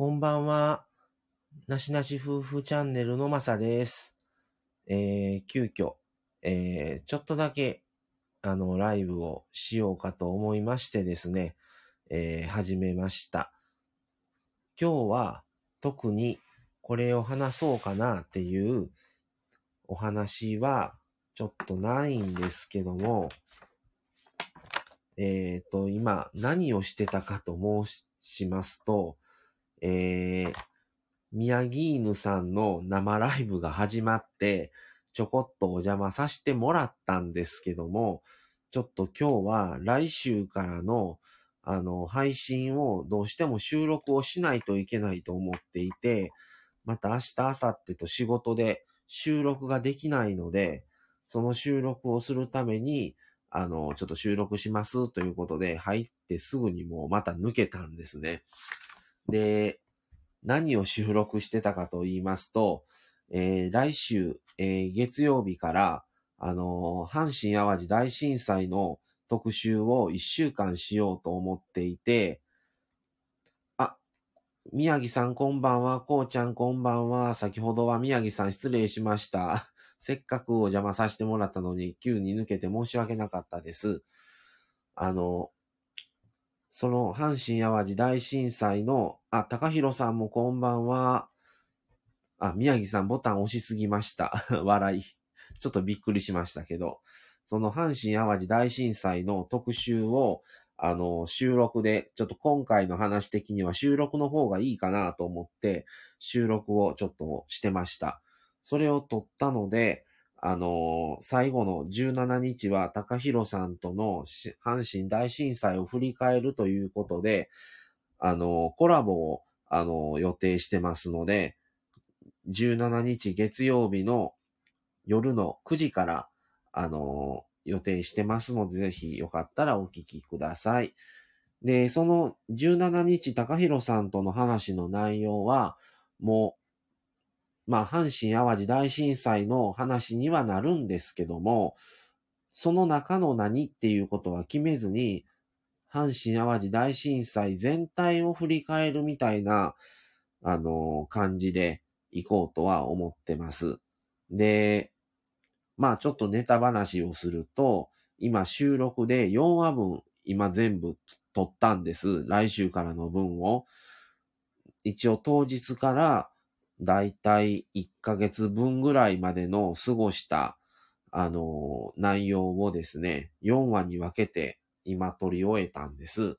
こんばんは。なしなし夫婦チャンネルのまさです。えー、急遽、えー、ちょっとだけ、あの、ライブをしようかと思いましてですね、えー、始めました。今日は特にこれを話そうかなっていうお話はちょっとないんですけども、えっ、と、今何をしてたかと申しますと、えー、宮城犬さんの生ライブが始まって、ちょこっとお邪魔させてもらったんですけども、ちょっと今日は来週からのあの配信をどうしても収録をしないといけないと思っていて、また明日、明後日と仕事で収録ができないので、その収録をするために、あの、ちょっと収録しますということで入ってすぐにもうまた抜けたんですね。で、何を収録してたかと言いますと、えー来週、えー月曜日から、あのー阪神淡路大震災の特集を1週間しようと思っていて、あ、宮城さんこんばんは、こうちゃんこんばんは、先ほどは宮城さん失礼しました。せっかくお邪魔させてもらったのに、急に抜けて申し訳なかったです。あの、その阪神淡路大震災の、あ、高弘さんもこんばんは。あ、宮城さんボタン押しすぎました。笑い。ちょっとびっくりしましたけど、その阪神淡路大震災の特集を、あの、収録で、ちょっと今回の話的には収録の方がいいかなと思って、収録をちょっとしてました。それを撮ったので、あの最後の17日は高弘さんとの阪神大震災を振り返るということで、あのコラボを、あの予定してますので、17日月曜日の夜の9時から、あの予定してますので、ぜひよかったらお聞きください。で、その17日高弘さんとの話の内容は、もう、まあ、阪神淡路大震災の話にはなるんですけども、その中の何っていうことは決めずに、阪神淡路大震災全体を振り返るみたいな、あの、感じで行こうとは思ってます。で、まあちょっとネタ話をすると、今収録で4話分、今全部撮ったんです。来週からの分を。一応当日からだいたい1ヶ月分ぐらいまでの過ごした、あの、内容をですね、4話に分けて今撮り終えたんです。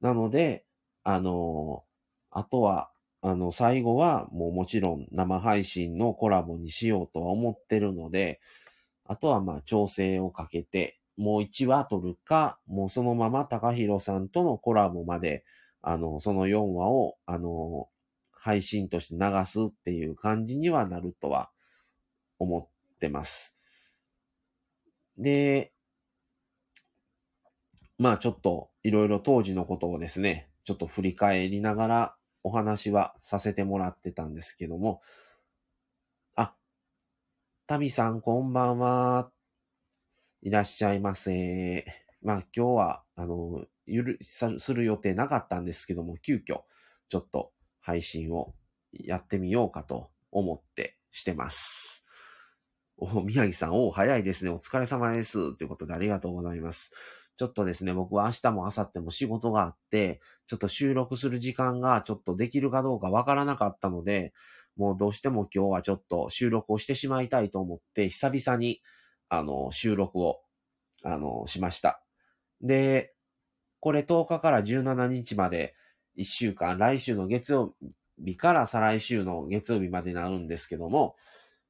なので、あの、あとは、あの、最後はもうもちろん生配信のコラボにしようとは思ってるので、あとはまあ調整をかけて、もう1話撮るか、もうそのまま高弘さんとのコラボまで、あの、その4話を、あの、配信として流すっていう感じにはなるとは思ってます。で、まあちょっといろいろ当時のことをですね、ちょっと振り返りながらお話はさせてもらってたんですけども、あ、タミさんこんばんは。いらっしゃいませ。まあ今日は、あの、ゆる、さする予定なかったんですけども、急遽、ちょっと配信をやってみようかと思ってしてます。お、宮城さん、お、早いですね。お疲れ様です。ということでありがとうございます。ちょっとですね、僕は明日も明後日も仕事があって、ちょっと収録する時間がちょっとできるかどうかわからなかったので、もうどうしても今日はちょっと収録をしてしまいたいと思って、久々に、あの、収録を、あの、しました。で、これ10日から17日まで1週間、来週の月曜日から再来週の月曜日までになるんですけども、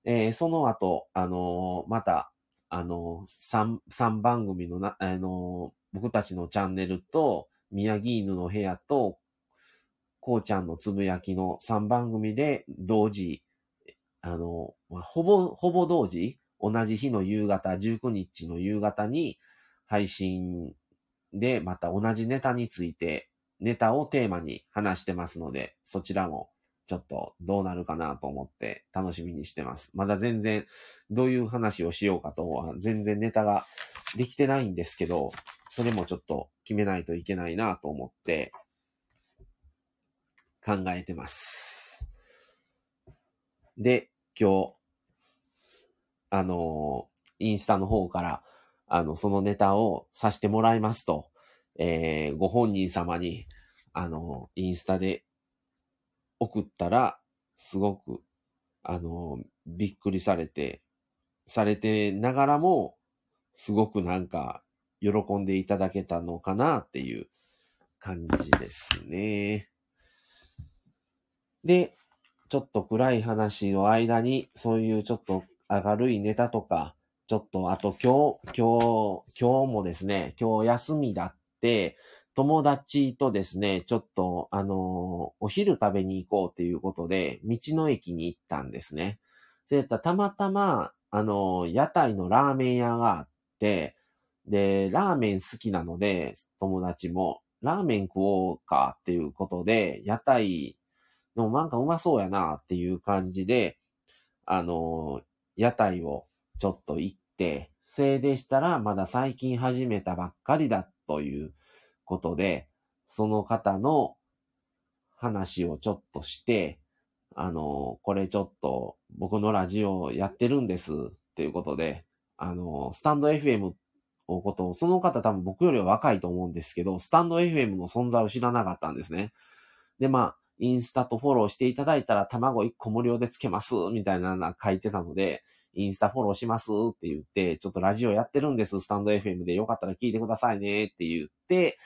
えーその後、あのーまた、あのー、3、三番組のな、あのー僕たちのチャンネルと、宮城犬の部屋と、こうちゃんのつぶやきの3番組で同時、あのほぼ、ほぼ同時、同じ日の夕方、19日の夕方に配信で、また同じネタについて、ネタをテーマに話してますので、そちらもちょっとどうなるかなと思って楽しみにしてます。まだ全然どういう話をしようかとは全然ネタができてないんですけど、それもちょっと決めないといけないなと思って、考えてます。で、今日、あのインスタの方から、あの、そのネタをさせてもらいますと、えーご本人様に、あのインスタで送ったら、すごく、あのびっくりされて、されてながらも、すごくなんか、喜んでいただけたのかなっていう感じですね。で、ちょっと暗い話の間に、そういうちょっと明るいネタとか、ちょっと、あと今日、今日、今日もですね、今日休みだっ、友達とですね、ちょっと、あのお昼食べに行こうということで、道の駅に行ったんですね。そういったたまたま、あの屋台のラーメン屋があって、で、ラーメン好きなので、友達も、ラーメン食おうかっていうことで、屋台のなんかうまそうやなっていう感じで、あの屋台をちょっと行って、せいでしたらまだ最近始めたばっかりだっということで、その方の話をちょっとして、あのこれちょっと僕のラジオやってるんですっていうことで、あのスタンド FM のことを、その方多分僕よりは若いと思うんですけど、スタンド FM の存在を知らなかったんですね。で、まあ、インスタとフォローしていただいたら卵1個無料でつけます、みたいなの書いてたので、インスタフォローしますって言って、ちょっとラジオやってるんです、スタンド FM で。よかったら聞いてくださいねって言って、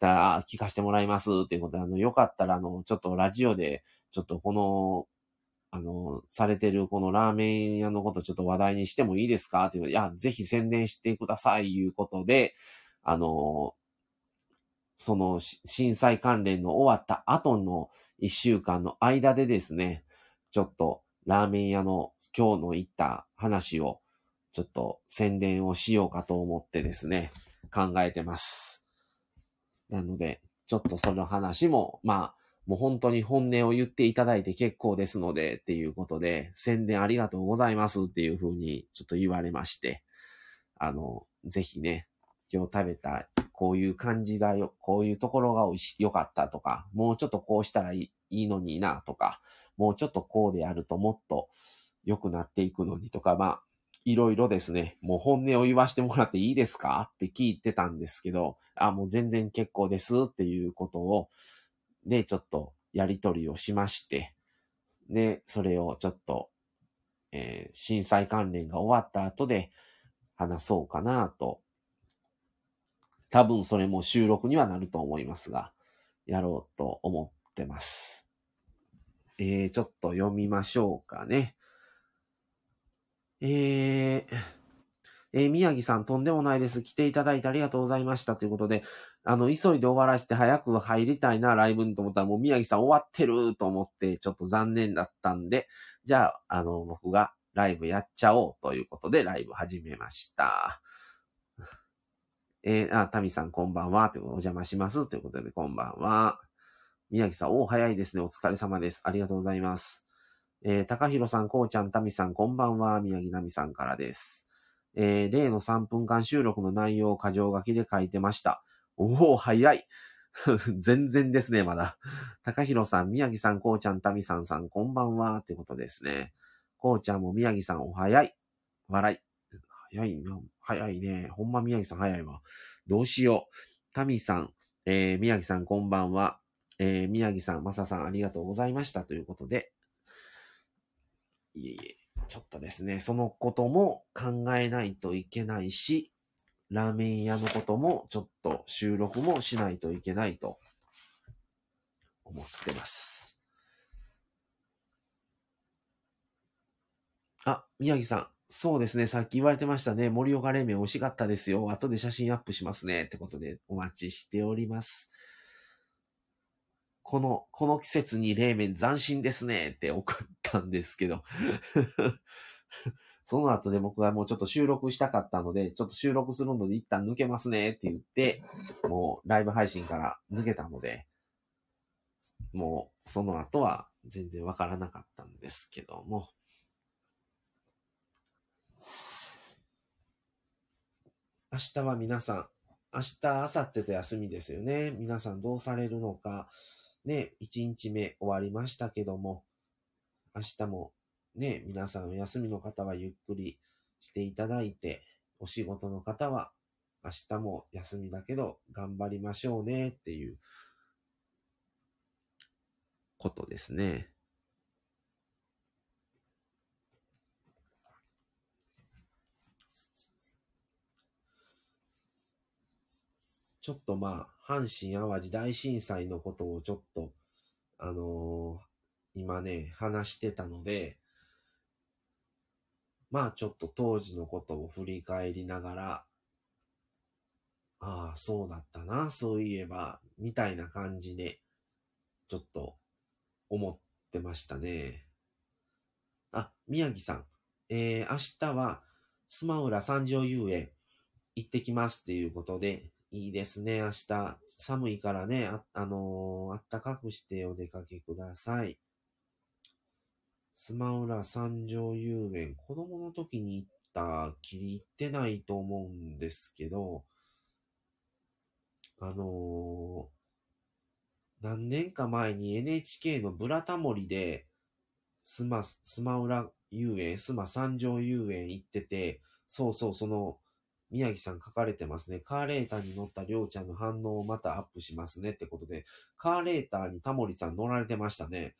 たら、聞かせてもらいますっていうことで、あの、よかったら、あの、ちょっとラジオで、ちょっとこの、あの、されてるこのラーメン屋のことちょっと話題にしてもいいですかっていう、いや、ぜひ宣伝してください、いうことで、あの、その震災関連の終わった後の一週間の間でですね、ちょっとラーメン屋の今日の言った話をちょっと宣伝をしようかと思ってですね、考えてます。なので、ちょっとその話も、まあ、もう本当に本音を言っていただいて結構ですので、っていうことで、宣伝ありがとうございますっていうふうにちょっと言われまして、あの、ぜひね、今日食べた、こういう感じがよ、こういうところが、良かったとか、もうちょっとこうしたらいいのになとか、もうちょっとこうでやるともっと良くなっていくのにとか、まあ、いろいろですね、もう本音を言わしてもらっていいですかって聞いてたんですけど、あ、もう全然結構ですっていうことを、で、ちょっとやりとりをしまして、で、それをちょっと、えー震災関連が終わった後で話そうかなと。多分それも収録にはなると思いますが、やろうと思ってます。えー、ちょっと読みましょうかね。えー、えー宮城さんとんでもないです。来ていただいてありがとうございました。ということで、あの、急いで終わらせて早く入りたいな、ライブにと思ったら、もう宮城さん終わってると思って、ちょっと残念だったんで、じゃあ、あの、僕がライブやっちゃおうということで、ライブ始めました。えー、あ、タミさんこんばんは。とお邪魔します。ということで、こんばんは。宮城さん、お早いですね。お疲れ様です。ありがとうございます。えー、高弘さん、こうちゃん、タミさん、こんばんは。宮城奈美さんからです。えー、例の3分間収録の内容を箇条書きで書いてました。おお、早い。全然ですね、まだ。高弘さん、宮城さん、こうちゃん、タミさんさん、こんばんは。ってことですね。こうちゃんも宮城さん、お早い。笑い。早いな。早いね。ほんま宮城さん早いわ。どうしよう。タミさん、えー、宮城さんこんばんは。えー、宮城さん、まささんありがとうございました。ということで。いえいえ、ちょっとですね、そのことも考えないといけないし、ラーメン屋のこともちょっと収録もしないといけないと思ってます。あ、宮城さん。そうですね。さっき言われてましたね。盛岡冷麺美味しかったですよ。後で写真アップしますね。ってことでお待ちしております。この、この季節に冷麺斬新ですね。って送ったんですけど。その後で僕はもうちょっと収録したかったので、ちょっと収録するので一旦抜けますねって言って、もうライブ配信から抜けたので、もうその後は全然わからなかったんですけども。明日は皆さん、明日、明後日と休みですよね。皆さんどうされるのか。ね、1日目終わりましたけども、明日もね、皆さんお休みの方はゆっくりしていただいて、お仕事の方は明日も休みだけど頑張りましょうねっていうことですね。ちょっとまあ、阪神淡路大震災のことをちょっと、あのー、今ね、話してたので、まあちょっと当時のことを振り返りながら、ああ、そうだったな、そういえば、みたいな感じで、ちょっと思ってましたね。あ、宮城さん、えー、明日は、スマウラ三条遊園行ってきますっていうことで、いいですね、明日。寒いからね、あ、あのー、あったかくしてお出かけください。スマウラ三条遊園、子供の時に行ったきり行ってないと思うんですけど、あのー、何年か前に NHK のブラタモリで、スマ、スマウラ遊園、スマ三条遊園行ってて、そうそう、その、宮城さん書かれてますね。カーレーターに乗ったりょうちゃんの反応をまたアップしますねってことで、カーレーターにタモリさん乗られてましたね。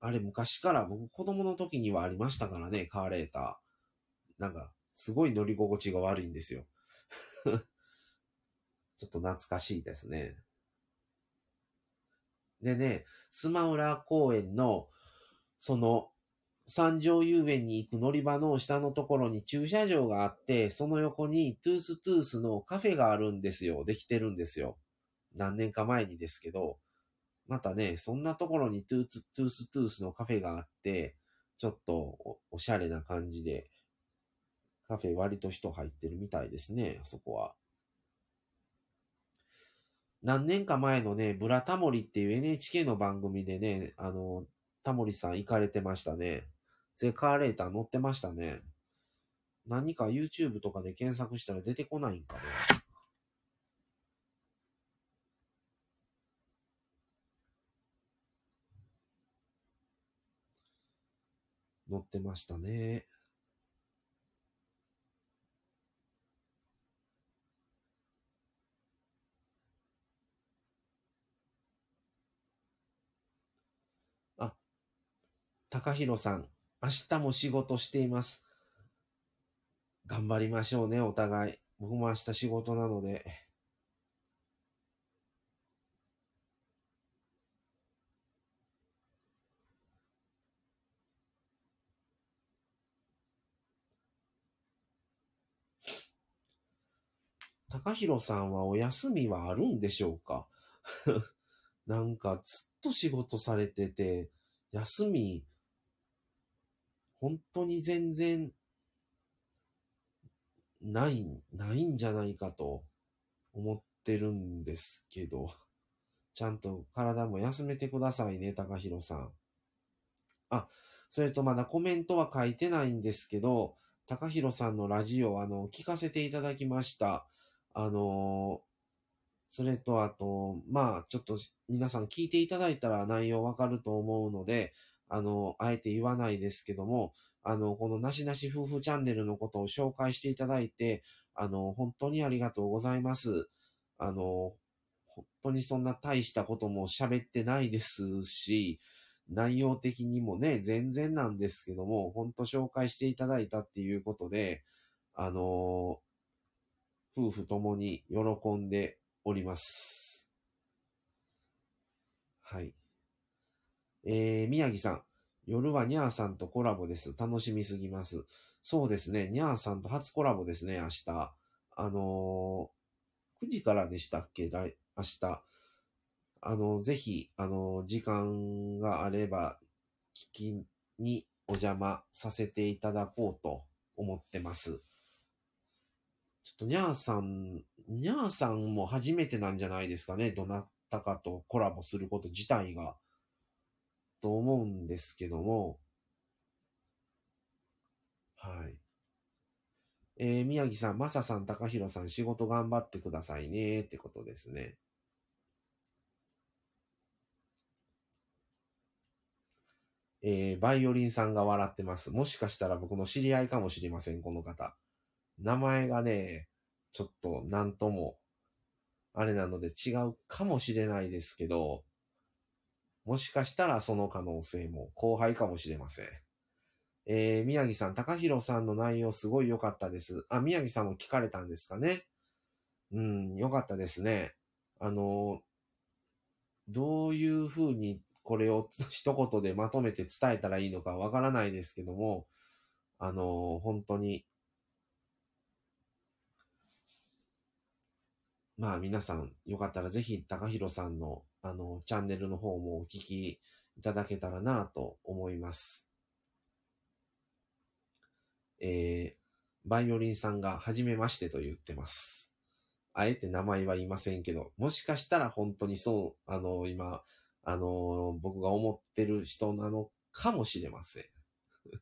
あれ昔から僕子供の時にはありましたからね、カーレーター。なんか、すごい乗り心地が悪いんですよ。ちょっと懐かしいですね。でね、須磨浦公園の、その、山上遊園に行く乗り場の下のところに駐車場があって、その横にトゥーストゥースのカフェがあるんですよ。できてるんですよ。何年か前にですけど、またね、そんなところにトゥーストゥーストゥースのカフェがあって、ちょっとおしゃれな感じで、カフェ割と人入ってるみたいですね、あそこは。何年か前のね、ブラタモリっていう NHK の番組でね、あの、タモリさん行かれてましたね。ゼカーレーター乗ってましたね。何か YouTube とかで検索したら出てこないんかね。乗ってましたね。高弘さん、明日も仕事しています。頑張りましょうね、お互い。僕も明日仕事なので。高弘さんはお休みはあるんでしょうか？なんかずっと仕事されてて、休み、本当に全然、ない、ないんじゃないかと思ってるんですけど、ちゃんと体も休めてくださいね、高弘さん。あ、それとまだコメントは書いてないんですけど、高弘さんのラジオ、あの、聞かせていただきました。あのそれとあと、まあ、ちょっと皆さん聞いていただいたら内容わかると思うので、あの、あえて言わないですけども、あの、このなしなし夫婦チャンネルのことを紹介していただいて、あの、本当にありがとうございます。あの、本当にそんな大したことも喋ってないですし、内容的にもね、全然なんですけども、本当紹介していただいたっていうことで、あの、夫婦ともに喜んでおります。はい。えー、宮城さん。夜はニャーさんとコラボです。楽しみすぎます。そうですね。ニャーさんと初コラボですね、明日。あのー、9時からでしたっけ？来、明日。あの、ぜひ、あの、時間があれば、聞きにお邪魔させていただこうと思ってます。ちょっとニャーさん、ニャーさんも初めてなんじゃないですかね？どなたかとコラボすること自体が。と思うんですけども、はい。えー、宮城さん、まささん、高弘さん、仕事頑張ってくださいね、ってことですね。えー、バイオリンさんが笑ってます。もしかしたら僕の知り合いかもしれません、この方。名前がね、ちょっとなんとも、あれなので違うかもしれないですけど、もしかしたらその可能性も後輩かもしれません。えー、宮城さん、高弘さんの内容すごい良かったです。あ、宮城さんも聞かれたんですかね？うん、良かったですね。あの、どういうふうにこれを一言でまとめて伝えたらいいのかわからないですけども、あの、本当に、まあ皆さん、よかったらぜひ高弘さんの、あの、チャンネルの方もお聞きいただけたらなと思います。えー、バイオリンさんが初めましてと言ってます。あえて名前は言いませんけど、もしかしたら本当にそう、あの、今、あの、僕が思ってる人なのかもしれません。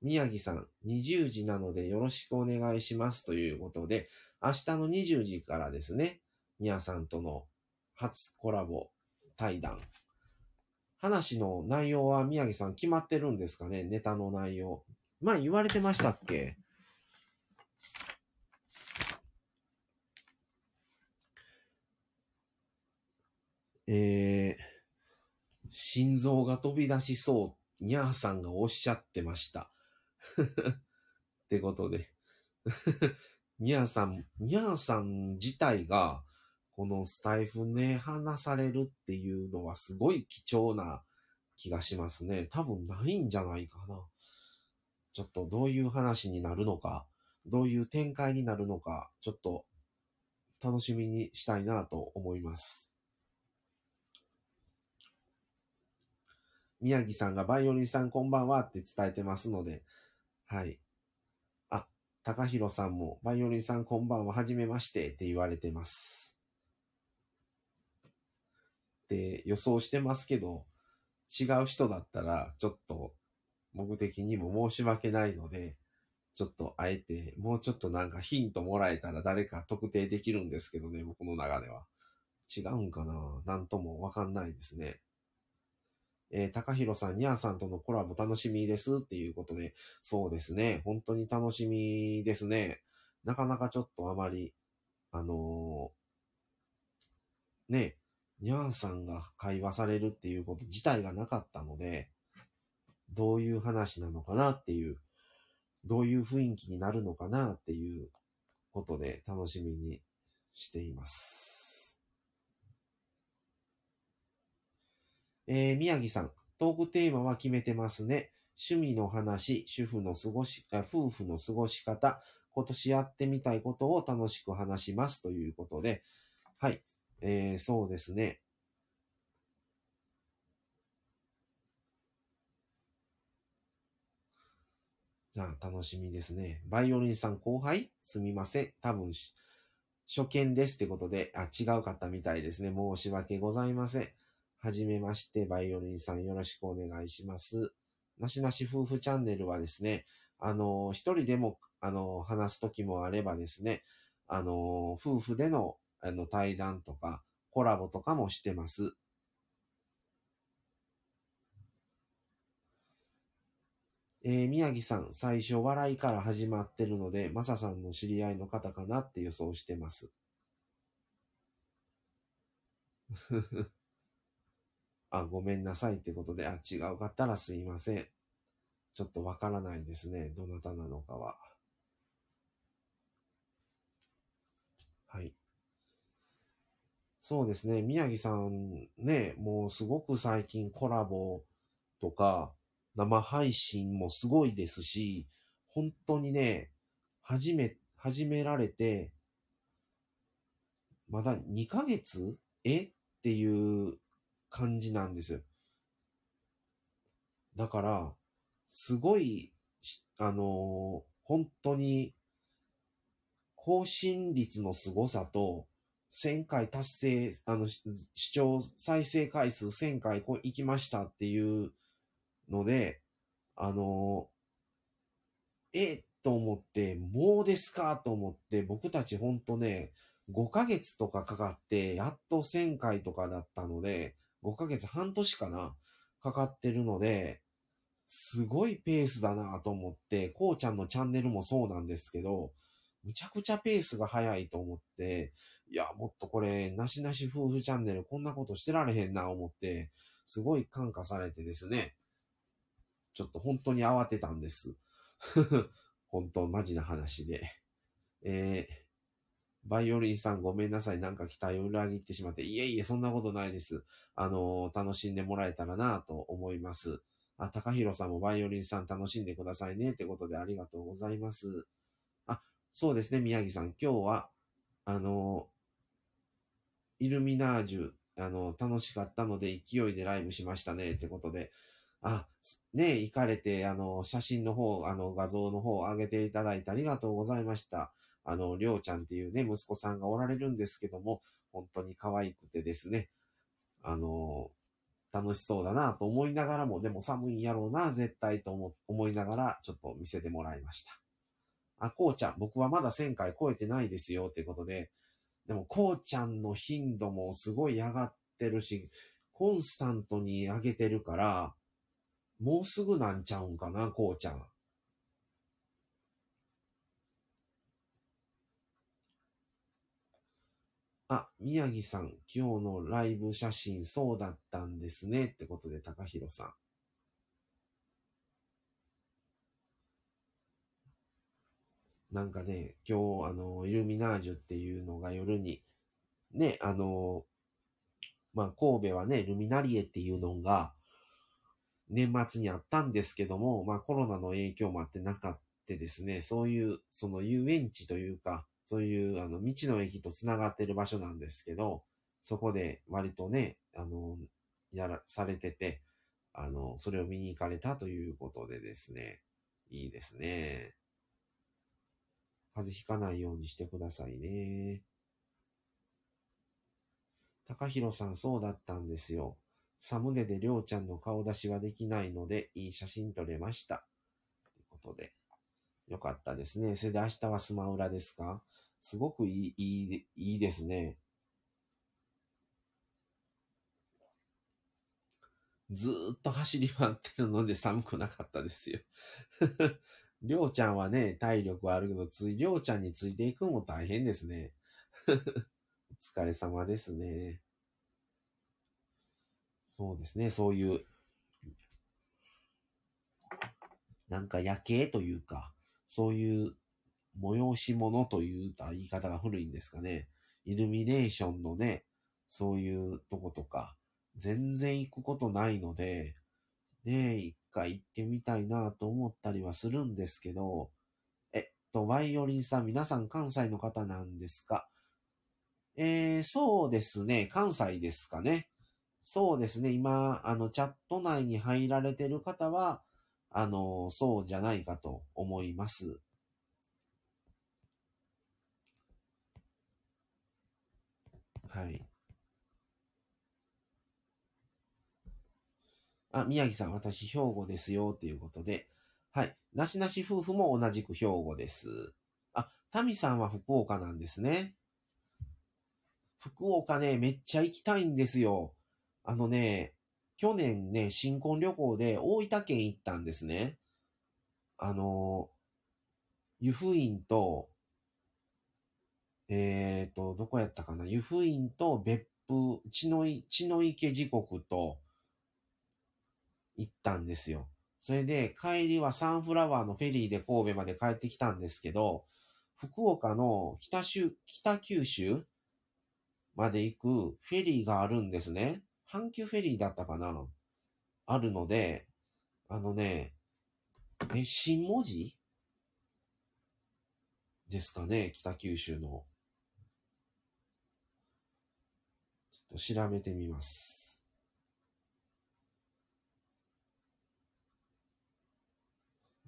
宮城さん、20時なのでよろしくお願いしますということで、明日の20時からですね、宮さんとの初コラボ対談。話の内容は宮城さん決まってるんですかね？ネタの内容。まあ言われてましたっけ？えー、心臓が飛び出しそう、にゃーさんがおっしゃってました。ってことでにゃーさん、にゃーさん自体が、このスタイフね、話されるっていうのはすごい貴重な気がしますね。多分ないんじゃないかな。ちょっとどういう話になるのか、どういう展開になるのか、ちょっと楽しみにしたいなと思います。宮城さんがバイオリンさんこんばんはって伝えてますので、はい。あ、高弘さんもバイオリンさんこんばんははじめましてって言われてます。で、予想してますけど、違う人だったらちょっと僕的にも申し訳ないので、ちょっとあえて、もうちょっとなんかヒントもらえたら誰か特定できるんですけどね、僕の中では。違うんかな？なんともわかんないですね。えー、高弘さん、にゃーさんとのコラボ楽しみですっていうことで、そうですね。本当に楽しみですね。なかなかちょっとあまり、あのー、ね、にゃーさんが会話されるっていうこと自体がなかったので、どういう話なのかなっていう、どういう雰囲気になるのかなっていうことで楽しみにしています。えー、宮城さん、トークテーマは決めてますね。趣味の話、主婦の過ごし、夫婦の過ごし方、今年やってみたいことを楽しく話しますということで、はい、えー、そうですね。じゃあ、楽しみですね。バイオリンさん後輩？すみません。多分、初見ですってことで、あ、違うかったみたいですね。申し訳ございません。はじめまして、バイオリンさんよろしくお願いします。なしなし夫婦チャンネルはですね、あの、一人でも、あの、話すときもあればですね、あの、夫婦での、あの、対談とか、コラボとかもしてます。えー、宮城さん、最初笑いから始まってるので、マサさんの知り合いの方かなって予想してます。あ、ごめんなさいってことで、あ、違うかったらすいません。ちょっとわからないですね。どなたなのかは。はい。そうですね。宮城さんね、もうすごく最近コラボとか生配信もすごいですし、本当にね、始め、始められて、まだ2ヶ月？え？っていう感じなんですよ。だから、すごい、あの本当に、更新率の凄さと、1000回達成、あの、視聴再生回数1000回こ行きましたっていうので、あのえと思って、もうですかと思って、僕たちほんとね、5ヶ月とかかかって、やっと1000回とかだったので、5ヶ月、半年かなかかってるので、すごいペースだなと思って、こうちゃんのチャンネルもそうなんですけど、むちゃくちゃペースが速いと思って、いや、もっとこれ、なしなし夫婦チャンネルこんなことしてられへんな思って、すごい感化されてですね、ちょっと本当に慌てたんです。本当、マジな話で。えー、バイオリンさんごめんなさい。なんか期待を裏切ってしまって。いえいえ、そんなことないです。あのー、楽しんでもらえたらなと思います。あ、高弘さんもバイオリンさん楽しんでくださいね。ってことでありがとうございます。あ、そうですね、宮城さん。今日は、あの、イルミナージュ、あの、楽しかったので勢いでライブしましたね。ってことで。あ、ね、行かれて、あの、写真の方、あの、画像の方を上げていただいてありがとうございました。あの、りょうちゃんっていうね、息子さんがおられるんですけども、本当に可愛くてですね、あの、楽しそうだなと思いながらも、でも寒いんやろうな、絶対と思思いながら、ちょっと見せてもらいました。あ、こうちゃん、僕はまだ1000回超えてないですよってことで、でも、こうちゃんの頻度もすごい上がってるし、コンスタントに上げてるから、もうすぐなんちゃうんかな、こうちゃん。あ、宮城さん、今日のライブ写真そうだったんですね。ってことで、高弘さん。なんかね、今日、あの、イルミナージュっていうのが夜に、ね、あの、まあ、神戸はね、ルミナリエっていうのが、年末にあったんですけども、まあ、コロナの影響もあってなかったですね、そういう、その遊園地というか、そういう、あの、道の駅と繋がってる場所なんですけど、そこで割とね、あの、やら、されてて、あの、それを見に行かれたということでですね、いいですね。風邪ひかないようにしてくださいね。高弘さん、そうだったんですよ。サムネでりょうちゃんの顔出しはできないので、いい写真撮れました。ということで。よかったですね。それで明日はスマウラですか？すごくいい、いい、いいですね。ずーっと走り回ってるので寒くなかったですよ。りょうちゃんはね、体力はあるけど、つい、りょうちゃんについていくのも大変ですね。お疲れ様ですね。そうですね、そういう、なんか夜景というか、そういう催し物という言い方が古いんですかね。イルミネーションのね、そういうとことか、全然行くことないので、ねえ、一回行ってみたいなと思ったりはするんですけど、えっと、バイオリンさん、皆さん関西の方なんですか？えー、そうですね、関西ですかね。そうですね、今、あの、チャット内に入られてる方は、あの、そうじゃないかと思います。はい。あ、宮城さん、私、兵庫ですよ、ということで。はい。なしなし夫婦も同じく兵庫です。あ、タミさんは福岡なんですね。福岡ね、めっちゃ行きたいんですよ。あのね、去年ね、新婚旅行で大分県行ったんですね。あの、湯布院と、えっ、ー、と、どこやったかな湯布院と別府、血の血の池時刻と行ったんですよ。それで帰りはサンフラワーのフェリーで神戸まで帰ってきたんですけど、福岡の北州、北九州まで行くフェリーがあるんですね。阪急フェリーだったかな？あるので、あのね、え、新文字ですかね北九州の。ちょっと調べてみます。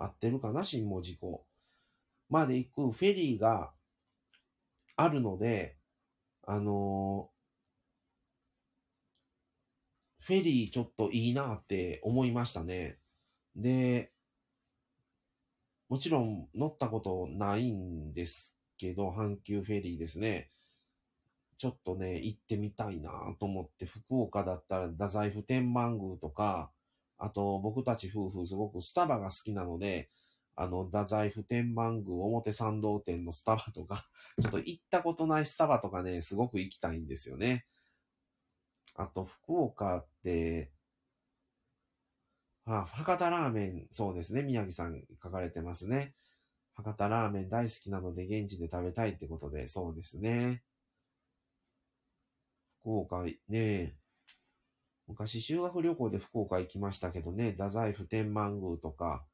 合ってるかな新文字港。まで行くフェリーがあるので、あのフェリーちょっといいなって思いましたね。で、もちろん乗ったことないんですけど、阪急フェリーですね。ちょっとね、行ってみたいなと思って、福岡だったら太宰府天満宮とか、あと僕たち夫婦すごくスタバが好きなので、あの、太宰府天満宮表参道店のスタバとか、ちょっと行ったことないスタバとかね、すごく行きたいんですよね。あと、福岡って、あ、博多ラーメン、そうですね。宮城さん書かれてますね。博多ラーメン大好きなので現地で食べたいってことで、そうですね。福岡、ね昔修学旅行で福岡行きましたけどね、太宰府天満宮とか、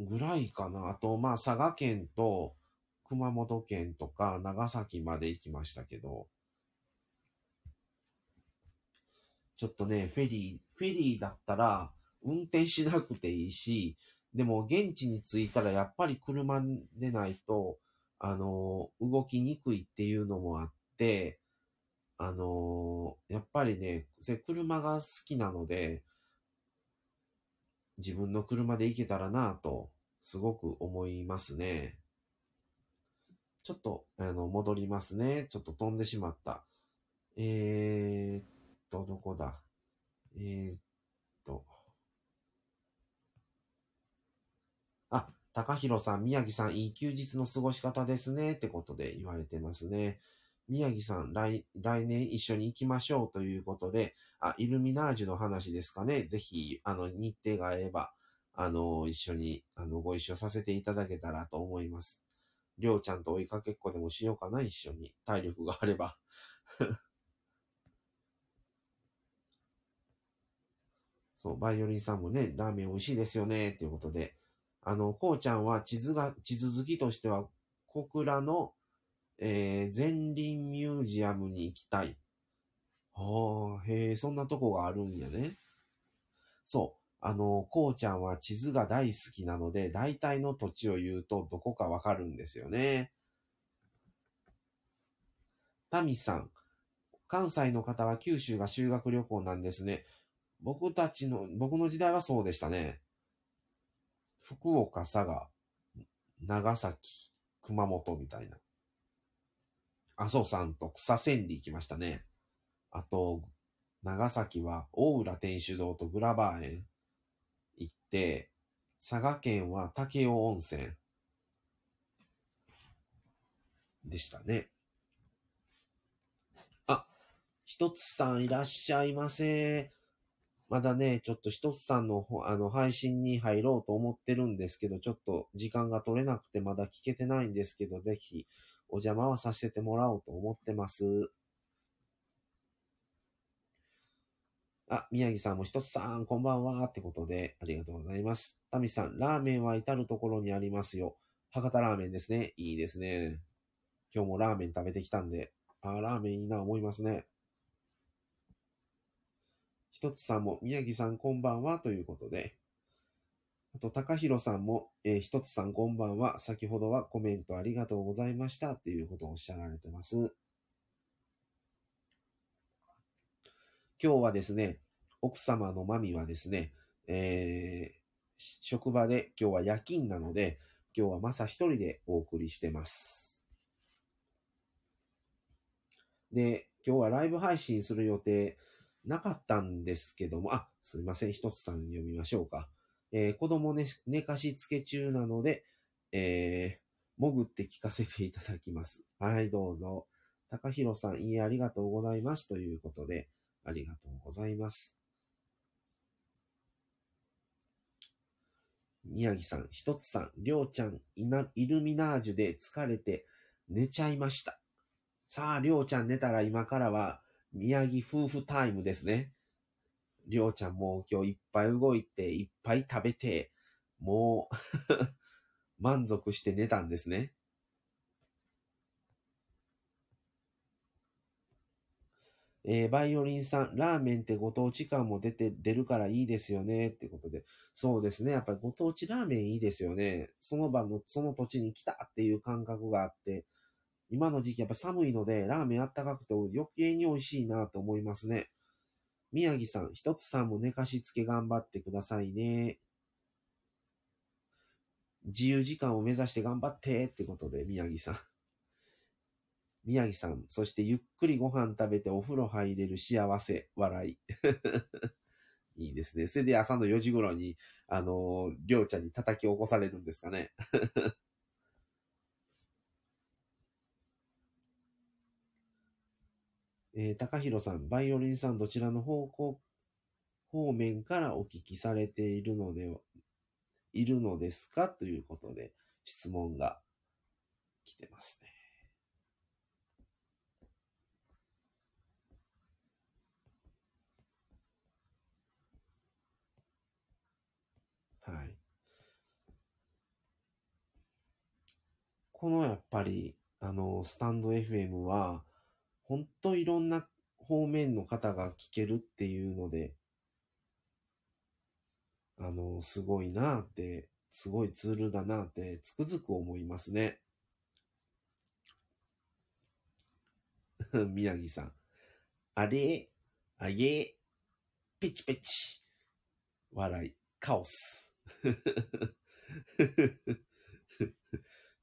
ぐらいかな。あと、まあ、佐賀県と熊本県とか長崎まで行きましたけど、ちょっとね、フェリー、フェリーだったら運転しなくていいし、でも現地に着いたらやっぱり車でないと、あの、動きにくいっていうのもあって、あのやっぱりね、車が好きなので、自分の車で行けたらなぁと、すごく思いますね。ちょっと、あの、戻りますね。ちょっと飛んでしまった。えー、っと、どこだ？えー、っと。あ、高弘さん、宮城さん、いい休日の過ごし方ですね。ってことで言われてますね。宮城さん、来、来年一緒に行きましょうということで、あ、イルミナージュの話ですかね。ぜひ、あの、日程が合えば、あの、一緒に、あの、ご一緒させていただけたらと思います。りょうちゃんと追いかけっこでもしようかな、一緒に。体力があれば。そう、バイオリンさんもね、ラーメン美味しいですよね、っていうことで。あの、こうちゃんは地図が、地図好きとしては、小倉のえー、前林ミュージアムに行きたい。はあ、へえ、そんなとこがあるんやね。そう。あの、こうちゃんは地図が大好きなので、大体の土地を言うとどこかわかるんですよね。タミさん。関西の方は九州が修学旅行なんですね。僕たちの、僕の時代はそうでしたね。福岡、佐賀、長崎、熊本みたいな。阿蘇山と草千里行きましたね。あと、長崎は大浦天主堂とグラバー園行って、佐賀県は武雄温泉でしたね。あ、ひとつさんいらっしゃいませ。まだね、ちょっとひとつさんのあの配信に入ろうと思ってるんですけど、ちょっと時間が取れなくてまだ聞けてないんですけど、ぜひお邪魔はさせてもらおうと思ってます。あ、宮城さんも一つさん、こんばんは。ってことで、ありがとうございます。タミさん、ラーメンは至るところにありますよ。博多ラーメンですね。いいですね。今日もラーメン食べてきたんで、あーラーメンいいな思いますね。一つさんも、宮城さんこんばんは。ということで、あと、高弘さんも、えー、ひとつさんこんばんは。先ほどはコメントありがとうございました。っていうことをおっしゃられてます。今日はですね、奥様のマミはですね、えー、職場で今日は夜勤なので、今日はまさ一人でお送りしてます。で、今日はライブ配信する予定なかったんですけども、あ、すいません、ひとつさん読みましょうか。えー、子供寝、寝かしつけ中なので、えー、潜って聞かせていただきます。はい、どうぞ。高弘さん、いいえ、ありがとうございます。ということで、ありがとうございます。宮城さん、ひとつさん、りょうちゃん、イルミナージュで疲れて寝ちゃいました。さあ、りょうちゃん寝たら今からは宮城夫婦タイムですね。りょうちゃんも今日いっぱい動いて、いっぱい食べて、もう 満足して寝たんですね。えー、バイオリンさん、ラーメンってご当地感も出て、出るからいいですよね、ってことで。そうですね。やっぱりご当地ラーメンいいですよね。その場の、その土地に来たっていう感覚があって、今の時期やっぱ寒いので、ラーメンあったかくて余計に美味しいなと思いますね。宮城さん、一つさんも寝かしつけ頑張ってくださいね。自由時間を目指して頑張ってってことで、宮城さん。宮城さん、そしてゆっくりご飯食べてお風呂入れる幸せ、笑い。いいですね。それで朝の4時頃に、あの、りょうちゃんに叩き起こされるんですかね。えー、高弘さん、バイオリンさん、どちらの方向、方面からお聞きされているので、いるのですか？ということで、質問が来てますね。はい。このやっぱり、あの、スタンド FM は、ほんといろんな方面の方が聞けるっていうので、あの、すごいなって、すごいツールだなってつくづく思いますね。宮城さん。あれ、あげ、ペチペチ。笑い、カオス。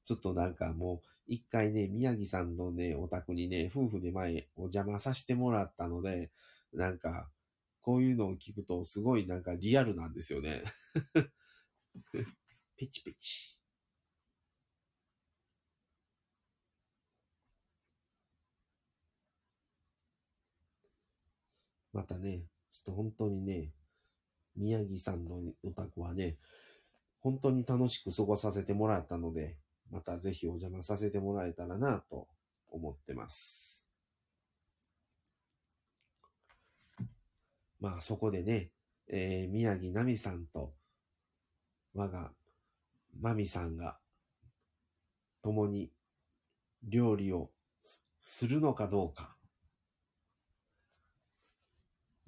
ちょっとなんかもう、一回ね、宮城さんのね、お宅にね、夫婦で前お邪魔させてもらったので、なんか、こういうのを聞くとすごいなんかリアルなんですよね。ペチペチ。またね、ちょっと本当にね、宮城さんのお宅はね、本当に楽しく過ごさせてもらったので、またぜひお邪魔させてもらえたらなと思ってます。まあそこでね、えー、宮城奈美さんと我がまみさんが共に料理をするのかどうか、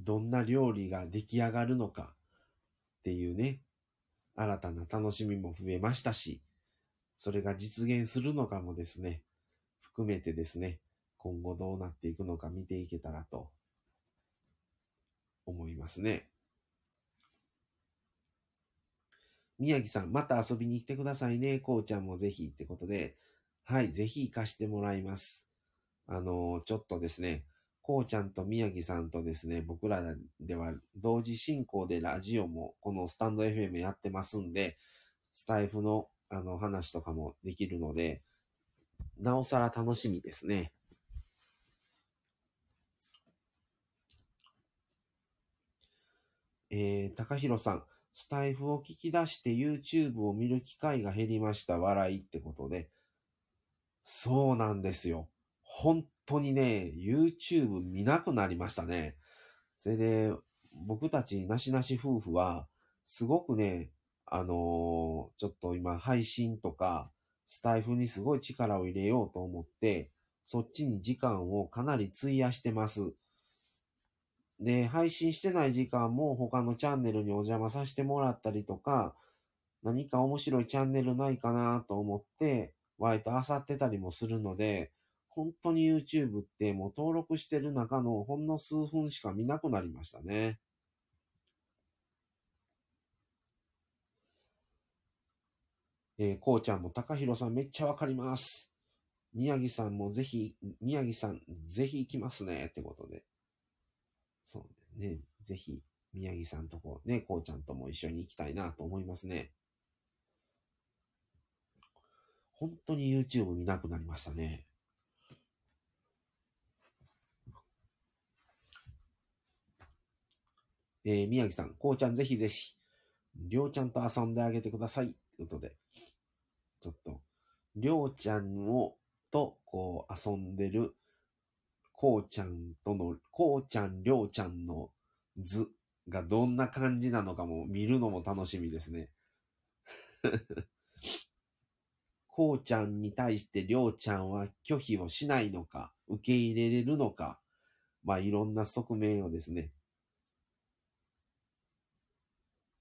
どんな料理が出来上がるのかっていうね、新たな楽しみも増えましたし、それが実現するのかもですね、含めてですね、今後どうなっていくのか見ていけたらと思いますね。宮城さん、また遊びに来てくださいね。こうちゃんもぜひってことで、はい、ぜひ行かしてもらいます。あのー、ちょっとですね、こうちゃんと宮城さんとですね、僕らでは同時進行でラジオもこのスタンド FM やってますんで、スタイフのあの話とかもできるので、なおさら楽しみですね。えー、高弘さん、スタイフを聞き出して YouTube を見る機会が減りました。笑いってことで。そうなんですよ。本当にね、YouTube 見なくなりましたね。それで、僕たちなしなし夫婦は、すごくね、あのー、ちょっと今配信とか、スタイフにすごい力を入れようと思って、そっちに時間をかなり費やしてます。で、配信してない時間も他のチャンネルにお邪魔させてもらったりとか、何か面白いチャンネルないかなと思って、ワイと漁ってたりもするので、本当に YouTube ってもう登録してる中のほんの数分しか見なくなりましたね。えー、こうちゃんも高弘さんめっちゃわかります。宮城さんもぜひ、宮城さんぜひ行きますね。ってことで。そうね。ぜひ、宮城さんとこね、こうちゃんとも一緒に行きたいなと思いますね。本当に YouTube 見なくなりましたね。えー、宮城さん、こうちゃんぜひぜひ、りょうちゃんと遊んであげてください。ということで、ちょっと、りょうちゃんを、と、こう、遊んでる、こうちゃんとの、こうちゃん、りょうちゃんの図がどんな感じなのかも見るのも楽しみですね。こうちゃんに対してりょうちゃんは拒否をしないのか、受け入れれるのか、まあいろんな側面をですね、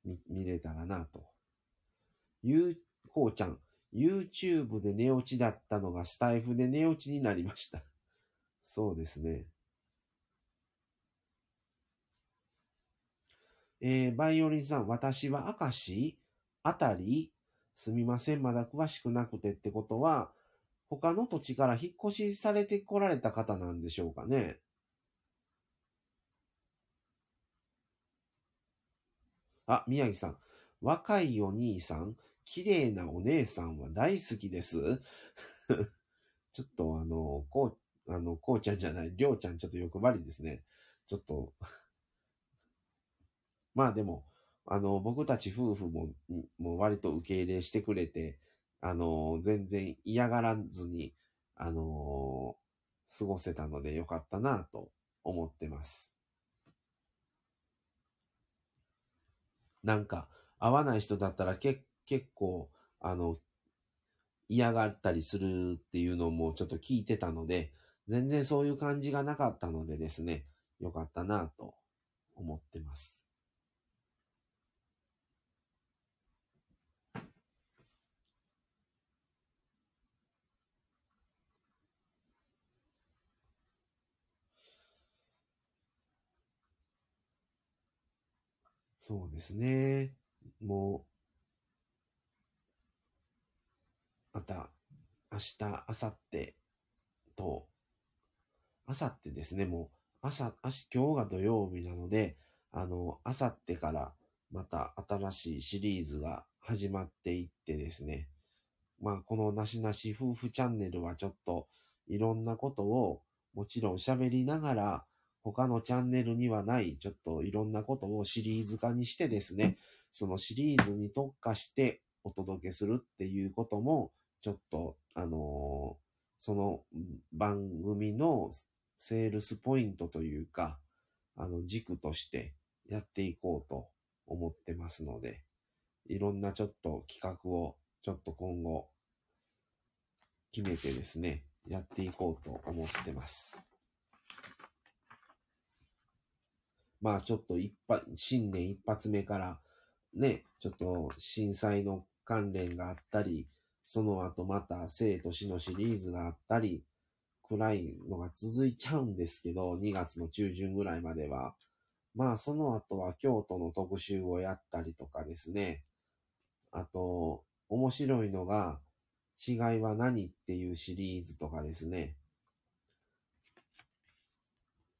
見、見れたらなと。ゆう、こうちゃん、YouTube で寝落ちだったのがスタイフで寝落ちになりました。そうですね。えー、バイオリンさん、私は明石あたりすみません、まだ詳しくなくてってことは、他の土地から引っ越しされてこられた方なんでしょうかね。あ、宮城さん。若いお兄さん、綺麗なお姉さんは大好きです。ちょっとあの、こう、あの、こうちゃんじゃない、りょうちゃんちょっと欲張りですね。ちょっと まあでも、あの、僕たち夫婦も、もう割と受け入れしてくれて、あの、全然嫌がらずに、あの、過ごせたのでよかったなと思ってます。なんか、合わない人だったらけ結構、あの、嫌がったりするっていうのもちょっと聞いてたので、全然そういう感じがなかったのでですね、よかったなと思ってます。そうですね。もう、また、明日、明後日と、明後日ですね、もう、朝、明日、今日が土曜日なので、あの、明後日からまた新しいシリーズが始まっていってですね、まあ、このなしなし夫婦チャンネルはちょっといろんなことをもちろん喋りながら、他のチャンネルにはないちょっといろんなことをシリーズ化にしてですね、そのシリーズに特化してお届けするっていうことも、ちょっと、あのー、その番組のセールスポイントというか、あの、軸としてやっていこうと思ってますので、いろんなちょっと企画をちょっと今後決めてですね、やっていこうと思ってます。まあちょっと一発、新年一発目からね、ちょっと震災の関連があったり、その後また生と死のシリーズがあったり、暗いのが続いちゃうんですけど、2月の中旬ぐらいまでは。まあ、その後は京都の特集をやったりとかですね。あと、面白いのが、違いは何っていうシリーズとかですね。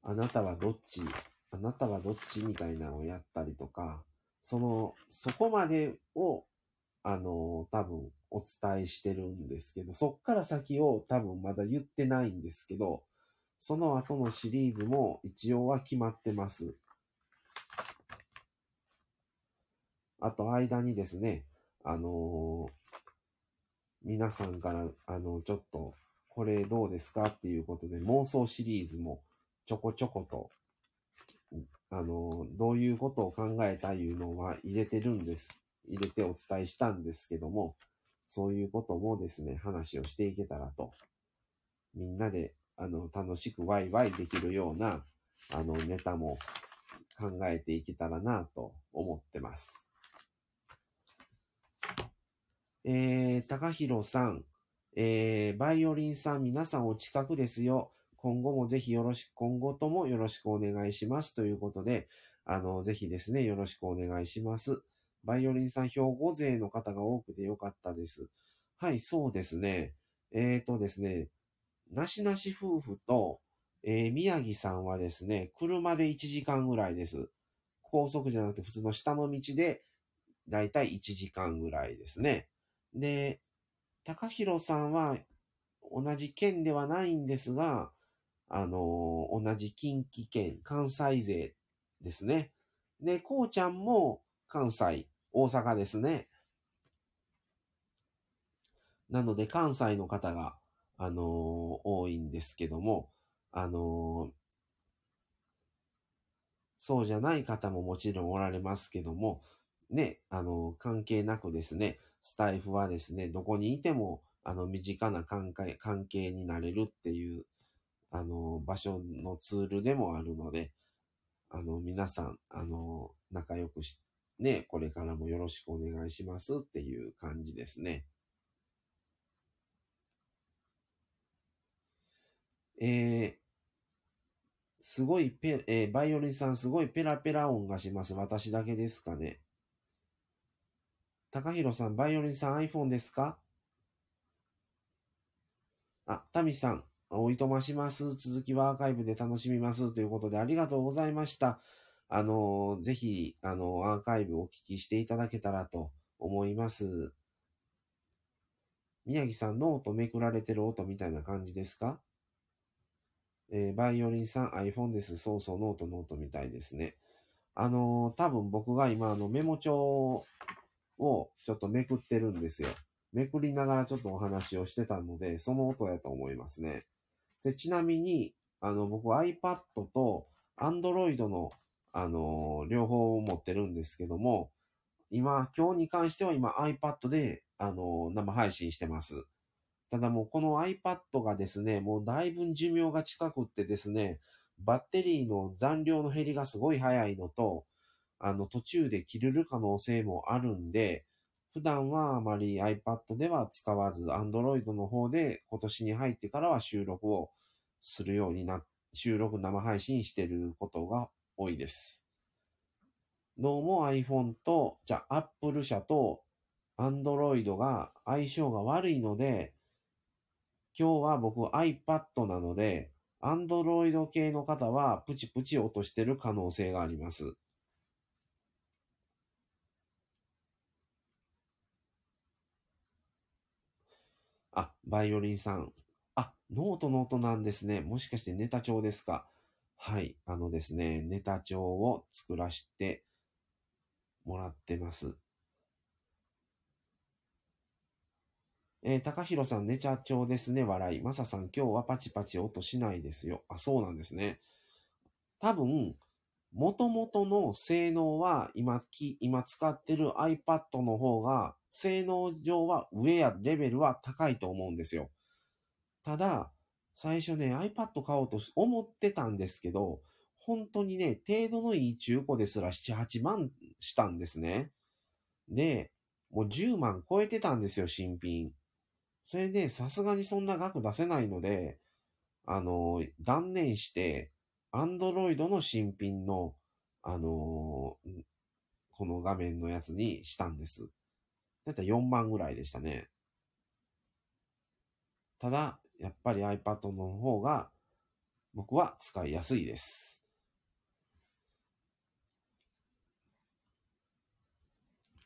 あなたはどっちあなたはどっちみたいなのをやったりとか、その、そこまでを、あの、多分お伝えしてるんですけど、そっから先を多分まだ言ってないんですけど、その後のシリーズも一応は決まってます。あと間にですね、あのー、皆さんから、あの、ちょっと、これどうですかっていうことで妄想シリーズもちょこちょこと、あのー、どういうことを考えたいうのは入れてるんです。入れてお伝えしたんですけども、そういうこともですね、話をしていけたらと。みんなで、あの、楽しくワイワイできるような、あの、ネタも考えていけたらなと思ってます。えー、高弘さん、えー、バイオリンさん、皆さんお近くですよ。今後もぜひよろしく、今後ともよろしくお願いします。ということで、あの、ぜひですね、よろしくお願いします。バイオリンさん、兵庫勢の方が多くてよかったです。はい、そうですね。えっ、ー、とですね、なしなし夫婦と、えー、宮城さんはですね、車で1時間ぐらいです。高速じゃなくて普通の下の道で、だいたい1時間ぐらいですね。で、高弘さんは同じ県ではないんですが、あのー、同じ近畿圏、関西勢ですね。で、こうちゃんも関西、大阪ですね。なので、関西の方が、あのー、多いんですけども、あのー、そうじゃない方ももちろんおられますけども、ね、あのー、関係なくですね、スタイフはですね、どこにいても、あの、身近な関係関係になれるっていう、あの、場所のツールでもあるので、あの、皆さん、あの、仲良くしね、これからもよろしくお願いしますっていう感じですね。えー、すごいペ、えー、バイオリンさんすごいペラペラ音がします。私だけですかね。高弘さん、バイオリンさん iPhone ですか？あ、タミさん、おいとまします。続きはアーカイブで楽しみます。ということで、ありがとうございました。あのーぜひ、あのアーカイブお聞きしていただけたらと思います。宮城さん、ノートめくられてる音みたいな感じですか？えーバイオリンさん、iPhone です。そうそう、ノート、ノートみたいですね。あのー多分僕が今、あの、メモ帳をちょっとめくってるんですよ。めくりながらちょっとお話をしてたので、その音やと思いますね。でちなみに、あの、僕 iPad と Android の、あの両方持ってるんですけども、今、今日に関しては今 iPad で、あの生配信してます。ただもうこの iPad がですね、もうだいぶ寿命が近くってですね、バッテリーの残量の減りがすごい早いのと、あの途中で切れる可能性もあるんで、普段はあまり iPad では使わず、Android の方で今年に入ってからは収録をするようにな、収録生配信してることが多いです。どうも iPhone と、じゃあ Apple 社と Android が相性が悪いので、今日は僕 iPad なので、Android 系の方はプチプチ落としてる可能性があります。あ、バイオリンさん。あ、ノートノートなんですね。もしかしてネタ帳ですか？はい。あのですね、ネタ帳を作らせてもらってます。えー、高弘さん、ネタ帳ですね、笑い。マサさん、今日はパチパチ音しないですよ。あ、そうなんですね。多分、元々の性能は今き、今使ってる iPad の方が、性能上は上やレベルは高いと思うんですよ。ただ、最初ね、iPad 買おうと思ってたんですけど、本当にね、程度のいい中古ですら7、8万したんですね。で、もう10万超えてたんですよ、新品。それで、さすがにそんな額出せないので、あの、断念して、アンドロイドの新品の、あのこの画面のやつにしたんです。だいたい4万ぐらいでしたね。ただ、やっぱり iPad の方が、僕は使いやすいです。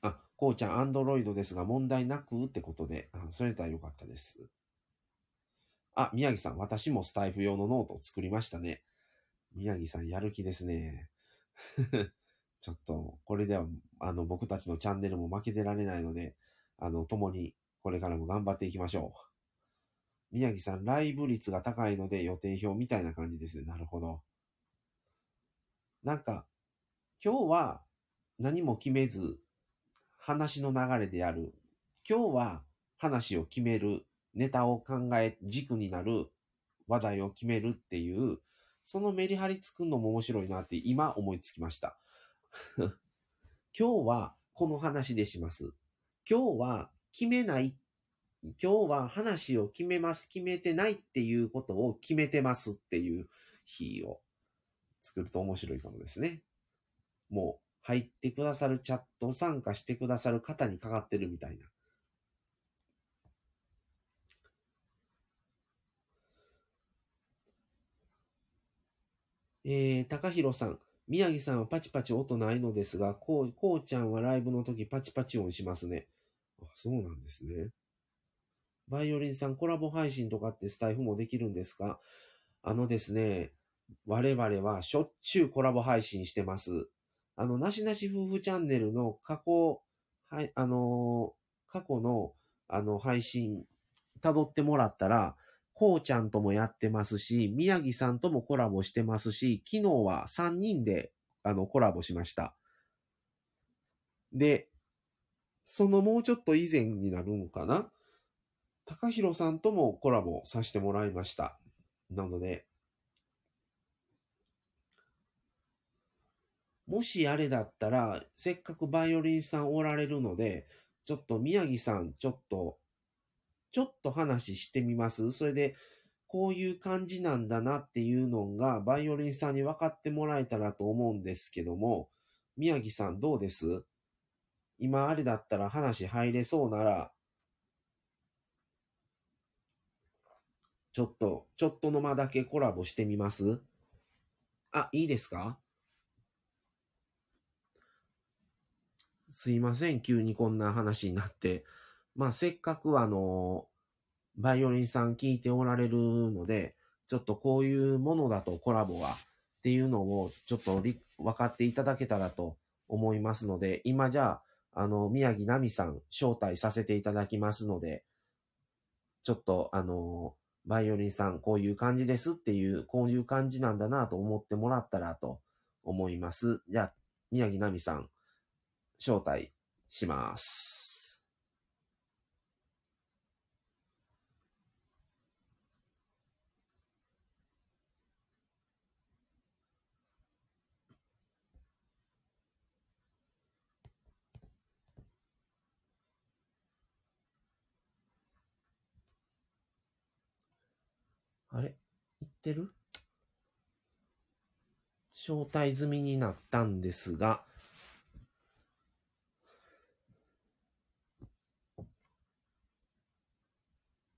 あ、こうちゃん、アンドロイドですが問題なくってことで、あそれだったらよかったです。あ、宮城さん、私もスタイフ用のノートを作りましたね。宮城さん、やる気ですね。ちょっと、これでは、あの、僕たちのチャンネルも負けてられないので、あの、共に、これからも頑張っていきましょう。宮城さん、ライブ率が高いので予定表みたいな感じですね。なるほど。なんか、今日は何も決めず、話の流れでやる。今日は話を決める。ネタを考え、軸になる話題を決めるっていう、そのメリハリ作るのも面白いなって今思いつきました。今日はこの話でします。今日は決めない。今日は話を決めます。決めてないっていうことを決めてますっていう日を作ると面白いかもですね。もう入ってくださるチャット参加してくださる方にかかってるみたいな。えー、高弘さん。宮城さんはパチパチ音ないのですが、こう、こうちゃんはライブの時パチパチ音しますね。あ、そうなんですね。バイオリンさん、コラボ配信とかってスタイフもできるんですか？あのですね、我々はしょっちゅうコラボ配信してます。あの、なしなし夫婦チャンネルの過去、はい、あのー過去の、あの、配信、辿ってもらったら、こうちゃんともやってますし、宮城さんともコラボしてますし、昨日は3人で、あの、コラボしました。で、そのもうちょっと以前になるのかな？高弘さんともコラボさせてもらいました。なので、もしあれだったら、せっかくバイオリンさんおられるので、ちょっと宮城さん、ちょっと、ちょっと話してみますそれで、こういう感じなんだなっていうのが、バイオリンさんに分かってもらえたらと思うんですけども、宮城さんどうです？今あれだったら話入れそうなら、ちょっと、ちょっとの間だけコラボしてみます？あ、いいですか？すいません、急にこんな話になって。まあ、せっかくあの、バイオリンさん聞いておられるので、ちょっとこういうものだとコラボはっていうのをちょっと分かっていただけたらと思いますので、今じゃあ、あの、宮城奈美さん招待させていただきますので、ちょっとあの、バイオリンさんこういう感じですっていう、こういう感じなんだなと思ってもらったらと思います。じゃあ、宮城奈美さん、招待します。あれ？言ってる？招待済みになったんですが、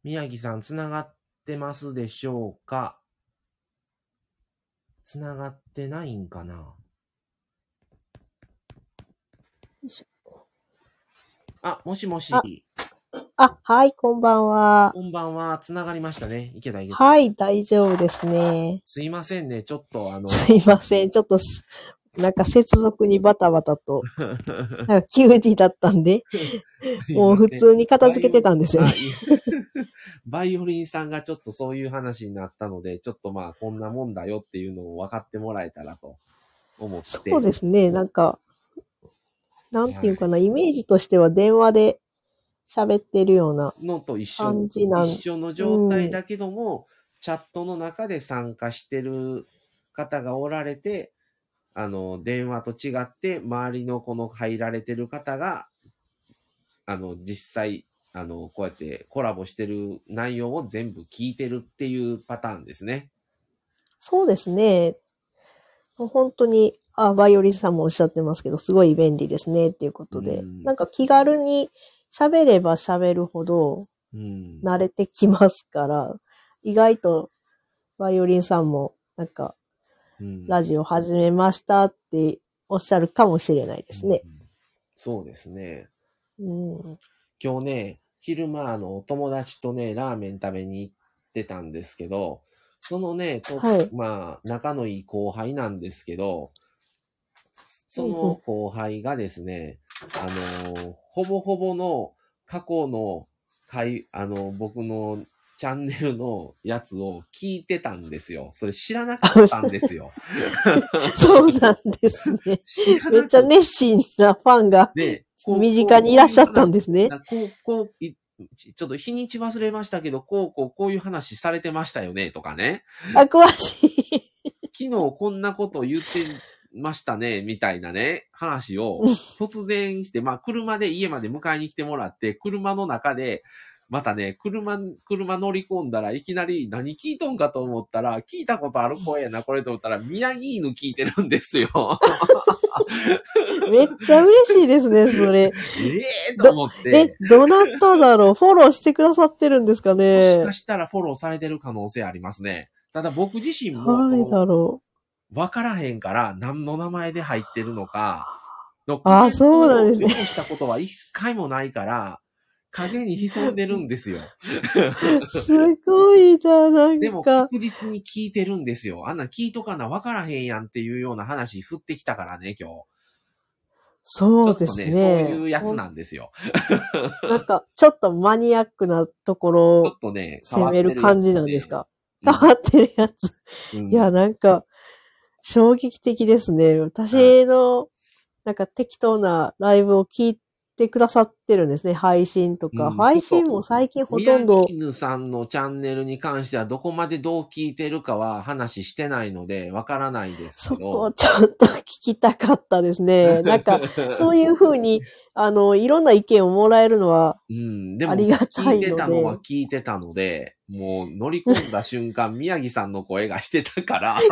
宮城さん、つながってますでしょうか？つながってないんかな？あ、もしもし。ああ、はい、こんばんは。こんばんは。つながりましたね。いけたいけた。はい、大丈夫ですね。すいませんね。ちょっとあの、すいません。ちょっとす、なんか接続にバタバタと、なんか急にだったんで、もう普通に片付けてたんですよね。バイオリンさんがちょっとそういう話になったので、ちょっとまあこんなもんだよっていうのを分かってもらえたらと思って。そうですね。なんか、なんていうかな、イメージとしては電話で喋ってるような。のと一緒感じなん一緒の状態だけども、チャットの中で参加してる方がおられて、あの、電話と違って、周りのこの入られてる方が、あの、実際、あの、こうやってコラボしてる内容を全部聞いてるっていうパターンですね。そうですね。もう本当に、あ、バイオリンさんもおっしゃってますけど、すごい便利ですねっていうことで、うんなんか気軽に喋れば喋るほどうん。慣れてきますから、意外とバイオリンさんもなんかうんラジオ始めましたっておっしゃるかもしれないですね。うんそうですね。うん。今日ね、昼間あの、友達とね、ラーメン食べに行ってたんですけど、そのね、とはいまあ、仲のいい後輩なんですけど、その後輩がですね、あの、ほぼほぼの過去の回、あの、僕のチャンネルのやつを聞いてたんですよ。それ知らなかったんですよ。そうなんですね。めっちゃ熱心なファンが 身近にいらっしゃったんですね。なこう、ちょっと日にち忘れましたけど、こう、こう、こういう話されてましたよね、とかね。あ、詳しい。昨日こんなこと言ってましたね、みたいなね、話を突然して、まあ、車で家まで迎えに来てもらって、車の中で、またね、車、車乗り込んだらいきなり何聞いとんかと思ったら、聞いたことある声やな、これと思ったら、宮城犬聞いてるんですよ。めっちゃ嬉しいですね、それ。ええと思ってえ。、どなただろうフォローしてくださってるんですかもしねかしたらフォローされてる可能性ありますね。ただ僕自身も、誰だろわからへんから何の名前で入ってるのか、のあーそうなんですねしたことは一回もないから、影に潜んでるんですよ。う。すごいな、なでもんか。確実に聞いてるんですよ。あんな聞いとかなわからへんやんっていうような話振ってきたからね、今日。そうですね、ね。そういうやつなんですよ。なんか、ちょっとマニアックなところを攻める感じなんですか？変変わってるやつ。うんいや、なんか、衝撃的ですね。私の、なんか適当なライブを聞いてくださってるんですね。配信とか。うん配信も最近ほとんど宮、城犬さんのチャンネルに関してはどこまでどう聞いてるかは話してないのでわからないですけど。そこをちょっと聞きたかったですね。なんか、そういうふうに、あの、いろんな意見をもらえるのは、うん、でも、ありがたいので聞いてたのは聞いてたので、もう乗り込んだ瞬間、宮城さんの声がしてたから。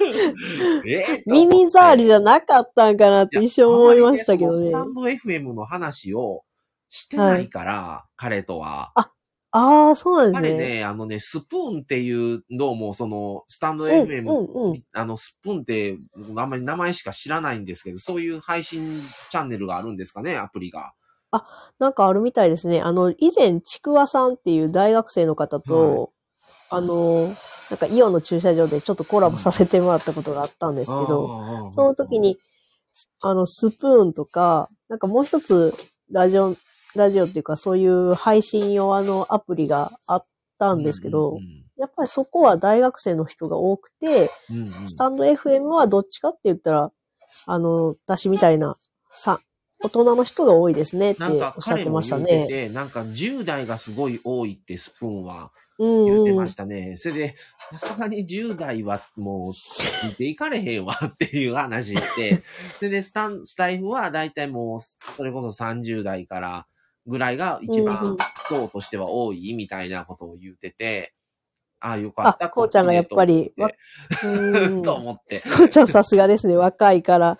え？耳障りじゃなかったんかなって一瞬思いましたけどねンド FM の話をしてないから、彼とは。ああ、そうなんあですね。れね、あのね、スプーンっていうのも、その、スタンドうん FM、うんうんあの、スプーンって、僕あんまり名前しか知らないんですけど、そういう配信チャンネルがあるんですかね、アプリが。なんかあるみたいですね。あの、以前、ちくわさんっていう大学生の方と、あの、なんかイオンの駐車場でちょっとコラボさせてもらったことがあったんですけど、どその時に、あの、スプーンとか、なんかもう一つ、ラジオ、ラジオっていうかそういう配信用のアプリがあったんですけど、やっぱりそこは大学生の人が多くて、うんうんうんスタンド FM はどっちかって言ったら、あの、私みたいな、さ、大人の人が多いですねってなんかおっしゃってました彼も言うね。てて、なんか10代がすごい多いってスプーンは言ってま。したね。それで、さすがに10代はもうついていかれへんわ っていう話して、それでスタン、スタイフはだいたいもう、それこそ30代からぐらいが一うんう番ん層としては多いみたいなことを言ってて、ああ、よかった。あこうちゃんがやっぱりん と思って。こうちゃんさすがですね。若いから。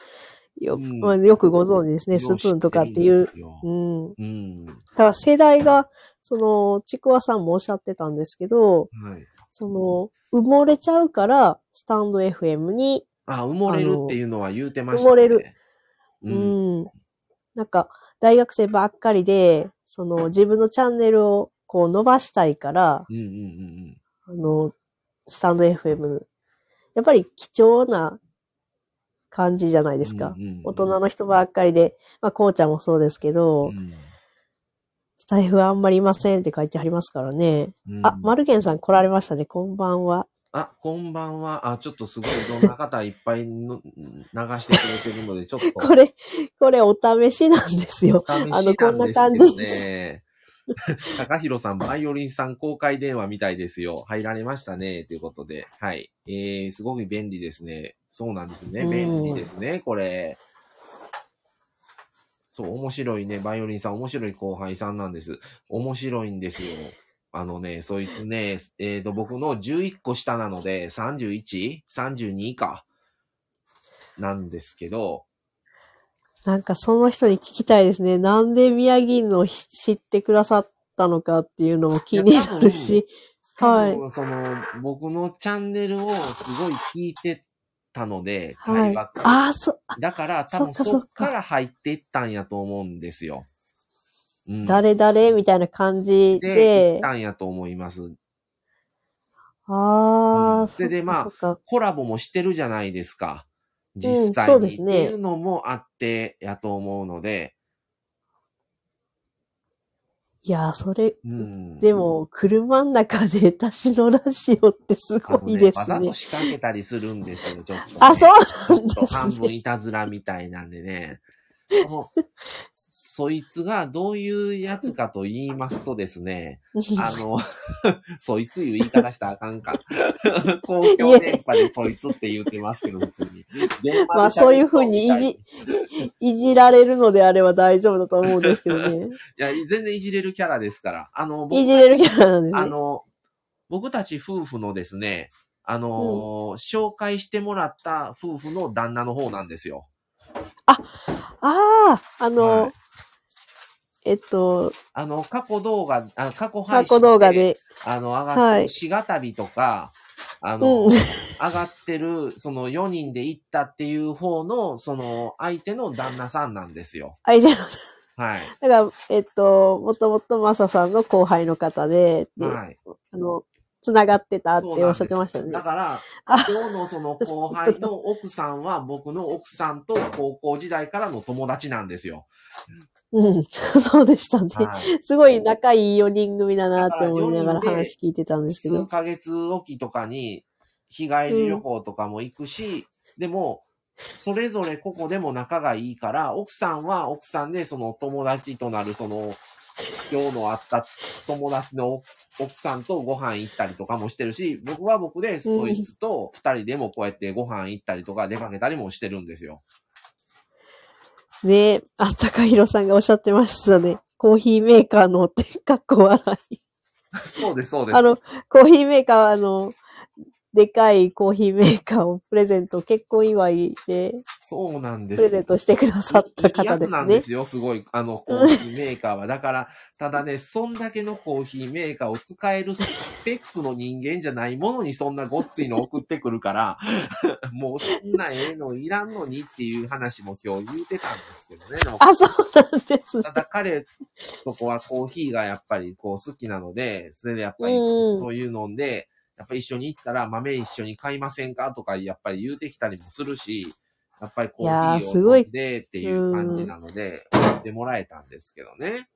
よ,、うんまあ、よくご存知ですね。スプーンとかっていう。うん。うん。だから世代が、その、ちくわさんもおっしゃってたんですけど、はい。その、埋もれちゃうから、スタンド FM に、あ、埋もれるっていうのは言うてましたね。埋もれる。う。うんん、なんか、大学生ばっかりで、その、自分のチャンネルをこう伸ばしたいから、うんうんうんあの、スタンド FM、やっぱり貴重な感じじゃないですか。うんうんうん大人の人ばっかりで、まあ、こうちゃんもそうですけど、うん。スタイフはあんまりいませんって書いてありますからね。うんあ、マルゲンさん来られましたね。こんばんは。あ、こんばんは。あ、ちょっとすごいいろんな方いっぱいの流してくれてるので、ちょっと。これ、これお試しなんですよ。あのこんな感じです。高弘さん、バイオリンさん公開電話みたいですよ。入られましたね。ということで。はい。えー、すごく便利ですね。そうなんですね。うん便利ですね、これ。そう、面白いね。バイオリンさん、面白い後輩さんなんです。面白いんですよ。あのね、そいつね、えっ、と、僕の11個下なので、31?32 か。なんですけど、なんかその人に聞きたいですね。なんで宮城のひ知ってくださったのかっていうのも気になるし。はいその、僕のチャンネルをすごい聞いてたので、はい。ああ、そ、だから多分そっから入っていったんやと思うんですよ。うん、誰々みたいな感じで、行っで、たんやと思います。あうんあ、それでまあ。コラボもしてるじゃないですか。実うん際に。そうですねっていうのもあってやと思うので、いやー、それ、うん。でも、車の中で私のラジオってすごいですねわざと。仕掛けたりするんですよ、ちょっと、ね。あ、そうなんですと半分ね。いたずらみたいなんでね。そいつがどういうやつかと言いますとですね、あの、そいついう言い方したらあかんか。公共電波でそいつって言ってますけど、普通に。まあそういうふうにいじ、いじられるのであれば大丈夫だと思うんですけどね。いや、全然いじれるキャラですから。あの、僕いじれるキャラなんですね。あの、僕たち夫婦のですね、あのー紹介してもらった夫婦の旦那の方なんですよ。ああ、あの、はいえっと、あの、過去動画、あ過去過配信去動画で、あの、上がはいってる、しがたびとか、あの、うん上がってる、その4人で行ったっていう方の、その、相手の旦那さんなんですよ。相手の、はい。だから、えっと、もともとマサさんの後輩の方で、で、はい。あの、つながってたってそうなんですおっしゃってましたねだ。から、あ今日のその後輩の奥さんは、僕の奥さんと高校時代からの友達なんですよ。うん、そうでしたね。はい。すごい仲いい4人組だなって思いながら話聞いてたんですけ数ど。ヶ月おきとかに日帰り旅行とかも行くし、でも、それぞれここでも仲がいいから、奥さんは奥さんでその友達となるその、今日の会った友達の奥さんとご飯行ったりとかもしてるし、僕は僕でそいつと二人でもこうやってご飯行ったりとか出かけたりもしてるんですよ。ねあったかひろさんがおっしゃってましたね。コーヒーメーカーのって、かっこ笑い。そうです、そうです。あの、コーヒーメーカーは、あの、でかいコーヒーメーカーをプレゼント、結婚祝いでそうなんです。プレゼントしてくださった方ですねなんで。すよ、すごい。あの、コーヒーメーカーは。だから、ただね、そんだけのコーヒーメーカーを使えるスペックの人間じゃないものにそんなごっついの送ってくるから、もうそんなええのいらんのにっていう話も今日言うてたんですけどね。あ、そうなんですね。ただ彼とこはコーヒーがやっぱりこう好きなので、それでやっぱりうんそういうので、やっぱり一緒に行ったら豆一緒に買いませんか？とかやっぱり言うてきたりもするし、やっぱりコーヒーすごいを飲んでっていう感じなので、買ってもらえたんですけどね。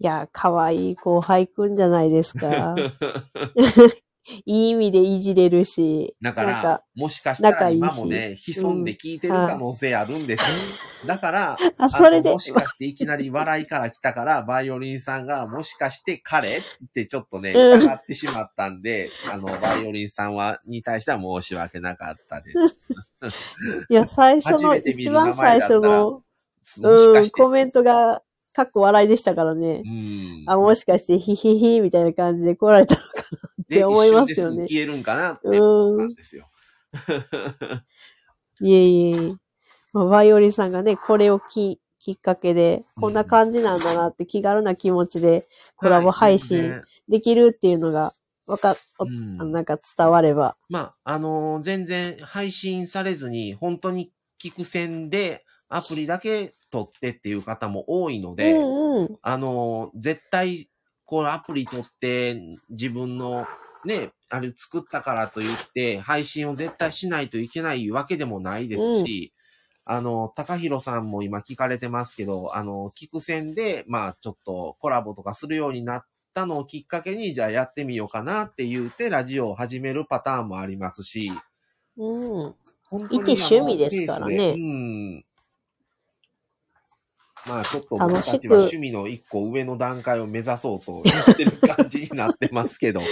いや、可愛い後輩くんじゃないですか。いい意味でいじれるし。だからか、もしかしたら今もね、潜んで聞いてる可能性あるんです。だから、あ、それでも、しかしていきなり笑いから来たから、バイオリンさんが、もしかして彼？ってちょっとね、うん疑ってしまったんで、あの、バイオリンさんは、に対しては申し訳なかったです。いや、最初の、一番最初の、うん。コメントが、かっこ笑いでしたからねう。ん。あ、もしかして、ヒヒヒみたいな感じで来られたのかなって思いますよね消えるんかなって思ったんですよ。いえいえ。まあバイオリンさんがね、これをききっかけで、こんな感じなんだなって気軽な気持ちでコラボ配はい信できるっていうのが、わか、なんか伝われば。まあ、あのー全然配信されずに、本当に聞く線でアプリだけ取ってっていう方も多いので、うんうん。あのー絶対、このアプリ取って自分のね、あれ作ったからといって、配信を絶対しないといけないわけでもないですし、あの、高弘さんも今聞かれてますけど、あの、聞く線で、まあ、ちょっとコラボとかするようになったのをきっかけに、じゃあやってみようかなって言って、ラジオを始めるパターンもありますし、うん。本当に一趣味ですからねうん。まあちょっと僕たちは趣味の一個上の段階を目指そうとしてる感じになってますけど。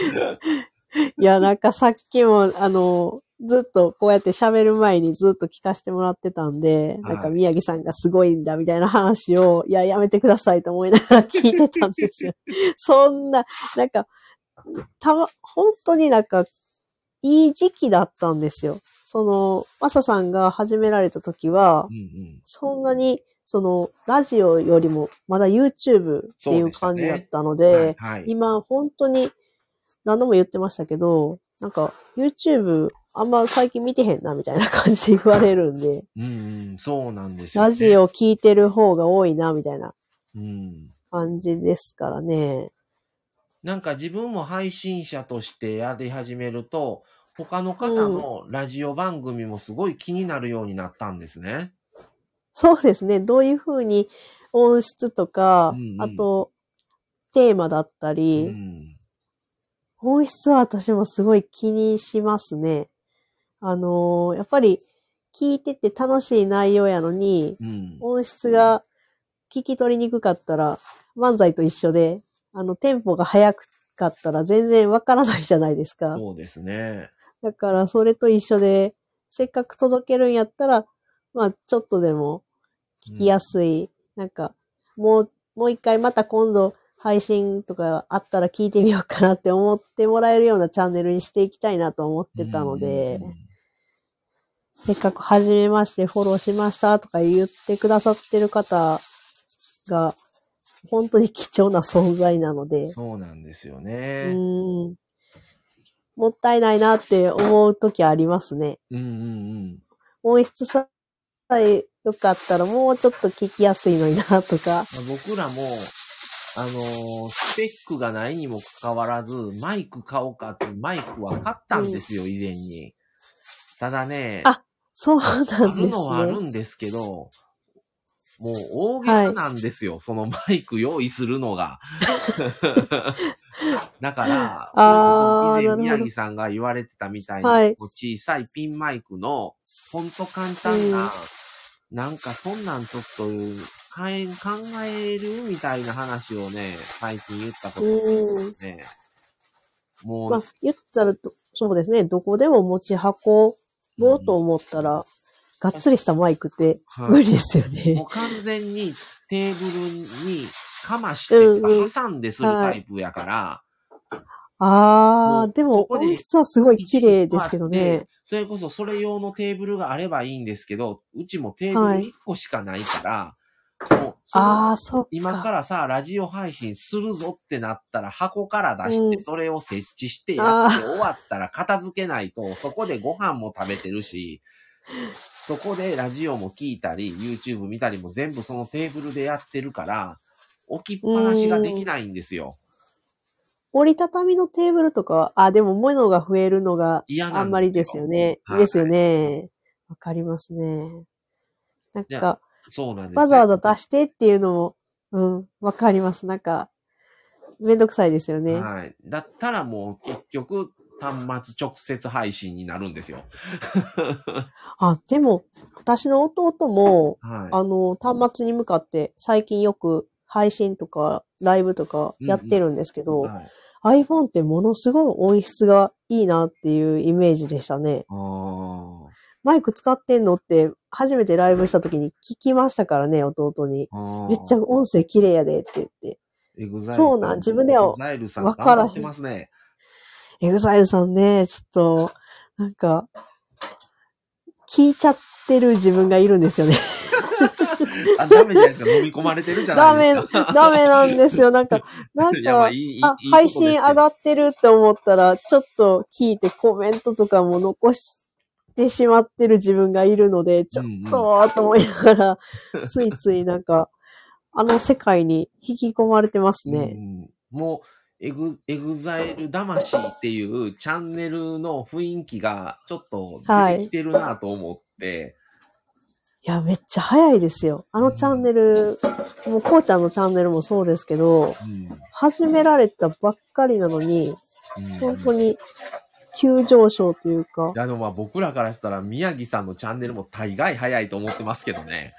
いや、なんかさっきも、あの、ずっとこうやって喋る前にずっと聞かせてもらってたんで、はいなんか宮城さんがすごいんだみたいな話を、いや、やめてくださいと思いながら聞いてたんですよ。そんな、なんか、たま、本当になんか、いい時期だったんですよ。その、マサさんが始められた時はう、んうん。そんなに、その、ラジオよりもまだ YouTube っていう感じだったので、はい、はい。今、本当に、何度も言ってましたけど、なんか、YouTube、あんま最近見てへんな、みたいな感じで言われるんで、うんうん、そうなんですよ、ね。ラジオ聞いてる方が多いな、みたいなうん。感じですからね。なんか自分も配信者としてやり始めると、他の方のラジオ番組もすごい気になるようになったんですね。そうですね。どういうふうに音質とか、うんうんあと、テーマだったうり、ん。音質は私もすごい気にしますね。あのーやっぱり聞いてて楽しい内容やのに、うん。音質が聞き取りにくかったら、漫才と一緒で、あの、テンポが速かったら全然わからないじゃないですか。そうですね。だから、それと一緒で、せっかく届けるんやったら、まあ、ちょっとでも聞きやすい。なんか、もう、もう一回また今度配信とかあったら聞いてみようかなって思ってもらえるようなチャンネルにしていきたいなと思ってたので、うんせっかく初めましてフォローしましたとか言ってくださってる方が、本当に貴重な存在なので、そうなんですようね。ーん。もったいないなって思う時ありますね。うんうんうん。音質さえ良かったらもうちょっと聞きやすいのになとか。まあ僕らも、あのースペックがないにもかかわらず、マイク買おうかってマイクは買ったんですよ、以前に。ただね、あそうなあんでするのはあるね。んですけど、もう大げさなんですよ、そのマイク用意するのが。だから、あ以前宮城さんが言われてたみたいに、は小さいピンマイクの、ほんと簡単な、うんなんかそんなんちょっと考えるみたいな話をね、最近言ったことがあうん。ってね、もう、まあ、言ったらど、そうですね。どこでも持ち運ぼうと思ったら、がっつりしたマイクってはい無理ですよもね。う完全にテーブルにかましうんうんて挟んでするタイプやから、ああ、もうでも音質はすごい綺麗ですけどね。それこそそれ用のテーブルがあればいいんですけど、うちもテーブル1個しかないから、もうそのああ、そっか。今からさ、ラジオ配信するぞってなったら箱から出して、うんそれを設置してやって終わったら片付けないと、そこでご飯も食べてるし、そこでラジオも聞いたり、YouTube 見たりも全部そのテーブルでやってるから、置きっぱなしができないんですよ。折りたたみのテーブルとか、あ、でも物が増えるのがあんまりですよね。はいですよね。わかりますね。なんか、そうなんですよわざわざ出してっていうのも、うん、わかります。なんか、めんどくさいですよね。はい。だったらもう結局、端末直接配信になるんですよ。あ、でも、私の弟も、はい。あの、端末に向かって最近よく配信とかライブとかやってるんですけど、はい、iPhone ってものすごい音質がいいなっていうイメージでしたね。マイク使ってんのって初めてライブした時に聞きましたからね、弟に。めっちゃ音声綺麗やでって言って。エグザイルそうなん自分ではエグザイルさんわからへん。エグザイルさんね、ちょっと、なんか、聞いちゃってる自分がいるんですよね。あ、ダメじゃないですか？飲み込まれてるじゃダメ、ないですか。ダメなんですよ。なんか、なんいや、まあ、かあ、いい配信上っがってるって思ったら、ちょっと聞いてコメントとかも残してしまってる自分がいるので、ちょっと、と思いながら、ついついなんか、あの世界に引き込まれてますね。うんもう、エグ、エグザイル魂っていうチャンネルの雰囲気がちょっと出てきてるなと思って、いや、めっちゃ早いですよ。あのチャンネル、もうこうちゃんのチャンネルもそうですけど、うん始められたばっかりなのに、うん本当に急上昇というか、いやでもまあ僕らからしたら宮城さんのチャンネルも大概早いと思ってますけどね。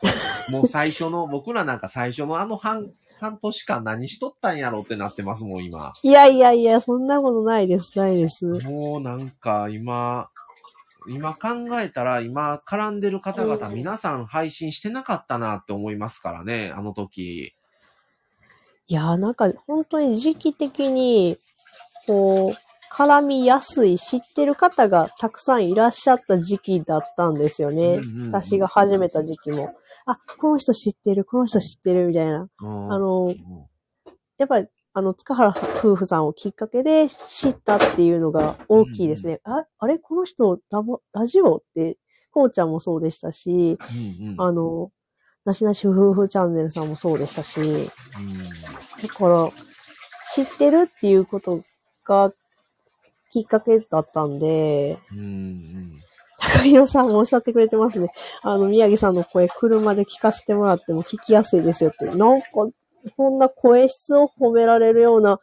もう最初の、僕らなんか最初のあの半、半年間何しとったんやろってなってますもん、今。いやいやいや、そんなことないです、ないです。もうなんか今、今考えたら今絡んでる方々皆さん配信してなかったなって思いますからね、あの時。いや、なんか本当に時期的に、こう、絡みやすい、知ってる方がたくさんいらっしゃった時期だったんですよね。うんうんうん私が始めた時期も。あ、この人知ってる、この人知ってる、みたいな。ああの、やっぱり、あの、塚原夫婦さんをきっかけで知ったっていうのが大きいですね。あ、あれ？この人ラボ、ラジオって、こうちゃんもそうでしたし、うんうんあの、なしなし夫婦チャンネルさんもそうでしたし、だから、知ってるっていうことがきっかけだったんで、うんうん高弘さんもおっしゃってくれてますね。あの、宮城さんの声、車で聞かせてもらっても聞きやすいですよって。なんか、そんな声質を褒められるような、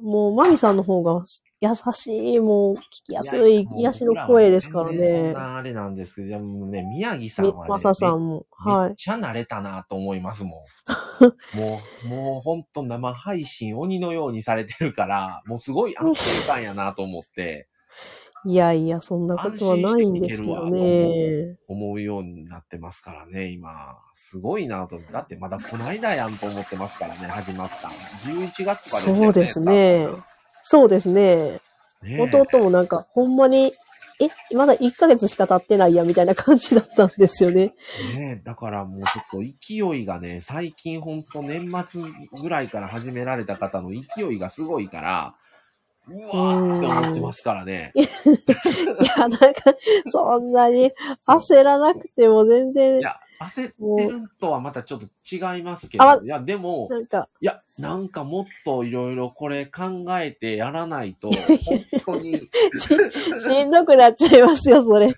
もう、マミさんの方が優しい、もう、聞きやすい、癒しの声ですから全然そんね。なあれなんですけど、いやもうね、宮城さんはね、ささんも。めはい。っちゃ慣れたなと思いますもん。もう、もうほんと生配信鬼のようにされてるから、もうすごい安定感やなと思って、いやいや、そんなことはないんですけどね。思うようになってますからね、今。すごいなと。だってまだこないだやんと思ってますからね、始まった。11月からですよね。そうですね。そうですね。ねえ弟もなんか、ほんまに、え、まだ1ヶ月しか経ってないや、みたいな感じだったんですよね。ねえ、だからもうちょっと勢いがね、最近ほんと年末ぐらいから始められた方の勢いがすごいから、うわーって思ってますからね。いや、なんか、そんなに焦らなくても全然。い、や、焦ってるとはまたちょっと違いますけど。あ、いや、でも、なんか、いや、なんかもっといろいろこれ考えてやらないと、本当に、いし、しんどくなっちゃいますよ、それ。や、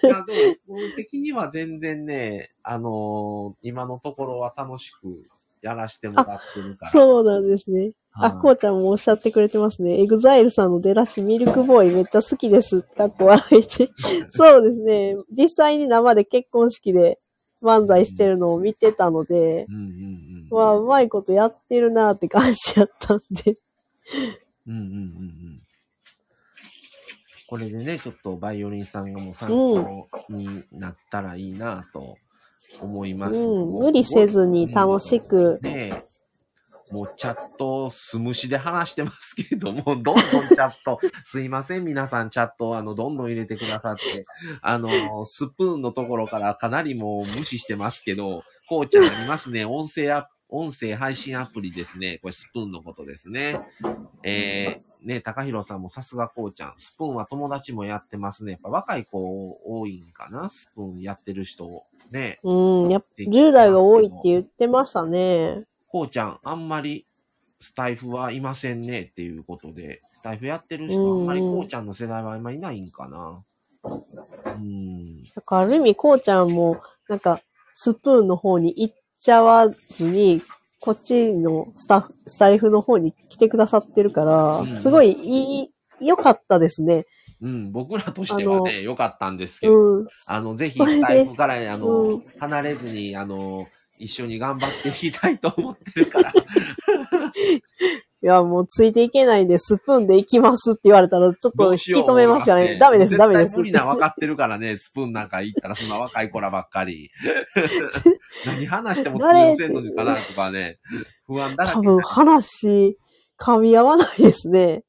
でも、僕的には全然ね、あのー今のところは楽しくやらせてもらってるから。そうなんですね。あ、はいこうちゃんもおっしゃってくれてますね。エグザイルさんの出だし、ミルクボーイめっちゃ好きです。かっこ笑いて。そうですね。実際に生で結婚式で漫才してるのを見てたので、うんうんうん。わあ、うまいことやってるなーって感じやったんで。うんうんうんうん。これでね、ちょっとバイオリンさんがもう参考になったらいいなと思います。うん。無理せずに楽しく。ねえもうチャット、素虫で話してますけれども、どんどんチャット、すいません、皆さんチャット、あの、どんどん入れてくださって、あの、スプーンのところからかなりもう無視してますけど、こうちゃんありますね、音声ア音声配信アプリですね。これスプーンのことですね。えー、ね、高弘さんもさすがこうちゃん。スプーンは友達もやってますね。やっぱ若い子多いんかな？スプーンやってる人。ね。うん、やっぱ10代が多いって言ってましたね。こうちゃん、あんまりスタイフはいませんねっていうことで、スタイフやってる人、あんまりこうちゃんの世代はあんまりいないんかな。うん。だからある意味、こうちゃんも、なんか、スプーンの方に行っちゃわずに、こっちのスタッフ、スタイフの方に来てくださってるから、うんすごいいい、良かったですね。うん、僕らとしてはね、良かったんですけど、うん。あの、ぜひ、スタイフから、あの、うん離れずに、あの、一緒に頑張っていきたいと思ってるから。いや、もうついていけないんで、スプーンで行きますって言われたら、ちょっと引き止めますからね。ダメです、ダメです。無理な分かってるからね、スプーンなんか行ったらそんな若い子らばっかり。何話しても通用せんのかなとかね、不安だらけ。多分話、噛み合わないですね。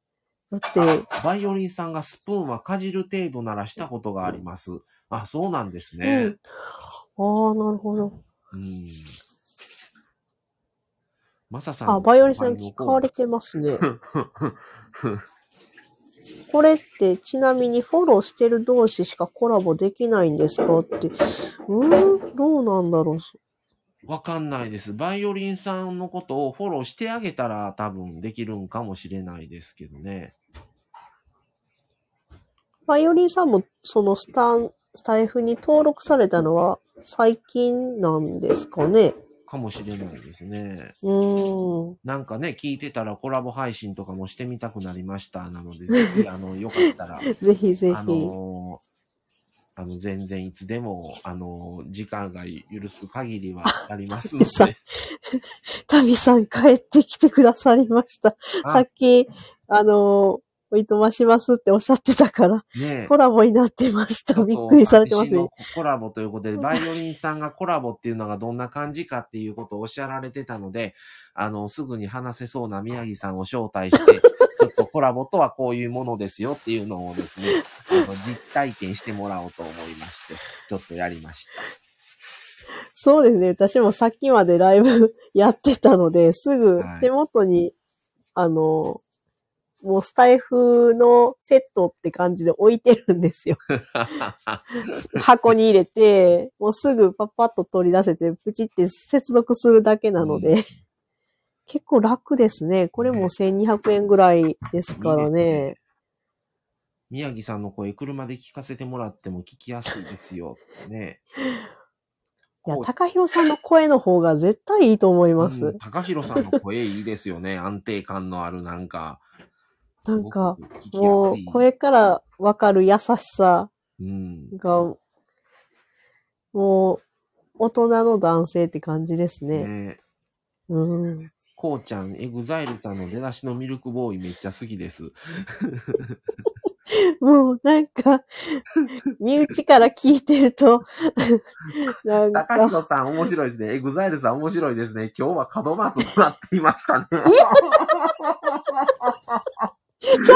だって、バイオリンさんがスプーンはかじる程度ならしたことがあります。あ、そうなんですうね。ん。ああ、なるほど。うん。マサさん。あ、バイオリンさん聞かれてますね。これって、ちなみにフォローしてる同士しかコラボできないんですかって。うーん、どうなんだろう。わかんないです。バイオリンさんのことをフォローしてあげたら多分できるんかもしれないですけどね。バイオリンさんも、そのスタン、スタイフに登録されたのは最近なんですかね。かもしれないですね。うーん。なんかね、聞いてたらコラボ配信とかもしてみたくなりました。なので、ぜひ、あの、よかったら、ぜひぜひ。あのあの、全然いつでも、あの時間が許す限りはありますのさで。タミさん帰ってきてくださりました。あさっき、あの、おいとましますっておっしゃってたから、ねコラボになってました。びっくりされてますね。コラボということで、バイオリンさんがコラボっていうのがどんな感じかっていうことをおっしゃられてたので、あの、すぐに話せそうな宮城さんを招待して、ちょっとコラボとはこういうものですよっていうのをですね、あの、実体験してもらおうと思いまして、ちょっとやりました。そうですね。私もさっきまでライブ やってたので、すぐはい手元に、あの、もうスタイフのセットって感じで置いてるんですよ。箱に入れて、もうすぐパッパッと取り出せて、プチって接続するだけなので、う結構楽ですね。これも1200円ぐらいですからね。宮城さんの声、車で聞かせてもらっても聞きやすいですよ。ね。いや高弘さんの声の方が絶対いいと思います。うん高弘さんの声いいですよね。安定感のあるなんか。なんか、もう声からわかる優しさうん。が、もう、大人の男性って感じですね。ねうん。こうちゃん、エグザイルさんの出だしのミルクボーイめっちゃ好きです。もうなんか、身内から聞いてると、なん高か、弘さん面白いですね。エグザイルさん面白いですね。今日は門松となっていましたね。ちゃんと聞い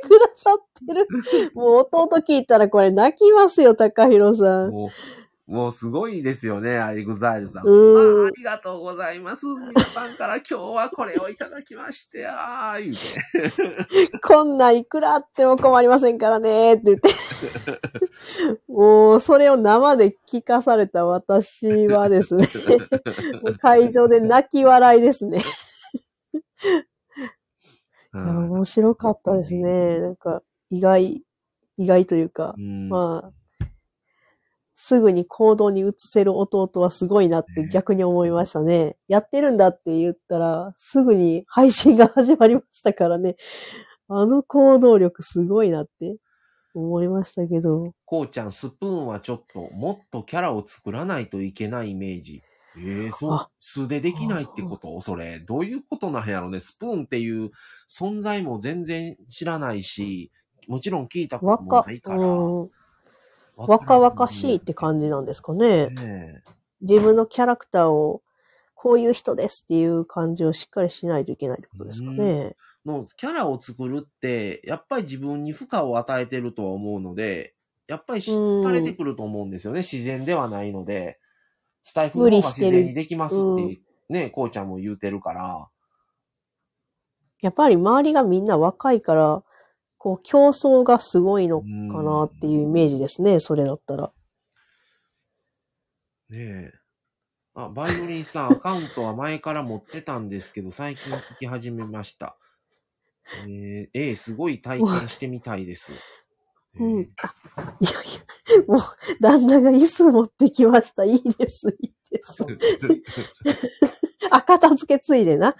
てくださってる。もう弟聞いたらこれ泣きますよ、高弘さん。もう、もうすごいですよね、エグザイルさん。うんあありがとうございます。皆さんから今日はこれをいただきまして、ああ、言うて。こんなんいくらあっても困りませんからね、って言って。もう、それを生で聞かされた私はですね、もう会場で泣き笑いですね。いやうん面白かったですね。なんか、意外、意外というか、うんまあ、すぐに行動に移せる弟はすごいなって逆に思いましたね。やってるんだって言ったら、すぐに配信が始まりましたからね。あの行動力すごいなって思いましたけど。こうちゃん、スプーンはちょっと、もっとキャラを作らないといけないイメージ。ええそうあ、素でできないってこと？それ。どういうことなんやろね？スプーンっていう存在も全然知らないし、もちろん聞いたことも若ない、から。うん、若々しいって感じなんですかね。じ。ね自分のキャラクターをこういう人ですっていう感じをしっかりしないといけないってことですかね。のキャラを作るって、やっぱり自分に負荷を与えてるとは思うので、やっぱり知かれてくると思うんですよね。自然ではないので。スタイフの方が自然にできますって、ね、こうちゃんも言うてるから。やっぱり周りがみんな若いから、こう競争がすごいのかなっていうイメージですね、それだったら。ねえ。あ、バイオリンさん、アカウントは前から持ってたんですけど、最近聞き始めました。えー、えーすごい体験してみたいです。うん。えあ、いやいや、もう、旦那が椅子持ってきました。いいです、いいです。ー あ、片付けついでな。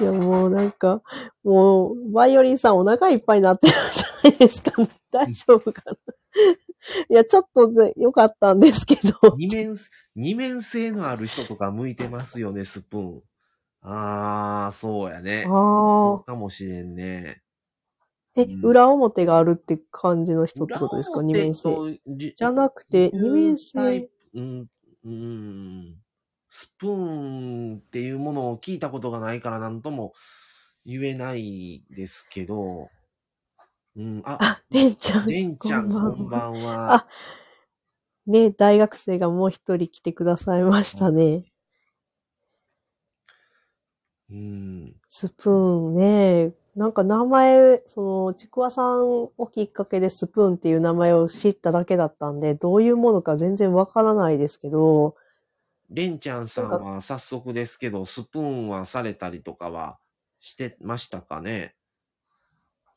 いや、もうなんか、もう、バイオリンさんお腹いっぱいになってるじゃないですか。大丈夫かな。いや、ちょっとでよかったんですけど。二面、二面性のある人とか向いてますよね、スプーン。あー、そうやね。そあうかもしれんね。あ。えうん、裏表があるって感じの人ってことですか？裏二面性。じじゃなくて、うん二面性。うん、うん。スプーンっていうものを聞いたことがないから何とも言えないですけど、うん、あ、あ、レンちゃん、レンちゃん、こんこんばんは。ばんは。あね、大学生がもう一人来てくださいましたね。うん、スプーンね。なんか名前、その、ちくわさんをきっかけでスプーンっていう名前を知っただけだったんで、どういうものか全然わからないですけど、レンちゃんさんは早速ですけど、スプーンはされたりとかはしてましたかね？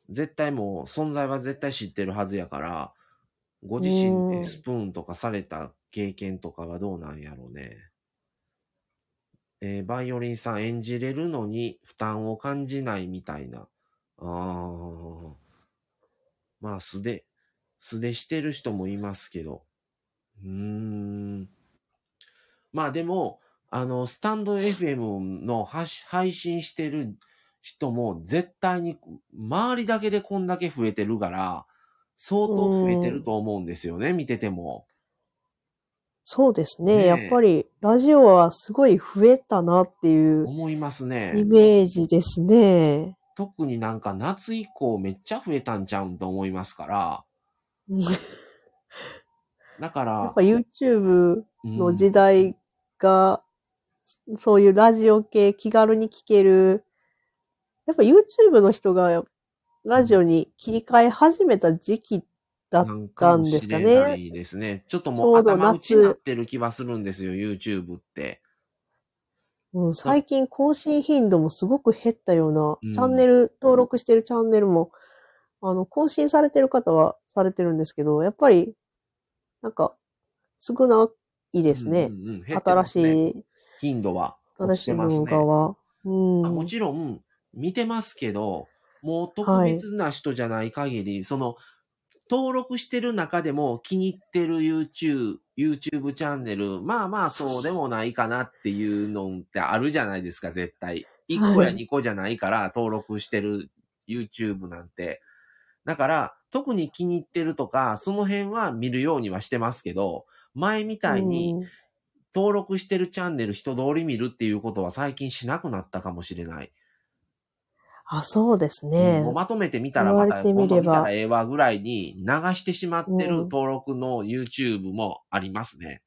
絶対もう存在は絶対知ってるはずやから、ご自身でスプーンとかされた経験とかはどうなんやろうね。えーバイオリンさん演じれるのに負担を感じないみたいな。ああ。まあ素で、素でしてる人もいますけど。うーん。まあでも、あの、スタンド FM の配信してる人も絶対に、周りだけでこんだけ増えてるから、相当増えてると思うんですよね、見てても。そうですね。ねえやっぱり、ラジオはすごい増えたなっていう思いますイね。メージですね。特になんか夏以降めっちゃ増えたんちゃうんと思いますから。う んだから、やっぱ YouTube うんの時代が、そういうラジオ系気軽に聞ける、やっぱ YouTube の人がラジオに切り替え始めた時期だったんですかねないですね。ちょっともう頭打ち夏になってる気はするんですよ、YouTube って。うん、最近更新頻度もすごく減ったような、うんチャンネル、登録してるチャンネルも、あの、更新されてる方はされてるんですけど、やっぱり、なんか、少ないですね。うんうんうん減ってま新しい、頻度は新しい。動画は。うん。あもちろん、見てますけど、もう特別な人じゃない限り、その、登録してる中でも気に入ってる YouTube、YouTube チャンネル、まあまあそうでもないかなっていうのってあるじゃないですか、絶対。1個やはい2個じゃないから登録してる YouTube なんて。だから、特に気に入ってるとか、その辺は見るようにはしてますけど、前みたいにうん登録してるチャンネル一通り見るっていうことは最近しなくなったかもしれない。あ、そうですね。もうまとめて見たらまた今てみれば度見たらええわぐらいに流してしまってるうん登録の YouTube もありますね。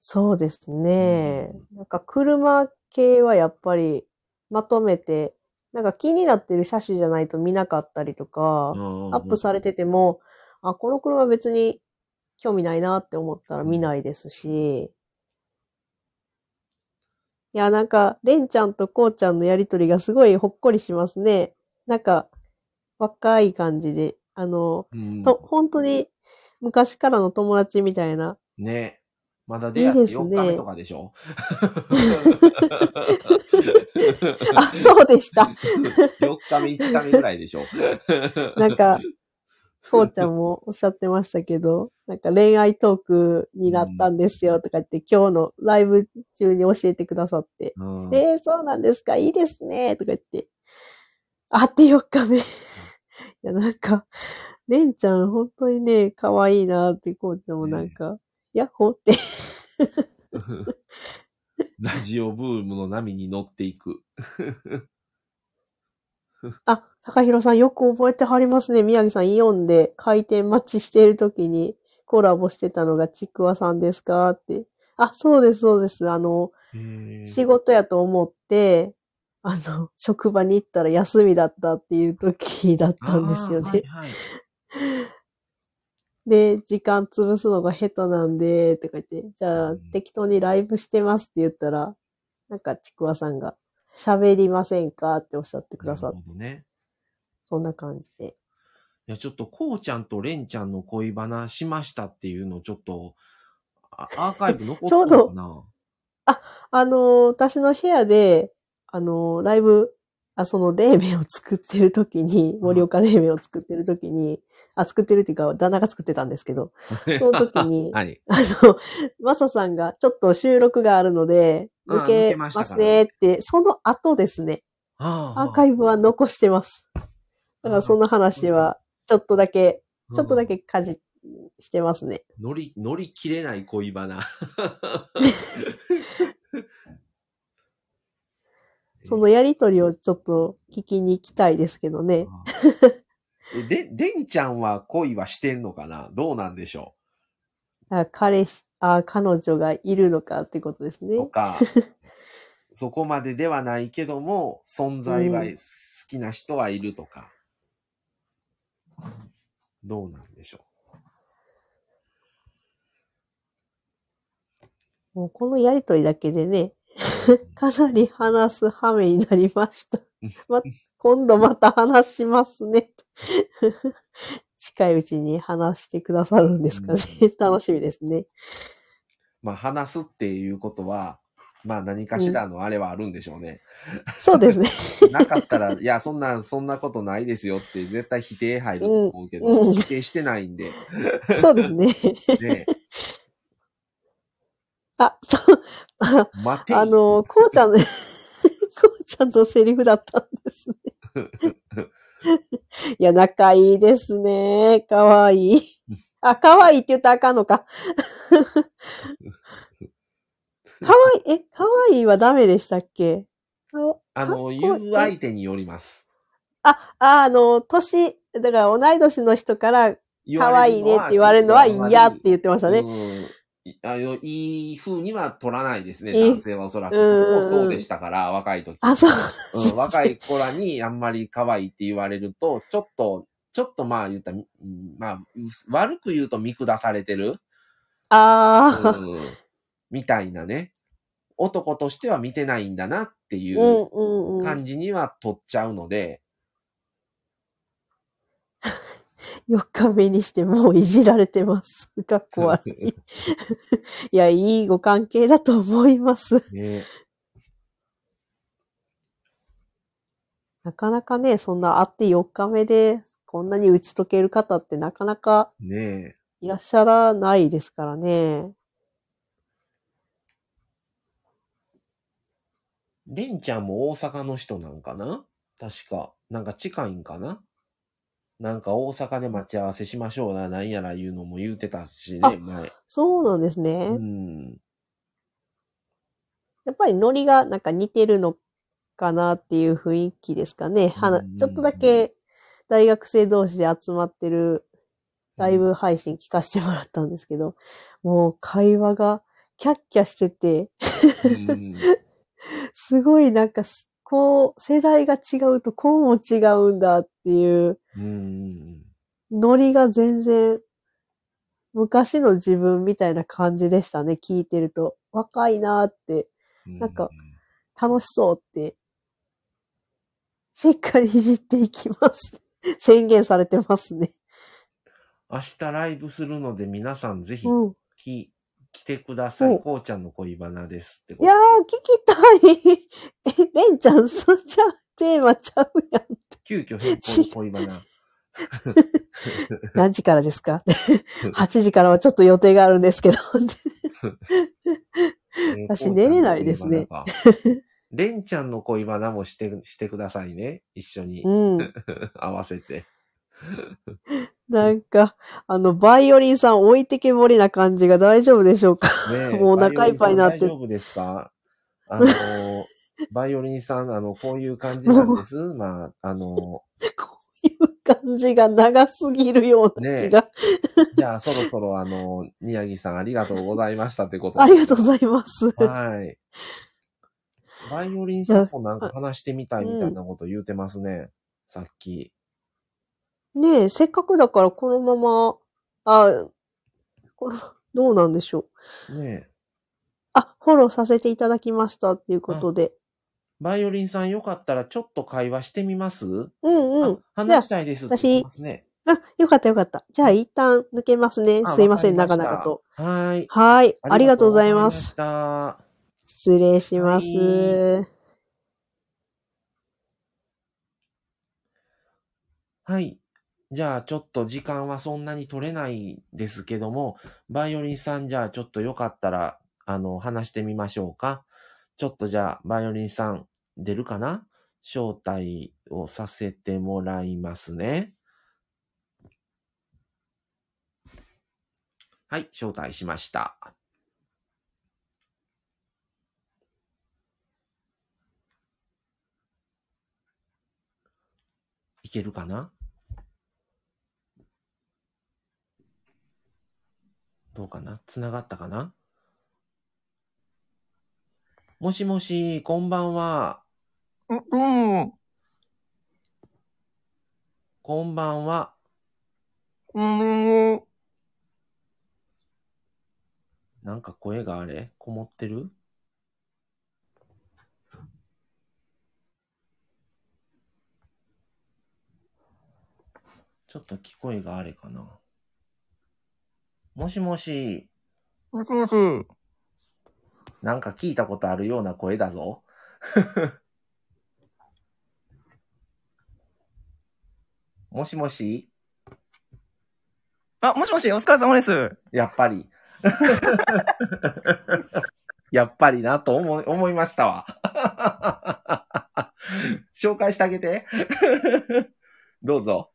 そうですね。なんか車系はやっぱりまとめて、なんか気になってる車種じゃないと見なかったりとか、アップされてても、あ、この車別に興味ないなって思ったら見ないですし、いや、なんか、レンちゃんとコウちゃんのやりとりがすごいほっこりしますね。なんか、若い感じで、あの、うんと、本当に昔からの友達みたいな。ね。まだ出会っていいですね4日目とかでしょ？あ、そうでした。4日目、5日目ぐらいでしょ？なんか、こうちゃんもおっしゃってましたけど、なんか恋愛トークになったんですよとか言って、今日のライブ中に教えてくださって、うんえー、そうなんですかいいですねとか言って、会って4日目。いや、なんか、レンちゃん本当にね、可愛いなって、こうちゃんもなんか、ヤッホーって。ラジオブームの波に乗っていく。あ、高弘さんよく覚えてはりますね。宮城さんイオンで開店待ちしている時にコラボしてたのがちくわさんですかって。あ、そうです、そうです。あの、仕事やと思って、あの、職場に行ったら休みだったっていう時だったんですよね。はいはい、で、時間潰すのが下手なんで、って書いて、じゃあ、適当にライブしてますって言ったら、なんかちくわさんが、喋りませんかっておっしゃってくださって。なるほどね。そんな感じで。いや、ちょっと、こうちゃんとれんちゃんの恋バナしましたっていうのをちょっと、アーカイブ残ってるのかな？ちょうど、あ、あのー、私の部屋で、あのー、ライブ、あ、その冷麺を作ってる時に、盛岡冷麺を作ってる時に、あ、作ってるっていうか、旦那が作ってたんですけど、その時に、はい、あの、マサさんがちょっと収録があるので、抜けますねって、その後ですね、アーカイブは残してます。だからその話は、ちょっとだけ、ちょっとだけかじしてますね。乗り、乗り切れない恋バナ。そのやりとりをちょっと聞きに行きたいですけどね。で、でんちゃんは恋はしてんのかな？どうなんでしょう？あ彼氏、あ彼女がいるのかってことですね。とか、そこまでではないけども、存在は好きな人はいるとか。うん、どうなんでしょう。もうこのやりとりだけでね、かなり話す羽目になりました。ま、今度また話しますね。近いうちに話してくださるんですかね。楽しみですね。まあ、話すっていうことは、まあ何かしらのあれはあるんでしょうね。うん、そうですね。なかったら、いや、そんな、そんなことないですよって絶対否定入ると思うけど、うん、否定してないんで。そうですね。ねあ、待てあの、こうちゃん、こうちゃんのセリフだったんですね。いや、仲いいですね。かわいい。あ、かわいいって言ったらあかんのか。かわいい、え、かわいいはダメでしたっけ？あの、言う相手によります。あ、あ、あの、年、だから同い年の人から、かわいいねって言われるのは嫌って言ってましたね。あの、いい風には取らないですね、男性はおそらく。そうでしたから、若い時。あ、そう、うん。若い子らにあんまり可愛いって言われると、ちょっと、ちょっとまあ言ったら、まあ、悪く言うと見下されてる。ああ、うん、みたいなね。男としては見てないんだなっていう感じには取っちゃうので、4日目にしてもういじられてます。かっこ悪い。いや、いいご関係だと思います。ね、なかなかね、そんな会って4日目でこんなに打ち解ける方ってなかなかいらっしゃらないですからね。レンちゃんも大阪の人なんかな？確か。なんか近いんかな？なんか大阪で待ち合わせしましょうな、なんやら言うのも言うてたしね、前。そうなんですね。うん。やっぱりノリがなんか似てるのかなっていう雰囲気ですかね。はなちょっとだけ大学生同士で集まってるライブ配信聞かせてもらったんですけど、もう会話がキャッキャしてて すごいなんかこう、世代が違うとこうも違うんだっていう、ノリが全然、昔の自分みたいな感じでしたね、聞いてると。若いなって、なんか、楽しそうって、しっかりいじっていきます。宣言されてますね。明日ライブするので皆さんぜひ、うん、き来てください。こうちゃんの恋バナですっていやー、聞きたい。え、レンちゃん、そじゃテーマちゃうやん。急遽変更恋バナ。何時からですか ?8 時からはちょっと予定があるんですけど。私寝れないですね。レンちゃんの恋バナもして、してくださいね。一緒に。うん。合わせて。なんか、あの、バイオリンさん置いてけぼりな感じが大丈夫でしょうか、ね、もうお腹いっぱいになって。大丈夫ですか？あの、バイオリンさん、あの、こういう感じなんです。まあ、あの、こういう感じが長すぎるような気が。じゃあ、そろそろあの、宮城さんありがとうございましたってことでありがとうございます。はい。バイオリンさんもなんか話してみたいみたいなこと言うてますね。さっき。ねえ、せっかくだからこのまま、あ、この、どうなんでしょう。ねえ。あ、フォローさせていただきましたっていうことで。バイオリンさんよかったらちょっと会話してみます？うんうん。あ話したいですって言ってますね。あ、よかったよかった。じゃあ一旦抜けますね。あすいません、わかりました長々と。はい。はい。ありがとうございます。失礼します。ははい。じゃあ、ちょっと時間はそんなに取れないですけども、バイオリンさん、じゃあ、ちょっとよかったら、あの、話してみましょうか。ちょっとじゃあ、バイオリンさん、出るかな？招待をさせてもらいますね。はい、招待しました。いけるかな？どうかな？つながったかな？もしもし、こんばんは。う、うん。こんばんは。うん。なんか声があれ？こもってる？ちょっと聞こえがあれかな。もしもし、もしもし。なんか聞いたことあるような声だぞ。もしもしあ、もしもし、お疲れ様です。やっぱり。やっぱりなと思い思いましたわ。紹介してあげて。どうぞ。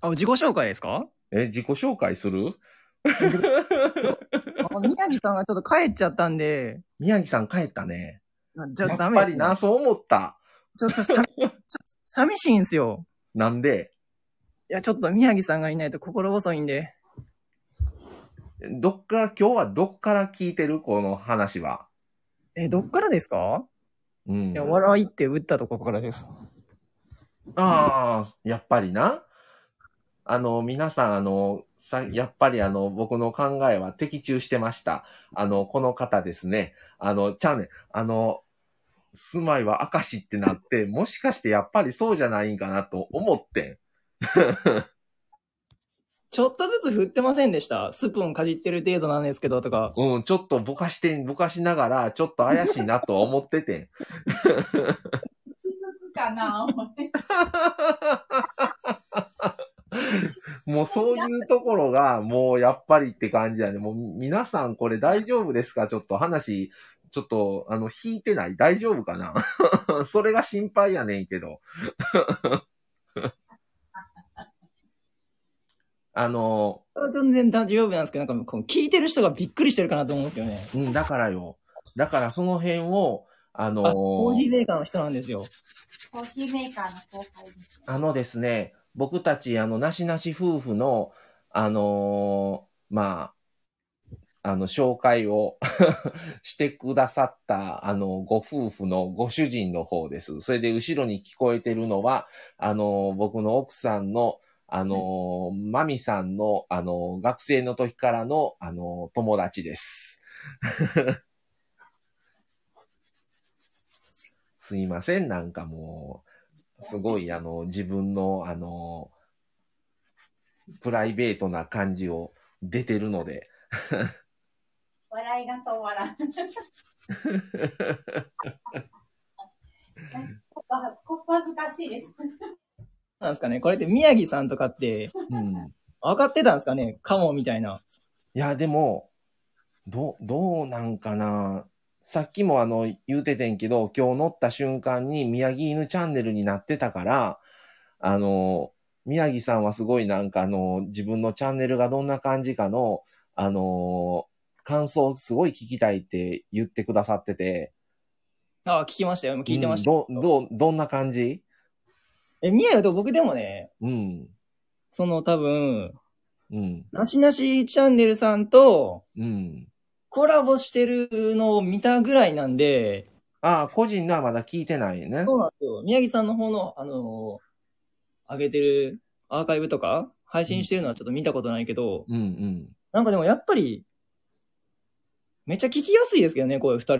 あ、自己紹介ですか？え、自己紹介する？あ宮城さんがちょっと帰っちゃったんで、宮城さん帰ったね。じゃやっあダメですねぱりな、そう思った。ちょっとさ、ちょっと寂しいんですよ。なんで？いや、ちょっと宮城さんがいないと心細いんで。どっから、今日はどっから聞いてる？この話は。え、どっからですか？うんいや、。笑いって打ったとこからです。ああ、やっぱりな。あの、皆さん、あの、さ、やっぱりあの、僕の考えは的中してました。あの、この方ですね。あの、ちゃうねんあの、住まいは明石ってなって、もしかしてやっぱりそうじゃないんかなと思って ちょっとずつ振ってませんでした？スプーンかじってる程度なんですけど、とか。ん。うん、ちょっとぼかして、ぼかしながら、ちょっと怪しいなとは思っててん。続くかな思って。もうそういうところが、もうやっぱりって感じやね。もう皆さんこれ大丈夫ですか？ちょっと話、ちょっと、あの、引いてない大丈夫かな？それが心配やねんけど。あの、全然大丈夫なんですけど、なんかこう聞いてる人がびっくりしてるかなと思うんですけどね。うん、だからよ。だからその辺を、あのあ、コーヒーメーカーの人なんですよ。コーヒーメーカーの公開です。あのですね、僕たち、あの、なしなし夫婦の、あのーまあ、あの、紹介を してくださった、あの、ご夫婦のご主人の方です。それで、後ろに聞こえてるのは、あの、僕の奥さんの、あの、マミさんの、あの、学生の時からの、あの、友達です。すいません、なんかもう、すごい、あの、自分の、あの、プライベートな感じを出てるので。笑いが止まらん。ここ恥ずかしいです。なんですかねこれって宮城さんとかってうん。分かってたんですかねカモみたいな。いや、でも、ど、どうなんかな。さっきもあの、言うててんけど、今日乗った瞬間に宮城犬チャンネルになってたから、あの、宮城さんはすごいなんかあの、自分のチャンネルがどんな感じかの、あの、感想すごい聞きたいって言ってくださってて。ああ、聞きましたよ。聞いてました。うん、ど、ど、どんな感じ？え、宮城と僕でもね、うん。その多分、うん。なしなしチャンネルさんとうん。コラボしてるのを見たぐらいなんで、ああ、個人のはまだ聞いてないね。そうなんですよ。宮城さんの方の、あの上げてるアーカイブとか、配信してるのはちょっと見たことないけど、うんうん。なんかでもやっぱり、めっちゃ聞きやすいですけどね、こういう二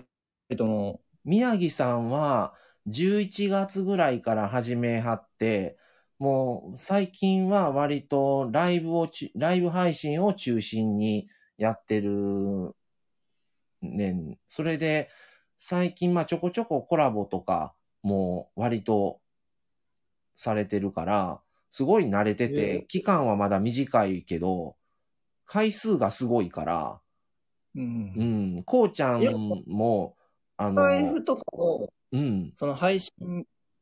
人とも。宮城さんは、11月ぐらいから始めはって、もう最近は割とライブをち、ライブ配信を中心にやってるねん。それで、最近まあちょこちょこコラボとかも割とされてるから、すごい慣れてえて、期間はまだ短いけど、回数がすごいから、うんう。ん、こうちゃんも、あの、F とかを、うん、その配信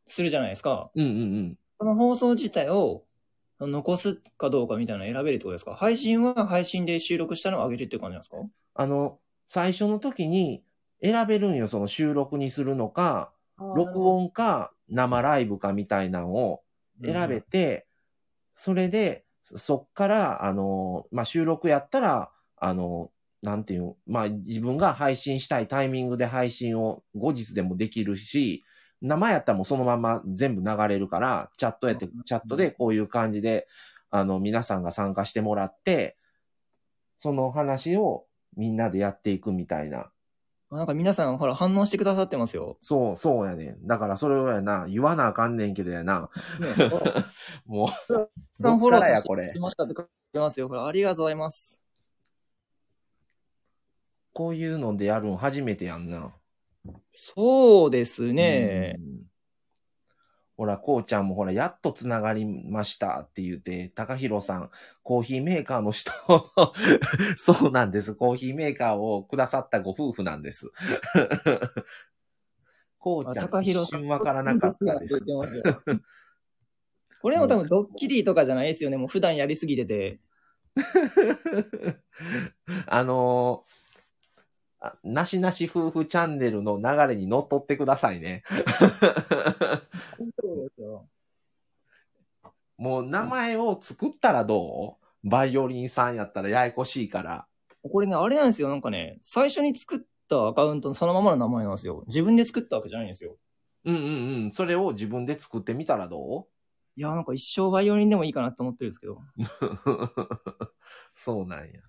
するじゃないですか。うんうんうん。その放送自体を残すかどうかみたいなの選べるってことですか？配信は配信で収録したのを上げるっていう感じなんですか？あの、最初の時に選べるんよ、その収録にするのか、録音か生ライブかみたいなのを選べて、それで、そそっから、あの、まあ、収録やったら、あの、なんていう、まあ、自分が配信したいタイミングで配信を後日でもできるし、生やったらもうそのまま全部流れるから、チャットやって、チャットでこういう感じで、あの、皆さんが参加してもらって、その話をみんなでやっていくみたいな。なんか皆さんほら反応してくださってますよ。そう、そうやねん。だからそれをやな、言わなあかんねんけどやな。ね、もう、さんフォや、さこれ？ましたって書いてますよ。これありがとうございます。こういうのでやるの初めてやんな。そうですね。うんほら、こうちゃんもほら、やっとつながりましたって言って、高弘さん、コーヒーメーカーの人、そうなんです。コーヒーメーカーをくださったご夫婦なんです。こうちゃん、一弘さん瞬わからなかったです。これも多分ドッキリとかじゃないですよね。もう普段やりすぎてて。あのーあなしなし夫婦チャンネルの流れに乗っ取ってくださいね。そうですよ。もう名前を作ったらどう？バイオリンさんやったらややこしいから。これね、あれなんですよ。なんかね、最初に作ったアカウントのそのままの名前なんですよ。自分で作ったわけじゃないんですよ。うんうんうん。それを自分で作ってみたらどいや、なんか一生バイオリンでもいいかなって思ってるんですけど。う そうなんや。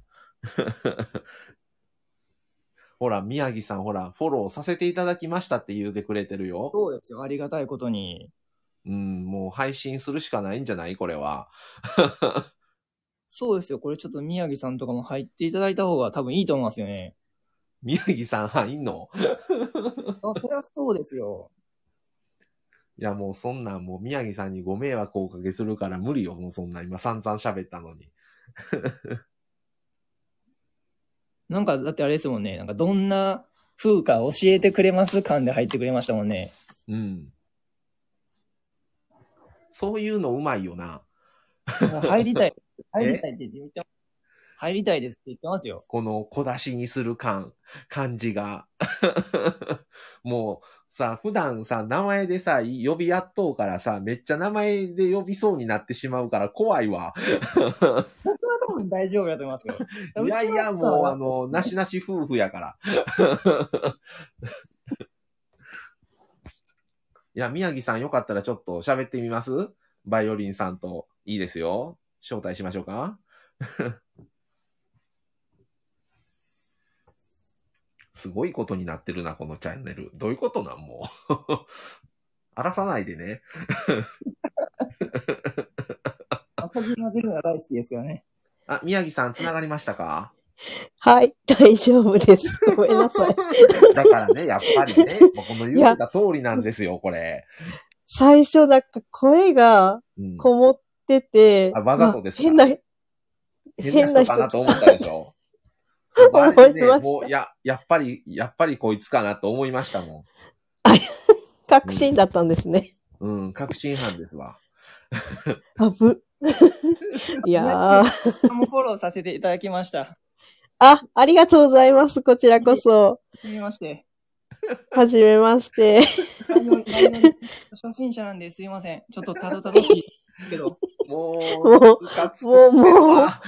ほら、宮城さん、ほら、フォローさせていただきましたって言うてくれてるよ。そうですよ。ありがたいことに。うん、もう配信するしかないんじゃないこれは。そうですよ。これちょっと宮城さんとかも入っていただいた方が多分いいと思いますよね。宮城さん入んの？あ、それはそうですよ。いや、もうそんなん、もう宮城さんにご迷惑をおかけするから無理よ。もうそんな、今散々喋ったのに。なんか、だってあれですもんね。なんかどんな風か教えてくれます感で入ってくれましたもんね。うん。そういうのうまいよな。入りたい。入りたいって言ってます。入りたいですって言ってますよ。この小出しにする感、感じが。もうさ、普段さ、名前でさ、呼び合っとうからさ、めっちゃ名前で呼びそうになってしまうから怖いわ。僕は多分大丈夫だと思いますよ。いやいや、もうあの、なしなし夫婦やから。いや、宮城さんよかったらちょっと喋ってみます？バイオリンさんと。いいですよ。招待しましょうか？すごいことになってるな、このチャンネル。どういうことなんもう。荒らさないでね。赤木混ぜるのが大好きですけどね。あ、宮城さん繋がりましたか？はい、大丈夫です。ごめんなさい。だからね、やっぱりね、もうこの言った通りなんですよ、これ。最初なんか声がうん、こもってて、あわざとですか？まあ変な、変な人かなと思ったでしょ。思いましたもう、や、やっぱり、やっぱりこいつかなと思いましたも 確信だったんですね。ん。うん、確信犯ですわ。あぶ。いやー、フォローさせていただきました。あ、ありがとうございます。こちらこそ。はじめまして。はじめまして。初心者なんですいません。ちょっとたどたどしいけど。ももうもうもうわ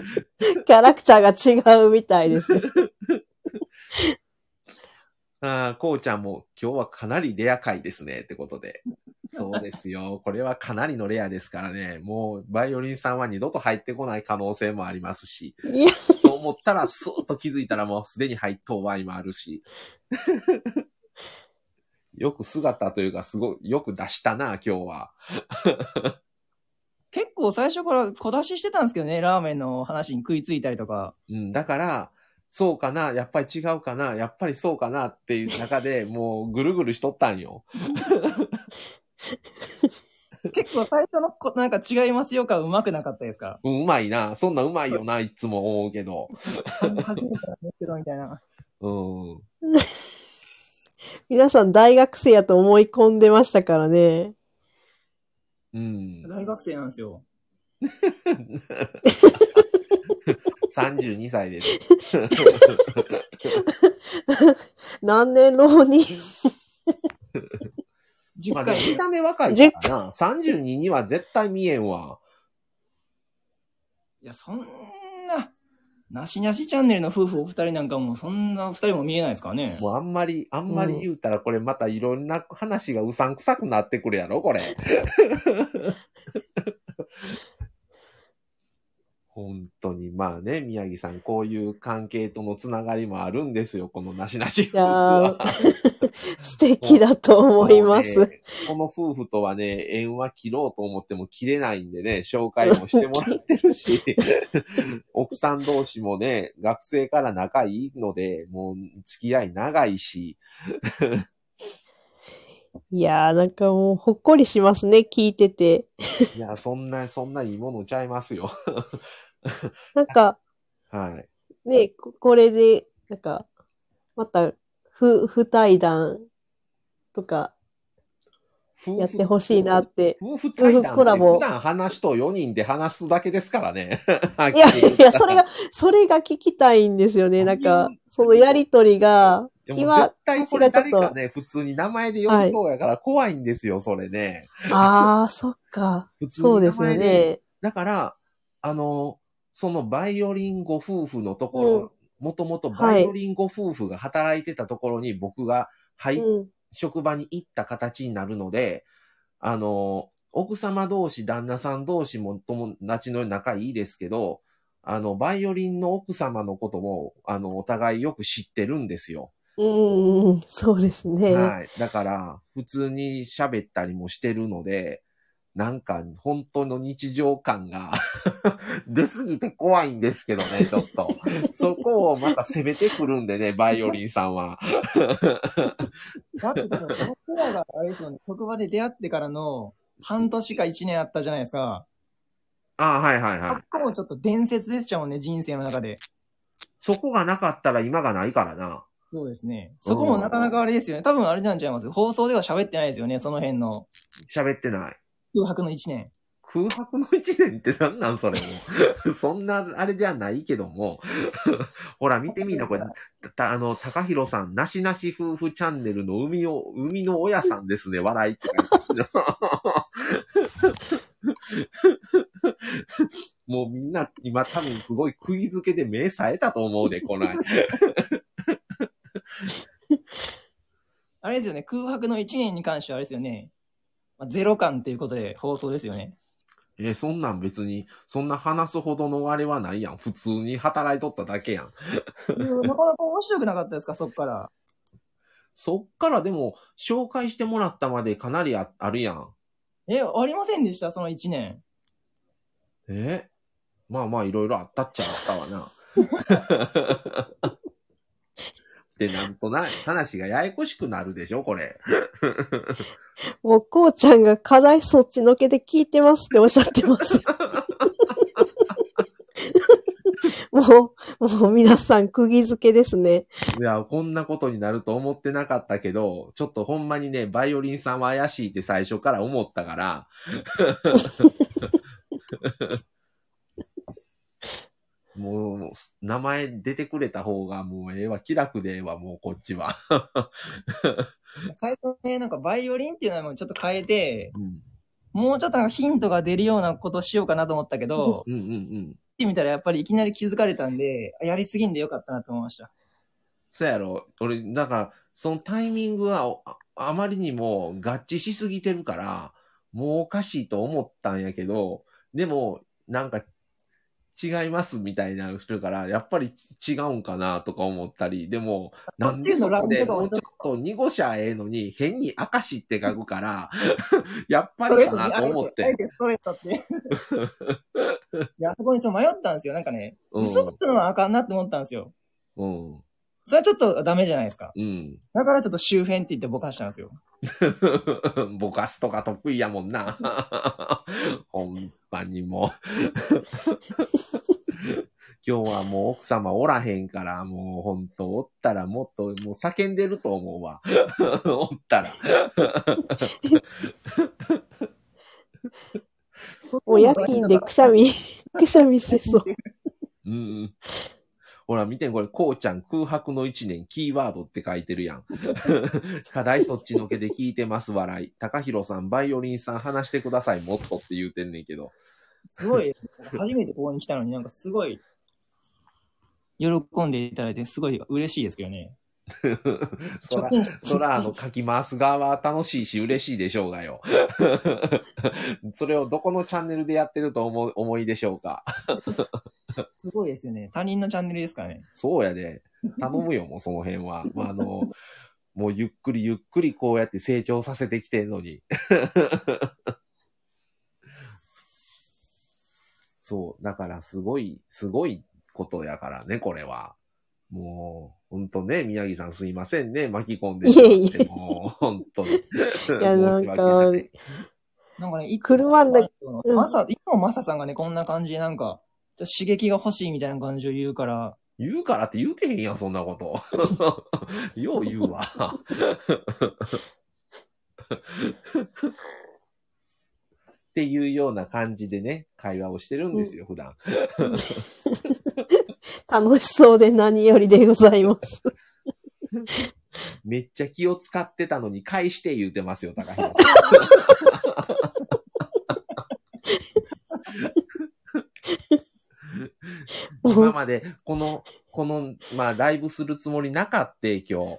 キャラクターが違うみたいです。ああ、こうちゃんも今日はかなりレア回ですねってことで。そうですよ。これはかなりのレアですからね。もう、バイオリンさんは二度と入ってこない可能性もありますし。いや、と思ったら、スーッと気づいたらもうすでに入っとう場合もあるし。よく姿というか、すごい、よく出したな、今日は。結構最初から小出ししてたんですけどね、ラーメンの話に食いついたりとか。うん、だから、そうかな、やっぱり違うかな、やっぱりそうかなっていう中で、もうぐるぐるしとったんよ。結構最初のこなんか違いますよかうまくなかったですか？うん、うまいな。そんなうまいよな、いつも思うけど。初めてなんですけど、みたいな。うん。皆さん大学生やと思い込んでましたからね。うん。大学生なんですよ。32歳です。何年浪人？10まあ、見た目若いからな。32には絶対見えんわ。いや、そんな、なしなしチャンネルの夫婦お二人なんかも、そんな二人も見えないですからね。もうあんまり、あんまり言うたら、これまたいろんな話がうさんくさくなってくるやろ、これ。本当に、まあね、宮城さん、こういう関係とのつながりもあるんですよ、このなしなし夫婦いやはー。素敵だと思います。ねこの夫婦とはね、縁は切ろうと思っても切れないんでね、紹介もしてもらってるし、奥さん同士もね、学生から仲いいので、もう付き合い長いし、いやー、なんかもうほっこりしますね、聞いてて。いや、そんな、そんないいものちゃいますよ。なんか、はい。ね、ここれで、なんか、また、ふ、不対談とかやってほしいなって。夫婦対談ってコラボ普段話と4人で話すだけですからね。いや いや、それが、それが聞きたいんですよね。なんか、そのやりとりが、今絶対これ私がちょっと誰かね、普通に名前で呼びそうやから怖いんですよ、それね。ああ、そっか。普通そうですよに名前で。ね。だから、あの、そのバイオリンご夫婦のところ、もともとバイオリンご夫婦が働いてたところに僕が入っうん。職場に行った形になるので、あの、奥様同士、旦那さん同士も友達の仲いいですけど、あの、バイオリンの奥様のことも、あの、お互いよく知ってるんですよ。うん、うんそうですね。はい。だから、普通に喋ったりもしてるので、なんか、本当の日常感が 出すぎて怖いんですけどね、ちょっと。そこをまた攻めてくるんでね、バイオリンさんは。だって僕らがあれですよね、職場で出会ってからの半年か一年あったじゃないですか。ああ、はいはいはい。あっこもちょっと伝説でしたもんね、人生の中で。そこがなかったら今がないからな。そうですね。そこもなかなかあれですよね。多分あれなんちゃいます？放送では喋ってないですよね、その辺の喋ってない。空白の一年。空白の一年って何なんそれも。そんな、あれではないけども。ほら、見てみんな、これ、た、あの、高弘さん、なしなし夫婦チャンネルの海を、海の親さんですね、笑いって書いてあるもうみんな、今多分すごい釘付けで目冴えたと思うで、こない。あれですよね、空白の一年に関してはあれですよね。まあ、ゼロ感っていうことで放送ですよね。えーそんなん別に、そんな話すほどのあれはないやん。普通に働いとっただけやん。うんなかなか面白くなかったですか、そっから。そっからでも、紹介してもらったまでかなりああるやん。え、ありませんでした、その一年。え？まあまあ、いろいろあったっちゃあったわな。で、なんとな、話がややこしくなるでしょ、これ。もう、こうちゃんが課題そっちのけで聞いてますっておっしゃってます。もう、もう皆さん釘付けですね。いや、こんなことになると思ってなかったけど、ちょっとほんまにね、バイオリンさんは怪しいって最初から思ったから。もう、名前出てくれた方がもうええわ、気楽でええわ、もうこっちは。最初ね、なんかバイオリンっていうのもちょっと変えて、うん。もうちょっとなんかヒントが出るようなことしようかなと思ったけど、うんうんうん。ってみたらやっぱりいきなり気づかれたんで、あやりすぎんでよかったなと思いました。そうやろ。俺、だから、そのタイミングはあまりにも合致しすぎてるから、もうおかしいと思ったんやけど、でも、なんか、違いますみたいな人から、やっぱり違うんかなとか思ったり、でも、なんでそこでもうちょっと濁しゃええのに、変に明石って書くから、やっぱりかなと思って。あえてストレートって。いや、あそこにちょっと迷ったんですよ。なんかね、うん嘘つくのはあかんなって思ったんですよ。うん。それはちょっとダメじゃないですか。うん。だからちょっと周辺って言ってぼかしたんですよ。ぼかすとか得意やもんな。ほんまにもう。今日はもう奥様おらへんから、もうほんと、おったらもっと、もう叫んでると思うわ。おったら。もう夜勤でくしゃみ、くしゃみしてそう。うんうん。ほら、見てこれ、こうちゃん空白の一年、キーワードって書いてるやん。課題そっちのけで聞いてます、笑い。高弘さん、バイオリンさん話してください、もっとって言うてんねんけど。すごい、初めてここに来たのになんかすごい、喜んでいただいてすごい嬉しいですけどね。そら、そら、あの、書き回す側は楽しいし嬉しいでしょうがよ。それをどこのチャンネルでやってると思う、思いでしょうか？すごいですよね。他人のチャンネルですからね。そうやで。頼むよ、もう その辺は。まあ、あの、もうゆっくりゆっくりこうやって成長させてきてんのに。そう。だからすごい、すごいことやからね、これは。もう、ほんとね、宮城さんすいませんね、巻き込んでしまって。いえいえもう、ほんとに。いいや、なんか、なんかね、いつ車だうんマサ、いつもマサさんがね、こんな感じでなんか、刺激が欲しいみたいな感じを言うから、言うからって言うてへんやん、そんなこと。よう言うわ。っていうような感じでね、会話をしてるんですよ、普段。楽しそうで何よりでございます。めっちゃ気を使ってたのに返して言うてますよ、高弘さん。今まで、この、この、まあ、ライブするつもりなかって、今日。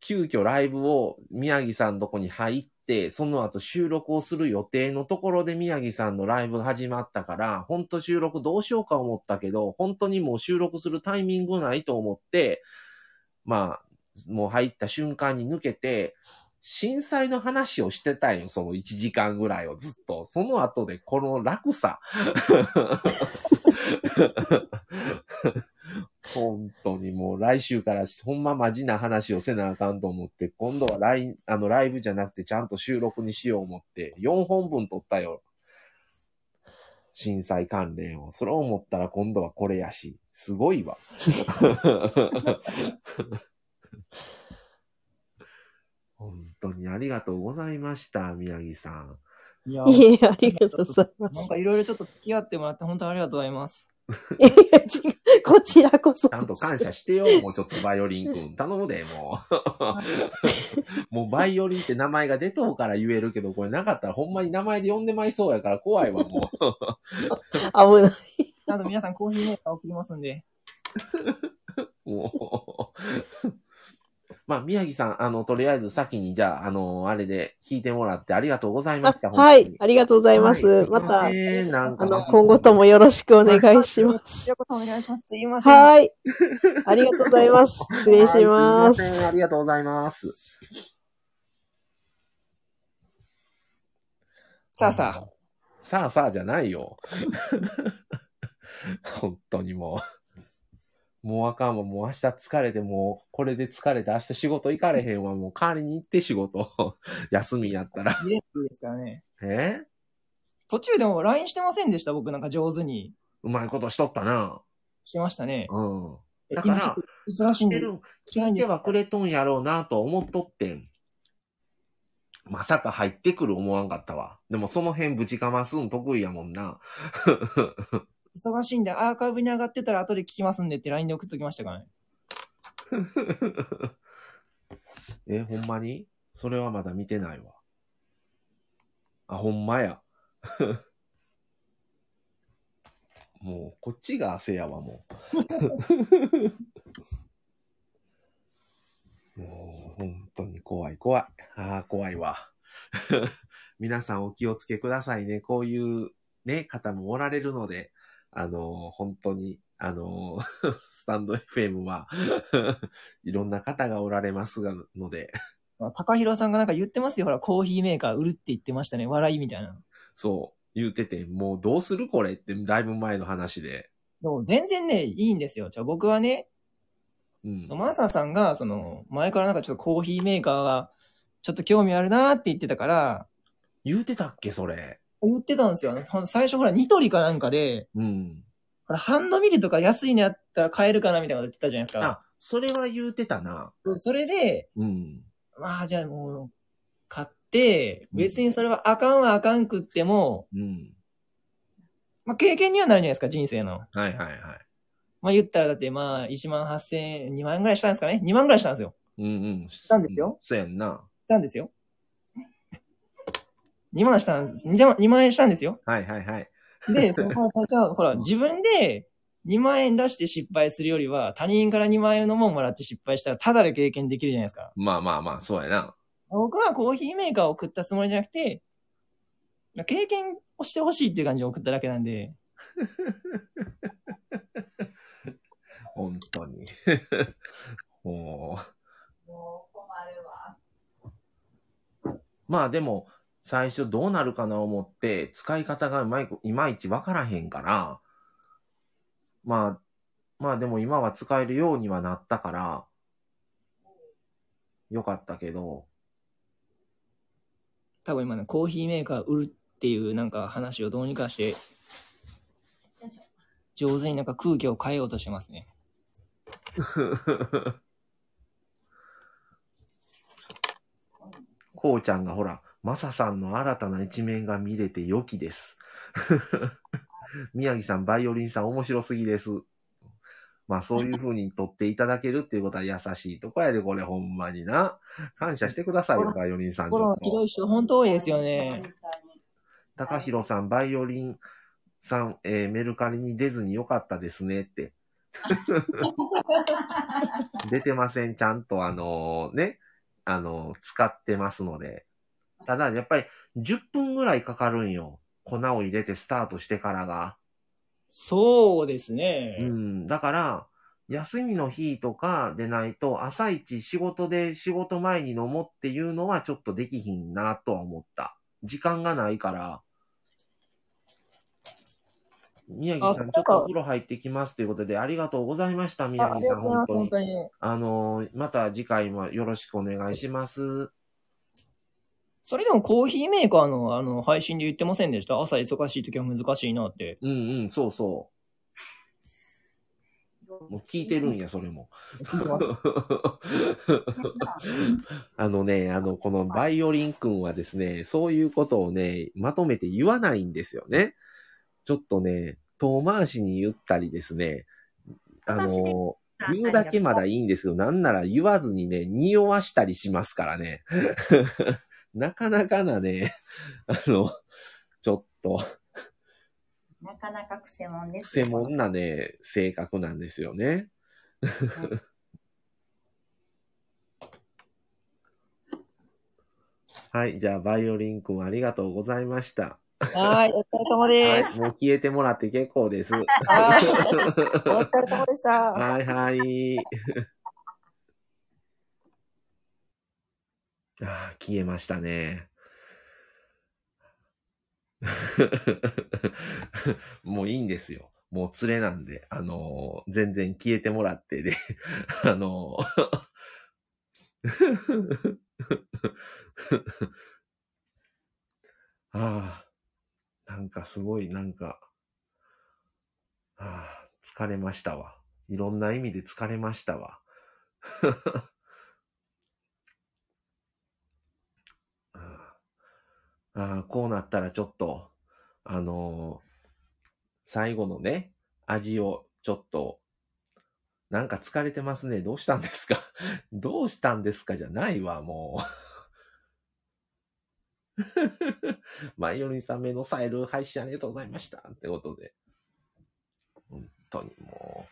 急遽ライブを宮城さんのとこに入って、その後収録をする予定のところで宮城さんのライブが始まったから、本当収録どうしようか思ったけど、本当にもう収録するタイミングないと思って、まあ、もう入った瞬間に抜けて、震災の話をしてたんよ、その1時間ぐらいをずっと。その後でこの楽さ。本当にもう来週からほんまマジな話をせなあかんと思って、今度はライン、あのライブじゃなくてちゃんと収録にしよう思って、4本分撮ったよ。震災関連を。それを思ったら今度はこれやし、すごいわ。本当にありがとうございました、宮城さん。いや、いえ、ありがとうございます。なんかいろいろちょっと付き合ってもらって本当ありがとうございます。いや、違う、こちらこそちゃんと感。謝してよ、もうちょっとバイオリンくん。頼むで、もう。もうバイオリンって名前が出とうから言えるけど、これなかったらほんまに名前で呼んでまいそうやから怖いわ、も危ない。ちゃんと皆さんコーヒーメーカー送りますんで。う。もう。まあ、宮城さん、あの、とりあえず先に、じゃあ、あの、あれで弾いてもらってありがとうございまあした。はい、ありりがとうございます。はいまた、あの、今後ともよろしくお願いします。よろしくお願いします。すいません。はい。ありがとうございます。失礼しまはいす。すいませんありがとうございます。さあさあ。さあさあじゃないよ。本当にもう。もうあかんわ。もう明日疲れて、もうこれで疲れて明日仕事行かれへんわ。もう代わりに行って仕事。休みやったら。ですからね。え？途中でも LINE してませんでした？僕なんか上手にうまいことしとったな。してましたね。うん。えだから今ちょっと忙しいんで聞いてはくれとんやろうなと思っとってん。まさか入ってくる思わんかったわ。でもその辺ぶちかますん得意やもんな。忙しいんでアーカイブに上がってたら後で聞きますんでって LINE で送っときましたからね。え、ほんまに？それはまだ見てないわ。あ、ほんまや。もう、こっちが汗やわ、もう。もう、本当に怖い、怖い。ああ、怖いわ。皆さんお気をつけくださいね。こういうね、方もおられるので、あの、本当に、あの、スタンド FM は いろんな方がおられますがので、高弘さんがなんか言ってますよ。ほら、コーヒーメーカー売るって言ってましたね。笑いみたいな。そう、言ってて、もうどうするこれって、だいぶ前の話で。でも全然ね、いいんですよ。じゃあ僕はね、うん。マサさんが、その、前からなんかちょっとコーヒーメーカーが、ちょっと興味あるなーって言ってたから、言うてたっけ、それ。売ってたんですよ。ほん最初ほら、ニトリかなんかで、うん。ほら、ハンドミルとか安いのやったら買えるかなみたいなこと言ってたじゃないですか。あ、それは言うてたな。それで、うん。まあじゃあもう、買って、うん別にそれはあかんはあかんくっても、うん。まあ経験にはなるじゃないですか、人生の。はいはいはい。まあ言ったらだってまあ1万8000円、2万円ぐらいしたんですかね ?2 万ぐらいしたんですよ。うんうん。したんですよそうやんな。したんですよ。2万したんです。2万 ,2 万円したんですよ。はいはいはい。で、そのじゃあ、ほら、自分で2万円出して失敗するよりは、他人から2万円のもんもらって失敗したら、ただで経験できるじゃないですか。まあまあまあ、そうやな。僕はコーヒーメーカーを送ったつもりじゃなくて、経験をしてほしいっていう感じで送っただけなんで、本当に。ももう困るわ。う。まあでも、最初どうなるかな思って、使い方がうまい、いまいちわからへんから、まあ、まあでも今は使えるようにはなったから、よかったけど、多分今ね、コーヒーメーカー売るっていうなんか話をどうにかして、上手になんか空気を変えようとしてますね。こうちゃんがほら、マサさんの新たな一面が見れて良きです。宮城さん、バイオリンさん面白すぎです。まあそういう風に撮っていただけるっていうことは優しいとこやで、これほんまにな。感謝してくださいよ、バイオリンさん。心の広いと。人本当多いですよね。高弘さん、バイオリンさん、えーメルカリに出ずによかったですねって。出てません。ちゃんとあのね、あの使ってますので。ただ、やっぱり10分ぐらいかかるんよ。粉を入れてスタートしてからが。そうですね。うん。だから、休みの日とかでないと、朝一仕事で仕事前に飲もうっていうのはちょっとできひんなとは思った。時間がないから。宮城さん、あちょっとお風呂入ってきますということで、ありがとうございました、宮城さん、本当に。本当に。あのーまた次回もよろしくお願いします。それでもコーヒーメーカーのあの配信で言ってませんでした？朝忙しい時は難しいなって。うんうん、そうそう。もう聞いてるんや、それも。あのね、あの、このバイオリン君はですね、そういうことをね、まとめて言わないんですよね。ちょっとね、遠回しに言ったりですね、あの、言うだけまだいいんですよ。なんなら言わずにね、匂わしたりしますからね。なかなかなね、あの、ちょっと、なかなか癖もんです癖もんなね、性格なんですよね。はい。じゃあ、バイオリン君ありがとうございました。はい、お疲れ様です。はい。もう消えてもらって結構です。はい、お疲れ様でした。はいはい。ああ、消えましたね。もういいんですよ。もう連れなんで、あのー全然消えてもらってで、あのー ああ、なんかすごい、なんか、ああ、疲れましたわ。いろんな意味で疲れましたわ。ああ、こうなったらちょっと、あのー最後のね、味をちょっと、なんか疲れてますね。どうしたんですか？どうしたんですかじゃないわ、もう。マイオリンさん目のさえる配信ありがとうございました。ってことで。本当にも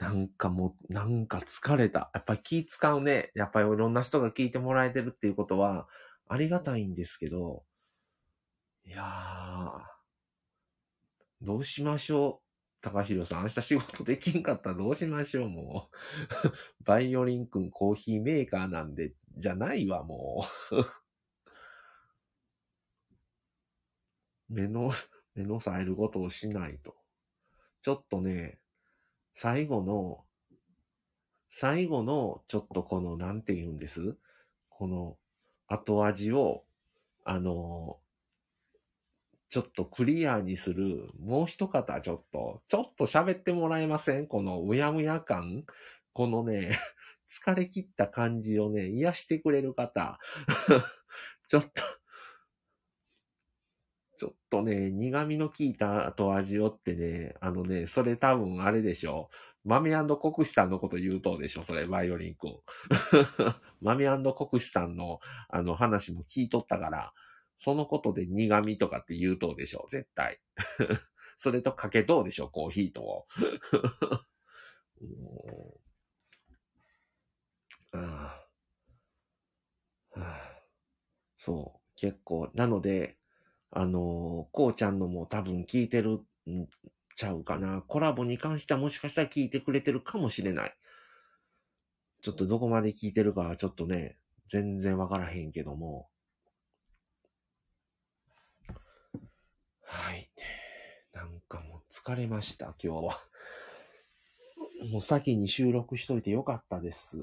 う、なんかもう、なんか疲れた。やっぱり気使うね。やっぱりいろんな人が聞いてもらえてるっていうことは、ありがたいんですけど、いやー、どうしましょう。高弘さん、明日仕事できんかったらどうしましょう、もう。バイオリンくんコーヒーメーカーなんで、じゃないわ、もう。目の、目の冴えることをしないと。ちょっとね、最後の、最後の、ちょっとこの、なんて言うんです？この、後味を、あの、ちょっとクリアにする、もう一方ちょっと、ちょっと喋ってもらえません？このうやむや感？このね、疲れ切った感じをね、癒してくれる方。ちょっと、ちょっとね、苦味の効いた後味をってね、あのね、それ多分あれでしょ。豆国士さんのこと言うとでしょ、それ、バイオリン君。豆国士さんのあの話も聞いとったから、そのことで苦味とかって言うとでしょ、絶対。それとかけとうでしょ、コーヒーと。ああそう、結構。なので、あのー、こうちゃんのも多分聞いてるんちゃうかな。コラボに関してはもしかしたら聞いてくれてるかもしれない。ちょっとどこまで聞いてるかはちょっとね、全然わからへんけども。はい。なんかもう疲れました、今日は。もう先に収録しといてよかったです。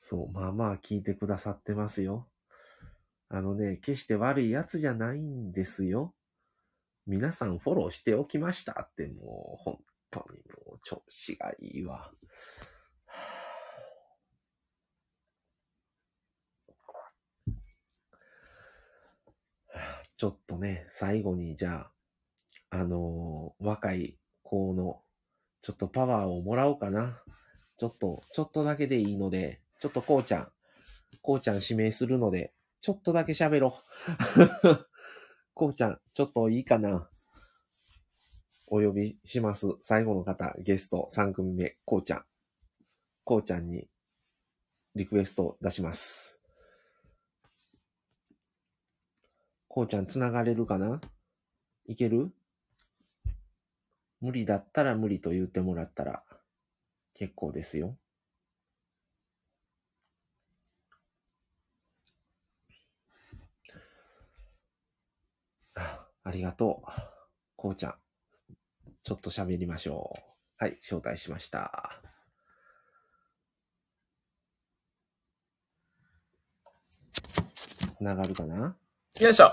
そう、まあまあ聞いてくださってますよ。あのね、決して悪いやつじゃないんですよ。皆さんフォローしておきましたって、もう本当にもう調子がいいわ。ちょっとね、最後にじゃあ、あのー、若い子の、ちょっとパワーをもらおうかな。ちょっと、ちょっとだけでいいので、ちょっとこうちゃん、こうちゃん指名するので、ちょっとだけ喋ろう。こうちゃん、ちょっといいかなお呼びします。最後の方、ゲスト3組目、こうちゃん。こうちゃんにリクエストを出します。こうちゃん、つながれるかな？いける？無理だったら無理と言ってもらったら結構ですよ。ありがとう。こうちゃん。ちょっと喋りましょう。はい、招待しました。つながるかな？よいしょ。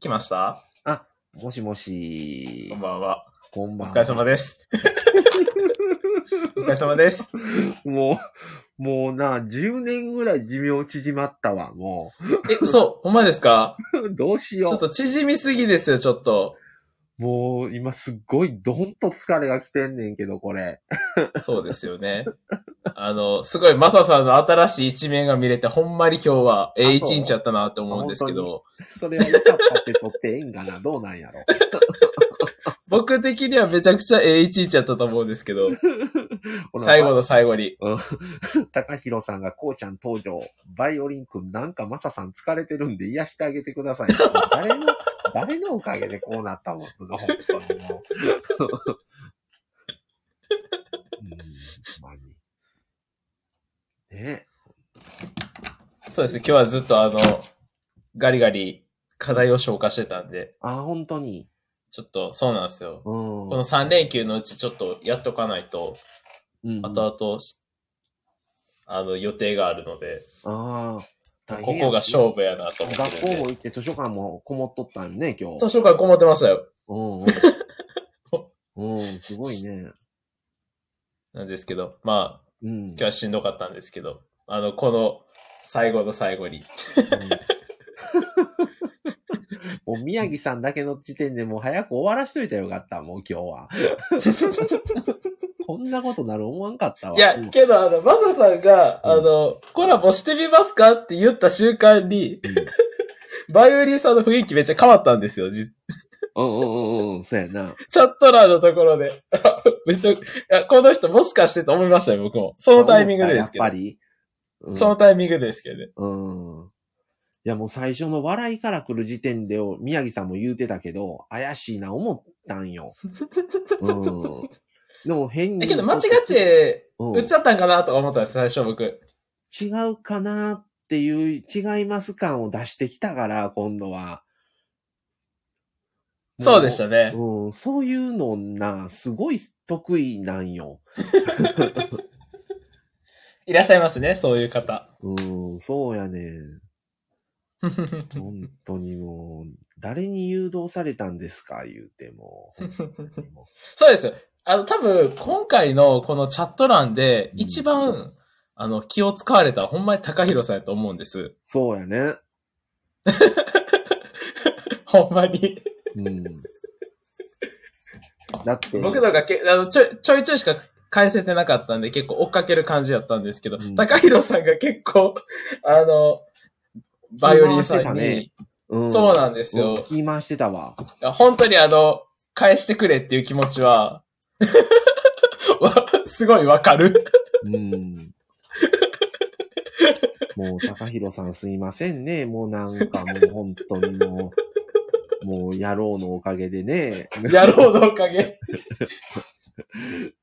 来ました？あ、もしもし。こんばんは。こんばんは。お疲れ様です。お疲れ様です。もう、もうな、10年ぐらい寿命縮まったわ、もう。え、嘘ほんまですか？どうしよう。ちょっと縮みすぎですよ、ちょっと。もう、今すっごいどんと疲れが来てんねんけど、これ。そうですよね。あの、すごいマサさんの新しい一面が見れて、ほんまに今日はええ一日やったなって思うんですけど。それは良かったって撮ってええんかなどうなんやろ。僕的にはめちゃくちゃええ一日やったと思うんですけど。最後の最後に。高弘さんがこうちゃん登場。バイオリンくんなんかマサさん疲れてるんで癒してあげてください。誰の、誰のおかげでこうなったもん、本当にもう。うん、まに。ねそうですね。今日はずっとあの、ガリガリ課題を消化してたんで。あ、本当に？ちょっと、そうなんですよ。この3連休のうちちょっとやっとかないと、うん、後々、あの、予定があるので。ああ。ここが勝負やなと思って学校も行って図書館もこもっとったんね、今日。図書館こもってましたよ。うん、うん。うん、すごいね。なんですけど、まあ、うん、今日はしんどかったんですけど、あの、この最後の最後に。もう宮城さんだけの時点でもう早く終わらしといたらよかった、もう今日は。こんなことなる思わんかったわ。いや、けどあの、マサさんが、うん、あの、コラボしてみますかって言った瞬間に、うん、バイオリンさんの雰囲気めっちゃ変わったんですよ、じうんうんうんうん、そうやな。チャット欄のところで。めっちゃ、この人もしかしてと思いましたよ、僕も。そのタイミングですけど。やっぱり、うん、そのタイミングですけどね。うん。いや、もう最初の笑いから来る時点で、宮城さんも言うてたけど、怪しいな思ったんよ。うん。でも変に。けど間違って、売っちゃったんかなと思ったんです、最初僕。違うかなっていう、違います感を出してきたから、今度は。そうでしたね。うん、そういうのな、すごい得意なんよ。いらっしゃいますね、そういう方。うん、そうやね。本当にもう、誰に誘導されたんですか、言うても。そうです。あの、多分、今回のこのチャット欄で、一番、うん、あの、気を使われたほんまに高弘さんやと思うんです。そうやね。ほんまに。うん。だって。僕のがけあのちょちょいちょいしか返せてなかったんで、結構追っかける感じやったんですけど、うん、高弘さんが結構、あの、バイオリンさんに、ねうん、そうなんですよ。言い回してたわ。本当にあの、返してくれっていう気持ちは、すごいわかる。うん。もう、高弘さんすいませんね。もうなんかもう本当にもう、もう野郎のおかげでね。野郎のおかげ。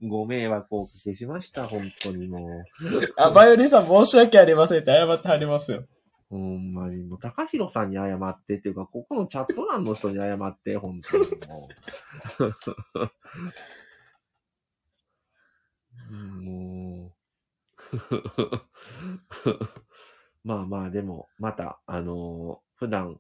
ご迷惑をおかけしました、本当にもう。あ、バイオリンさん申し訳ありませんって謝ってはりますよ。ほんまに、もう、高弘さんに謝ってっていうか、ここのチャット欄の人に謝って、本当にもう。もう。まあまあ、でも、また、あのー、普段、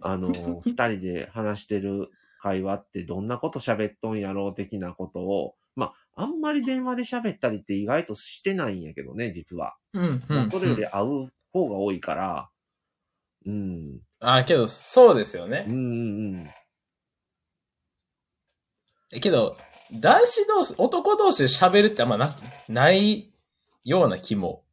あのー、二人で話してる会話ってどんなこと喋っとんやろう的なことを、まあ、あんまり電話で喋ったりって意外としてないんやけどね、実は。うん、うん。それより会う方が多いから、うん。ああ、けど、そうですよね。うんうんうん。けど、男子同士、男同士で喋るってあんまな、ないような気も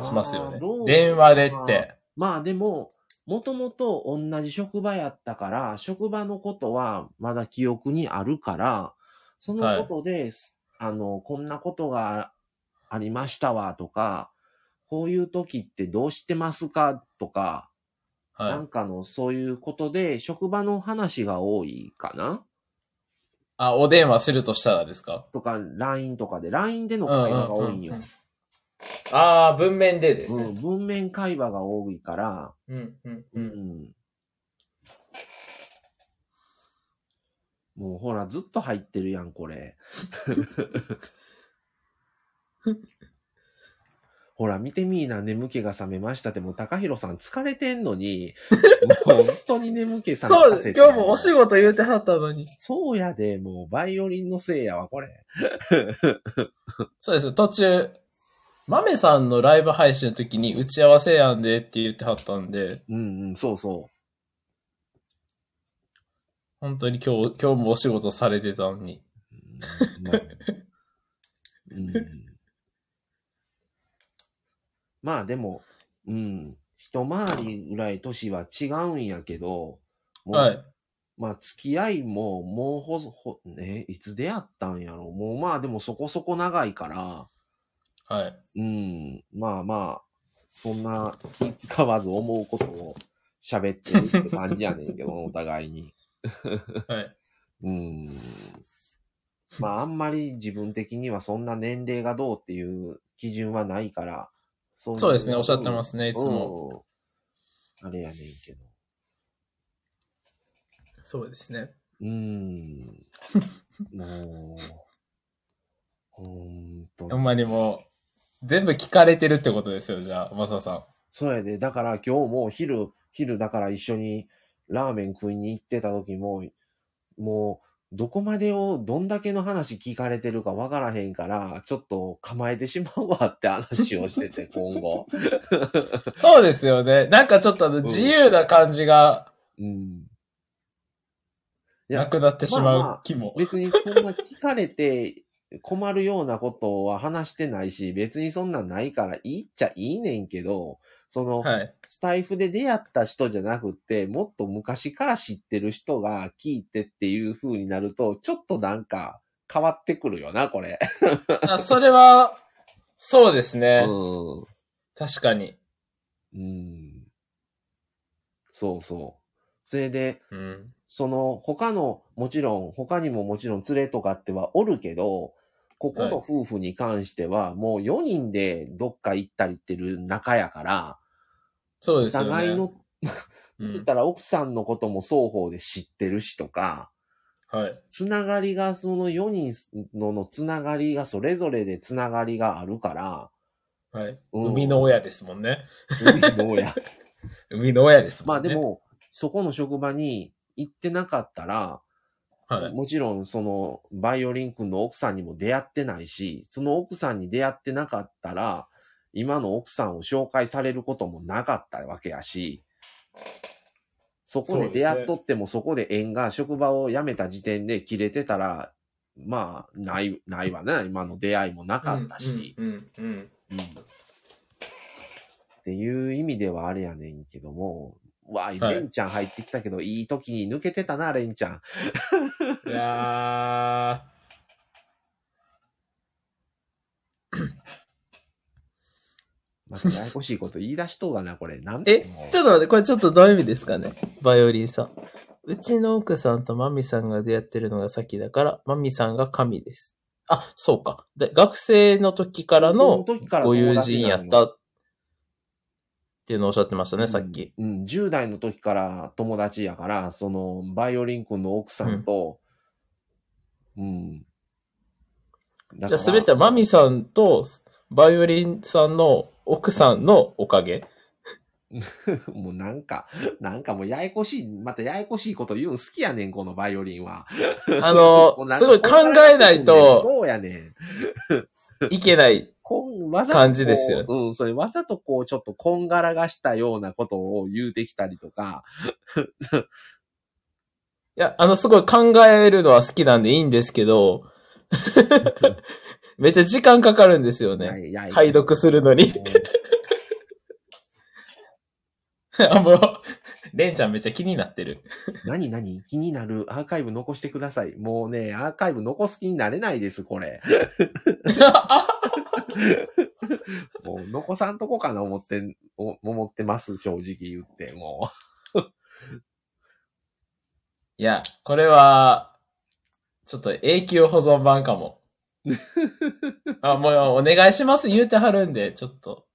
しますよね。電話でって。まあでも、もともと同じ職場やったから、職場のことはまだ記憶にあるから、そのことで、はい、あの、こんなことがありましたわとか、こういう時ってどうしてますか？とか、はい、なんかのそういうことで、職場の話が多いかな？あ、お電話するとしたらですか？とか、LINE とかで、LINE での会話が多いんよ。うんうんうん、ああ、文面でですね、うん。文面会話が多いから、うん、うん、うん。もうほら、ずっと入ってるやん、これ。ほら、見てみーな、眠気が覚めましたって、もう、高弘さん疲れてんのに、もう本当に眠気覚めそうです。今日もお仕事言うてはったのに。そうやで、もう、バイオリンのせいやわ、これ。そうです。途中、マメさんのライブ配信の時に打ち合わせやんでって言ってはったんで。うんうん、そうそう。本当に今日、今日もお仕事されてたのに。うんまあでも、うん、一回りぐらい年は違うんやけど、もう、はい、まあ付き合いももうほ、ほ、ね、いつ出会ったんやろ？もうまあでもそこそこ長いから、はい。うん、まあまあ、そんな気使わず思うことを喋ってるって感じやねんけど、お互いに。はい。うん。まああんまり自分的にはそんな年齢がどうっていう基準はないから、そうそうですね、おっしゃってますね、いつも。あれやねんけど。そうですね。うーん。もう、ほんとほんまにもう、全部聞かれてるってことですよ、じゃあ、マサさん。そうやで、だから今日も昼、昼だから一緒にラーメン食いに行ってた時も、もどこまでを、どんだけの話聞かれてるかわからへんから、ちょっと構えてしまうわって話をしてて、今後。そうですよね。なんかちょっと自由な感じがうん。なくなってしまう気も。別にそんな聞かれて困るようなことは話してないし、別にそんなんないからいいっちゃいいねんけど、その、はい。スタイフで出会った人じゃなくって、もっと昔から知ってる人が聞いてっていう風になると、ちょっとなんか変わってくるよな、これ。あそれは、そうですうね。ん。確かに。うん。そうそう。それで、うん。その他の、もちろん、他にももちろん連れとかってはおるけど、ここの夫婦に関しては、もう4人でどっか行ったりってる仲やから、おそうですよね。互いの、うん。言ったら奥さんのことも双方で知ってるしとか、はい。つながりが、その4人ののつながりが、それぞれでつながりがあるから、はい。うん生みの親ですもんね。海の親。生みの親ですもんね。まあで、も、そこの職場に行ってなかったら、はい。もちろん、その、バイオリン君の奥さんにも出会ってないし、その奥さんに出会ってなかったら、今の奥さんを紹介されることもなかったわけやし、そこで出会っとっても、そこで縁が職場を辞めた時点で切れてたら、まあ、ない、ないわね。今の出会いもなかったし、うん、うん、っていう意味ではあれやねんけども、わあ、い。レンちゃん入ってきたけど、いい時に抜けてたな、レンちゃん。いやまたややこしいこと言い出しとうがな、これ。なんー。えもう、ちょっと待って、これちょっとどういう意味ですかね？バイオリンさん。うちの奥さんとマミさんが出会ってるのが先だから、マミさんが神です。あ、そうか。で学生の時からの高校時からご友人やったっていうのをおっしゃってましたね、さっき。うん。うん、10代の時から友達やから、その、バイオリン君の奥さんと、うん。だじゃあすべてはマミさんとバイオリンさんの奥さんのおかげ？もうなんか、なんかもうややこしい、またややこしいこと言うん好きやねん、このバイオリンは。あの、すごい考えないとそうやねん。いけない。こん、わざとこう感じですようん、それわざとこう、ちょっとこんがらがしたようなことを言うてきたりとか、いや、あの、すごい考えるのは好きなんでいいんですけど、めっちゃ時間かかるんですよね。いやいや解読するのに。あ、もう、レンちゃんめっちゃ気になってる。何何？気になる？アーカイブ残してください。もうね、アーカイブ残す気になれないです、これ。もう残さんとこかな思って、お思ってます、正直言って、もいや、これは、ちょっと永久保存版かも。あ、もうお願いします言うてはるんで、ちょっと。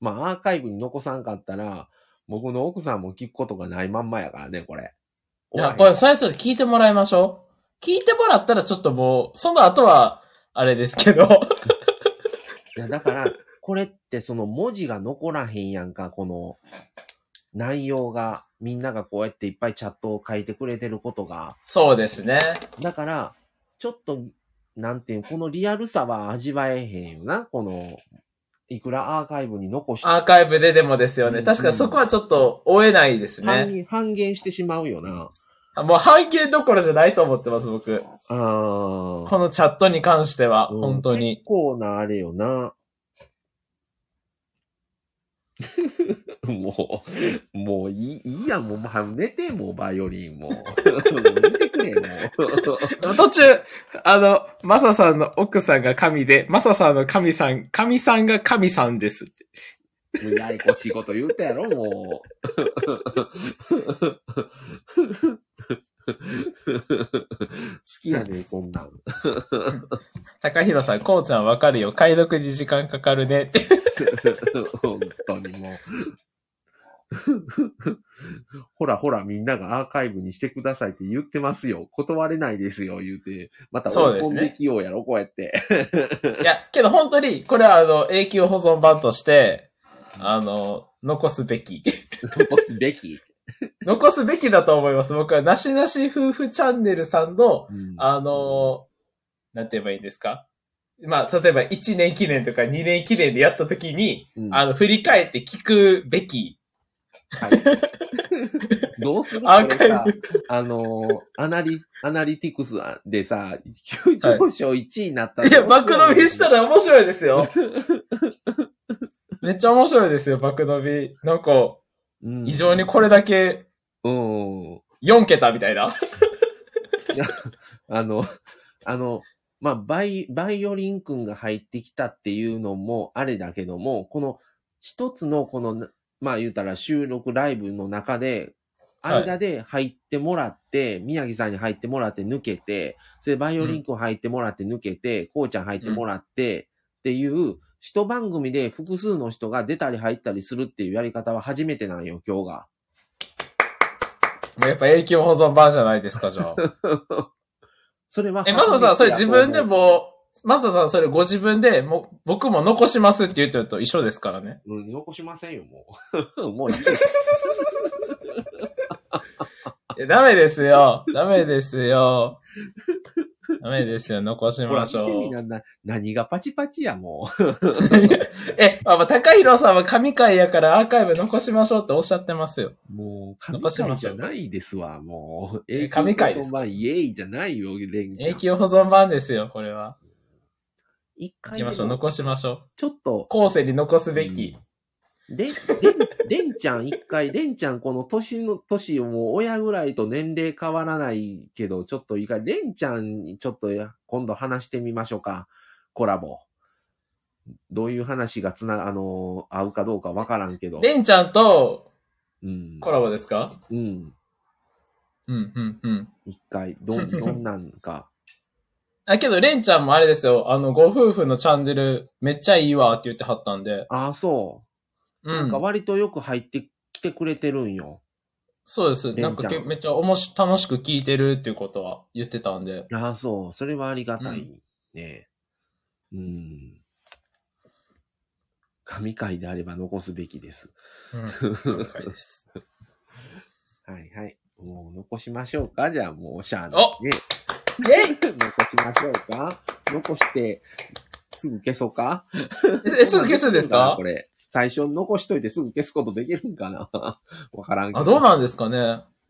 う。まあ、アーカイブに残さんかったら、僕の奥さんも聞くことがないまんまやからね、これ。いや、これ、それちょっと聞いてもらいましょう。聞いてもらったらちょっともう、その後は、あれですけど。いや、だから、これってその文字が残らへんやんか、この内容が、みんながこうやっていっぱいチャットを書いてくれてることが。そうですね。だから、ちょっと、なんていう、このリアルさは味わえへんよな、この、いくらアーカイブに残して。アーカイブででもですよね。うん確かにそこはちょっと追えないですね。半減してしまうよな。あもう半径どころじゃないと思ってます、僕。あーこのチャットに関しては、うん本当に結。構なあれよな。もう、もういい、いいやん、もう、まあ、寝て、もう、バイオリンも。もう寝てくれ、もう。途中、あの、マサさんの奥さんが神で、マサさんの神さん、神さんが神さんですって。もうややこしいこと言うたやろ、もう。好きやねん、そんなん。高弘さん、こうちゃんわかるよ。解読に時間かかるねって。本当にもう。ほらほら、みんながアーカイブにしてくださいって言ってますよ。断れないですよ、言うて。また追い込んできようやろ、こうやって。いや、けど本当に、これはあの、永久保存版として、あの、残すべき。残すべき。残すべきだと思います。僕は、なしなし夫婦チャンネルさんの、うんあのーなんて言えばいいんですか？まあ、例えば1年記念とか2年記念でやった時に、うんあの、振り返って聞くべき。はいどうする？アーカイこれさブ。あのーアナリ、アナリティクスでさ、急上昇1位になったらいや、爆伸びしたら。ら面白いですよ。めっちゃ面白いですよ、爆伸び。なんか、うん異常にこれだけうん。4桁みたいな。あの、あの、まあ、バイ、バイオリン君が入ってきたっていうのもあれだけども、この一つのこの、まあ言うたら収録ライブの中で、はい間で入ってもらって、宮城さんに入ってもらって抜けて、それでバイオリン君入ってもらって抜けて、こうちゃん入ってもらって、っていう、一番組で複数の人が出たり入ったりするっていうやり方は初めてなんよ、今日が。やっぱ永久保存版じゃないですか、じゃあ。それは。え、マサさん、それ自分で。も、マサさん、それご自分で、もう、僕も残しますって言ってると一緒ですからね。うん、残しませんよ、もう。もういいです。いやダメですよ。ダメですよ。ダメですよ。残しましょう何がパチパチや、も え、まあ、まあ、高弘さんは神回やからアーカイブ残しましょうっておっしゃってますよ。う。もう、神回じゃないですわ、もう。え神回ですまあ、イエイじゃないよ、レンちゃん永久保存版ですよ、これは。一回行きましょう。残しましょう。ちょっと、後世に残すべき。レン、レン、レンちゃん一回、レンちゃんこの年の、年をもう親ぐらいと年齢変わらないけど、ちょっと一回、レンちゃんにちょっとや今度話してみましょうか。コラボ。どういう話がつな、あの、合うかどうかわからんけど。レンちゃんとうん。コラボですか？うん。うん、うん、うん。一回、どん、どんなんか。あ、けど、レンちゃんもあれですよ。あの、ご夫婦のチャンネル、めっちゃいいわって言ってはったんで。ああ、そう。うんなんか。割とよく入ってきてくれてるんよ。そうです。なんんかけめっちゃおもし、楽しく聞いてるっていうことは言ってたんで。ああ、そう。それはありがたいね。うん。神回であれば残すべきです。うん。神回です。はいはい。もう残しましょうかじゃあもうシャアおね。残しましょうか？残して、すぐ消そうか？え、すぐ消すんですか？これ。最初に残しといてすぐ消すことできるんかな？わからんけど。あ、どうなんですかね？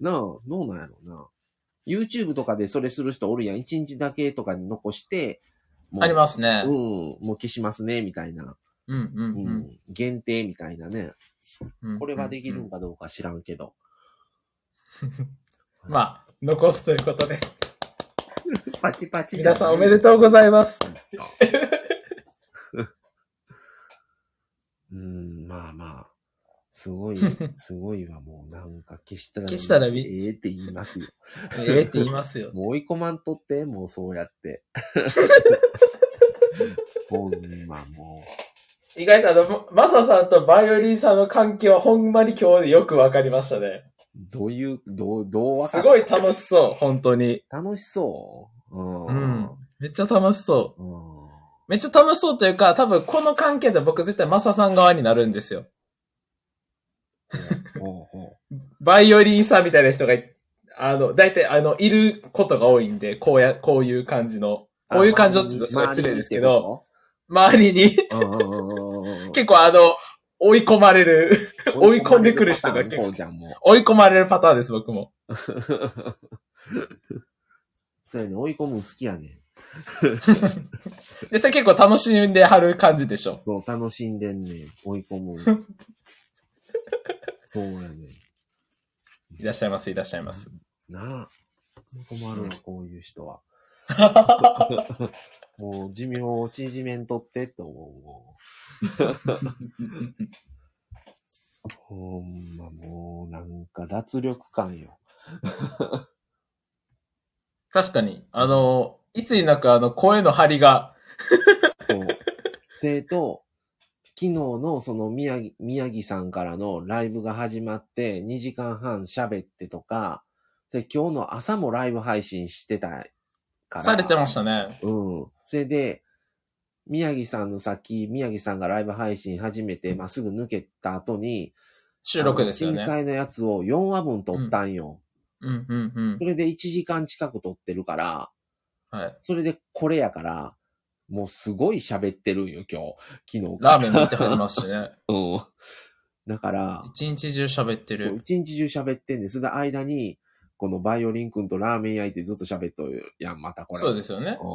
なあ、どうなんやろうな。YouTube とかでそれする人おるやん。1日だけとかに残して、ありますねうん、。もう消しますね、みたいな。うん、う、うんうんん。限定みたいなね。うん。これはできるうんんかどうか知らんけど。まあ、残すということで。パチパチ。皆さんおめでとうございます。うん、まあまあ。すごい、すごいわ、もうなんか消したら。消したらみええって言いますよ。ええって言いますよ。もう追い込まんとって、もうそうやって。ほんまも意外とあの、マサさんとバイオリンさんの関係はほんまに今日でよくわかりましたね。う、どういう、どう、どうわかる？すごい楽しそう、本当に。楽しそう。うん。うん。めっちゃ楽しそう。うん。めっちゃ楽しそうというか、多分この関係で僕絶対マサさん側になるんですよ。ほうほバイオリンさんみたいな人がい、あの、大体あの、いることが多いんで、こうや、こういう感じの、う。こういう感じのって言ったらすごい失礼ですけど、周周りにりにってこと。うんうんうんうん 結構あの、追い込まれる、うん。追い込んでくる人が結構追い込まれるパターンです、僕も。う。そうやね、追い込むの好きやねん。で、それ結構楽しんではる感じでしょ。そう、楽しんでんねん。追い込む。そうやねいらっしゃいます、いらっしゃいます。ん。なあ。困るわ、こういう人は。もう寿命を縮めんとってって思う。もうほんまもう、なんか脱力感よ。確かに、あの、いつになくあの、声の張りが、そう。それと、昨日のその宮城、宮城さんからのライブが始まって2時間半喋ってとか、それ今日の朝もライブ配信してたから。されてましたね。うん。それで、宮城さんのさっき、宮城さんがライブ配信始めて、まあ、すぐ抜けた後に、収録ですよね。震災のやつを4話分撮ったんよ。うんうんうんそ。れで1時間近く撮ってるから、はい。それでこれやから、もうすごい喋ってるんよ、今日。昨日。ラーメンも行ってはりますしね。うん。だから、一日中喋ってそうる。一日中喋ってんです。で、間に、このバイオリン君とラーメン焼いてずっと喋っとるやん、またこれ。そうですよね。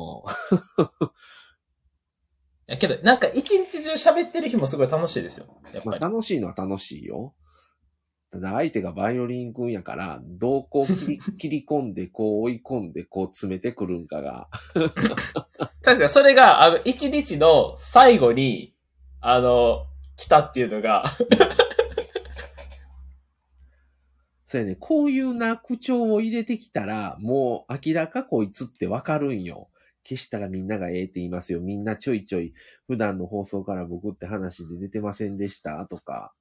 やけど、なんか一日中喋ってる日もすごい楽しいですよ。やっまあ、ぱり。楽しいのは楽しいよ。ただ相手がバイオリン君やから、どうこう切り切り込んで、こう追い込んで、こう詰めてくるんかが。確かにそれが、あの、一日の最後に、あの、来たっていうのが、そうやね、こういうな口調を入れてきたら、もう明らかこいつってわかるんよ。消したらみんながええって言いますよ。みんなちょいちょい、普段の放送から僕って話で出てませんでしたとか、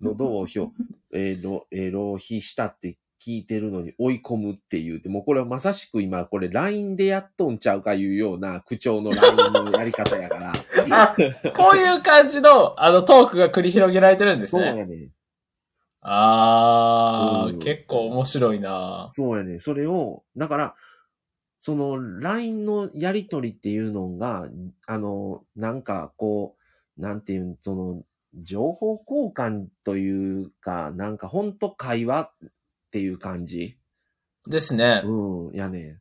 喉をひょ、えー、ろ、えー、浪費したって聞いてるのに追い込むって言うて、もうこれはまさしく今これ LINE でやっとんちゃうかいうような口調の LINE のやり方やから。あ、こういう感じの、あの、トークが繰り広げられてるんですね。そうやね。あー、うん結構面白いなそうやね。それを、だから、その LINE のやりとりっていうのが、あの、なんかこう、なんていうん、その、情報交換というか、なんかほんと会話っていう感じ。ですね。うん、やね。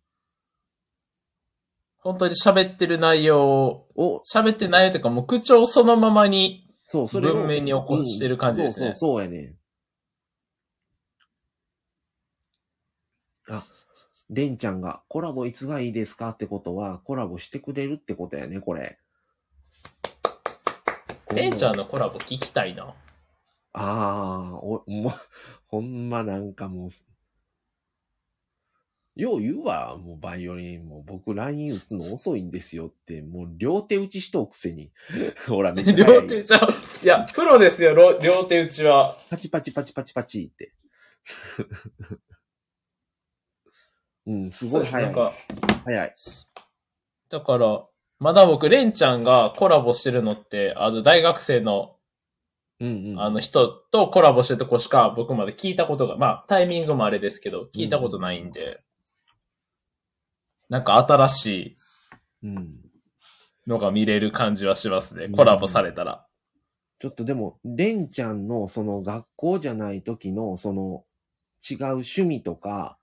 本当に喋ってる内容を、を、喋ってる内容というかもう口調そのままに、そう、それを。文面に起こしてる感じですねうんそうそう、そうやね。レンちゃんがコラボいつがいいですかってことは、コラボしてくれるってことやね、これ。レンちゃんのコラボ聞きたいな。ああ、お、もう、ほんまなんかもう、よう言うわ、もうバイオリン、もう僕 LINE 打つの遅いんですよって、もう両手打ちしとうくせに。ほら、めっちゃ両手打ちは、いや、プロですよ、ろ両手打ちは。パチパチパチパチパチって。うん、すごい早い。か、早い。だから、まだ僕、レンちゃんがコラボしてるのって、あの、大学生の、うんうん。あの人とコラボしてるとこしか僕まで聞いたことが、まあ、タイミングもあれですけど、聞いたことないんで、なんか新しいうん。のが見れる感じはしますねう。んコラボされたら。ちょっとでも、レンちゃんのその学校じゃない時のその違う趣味とか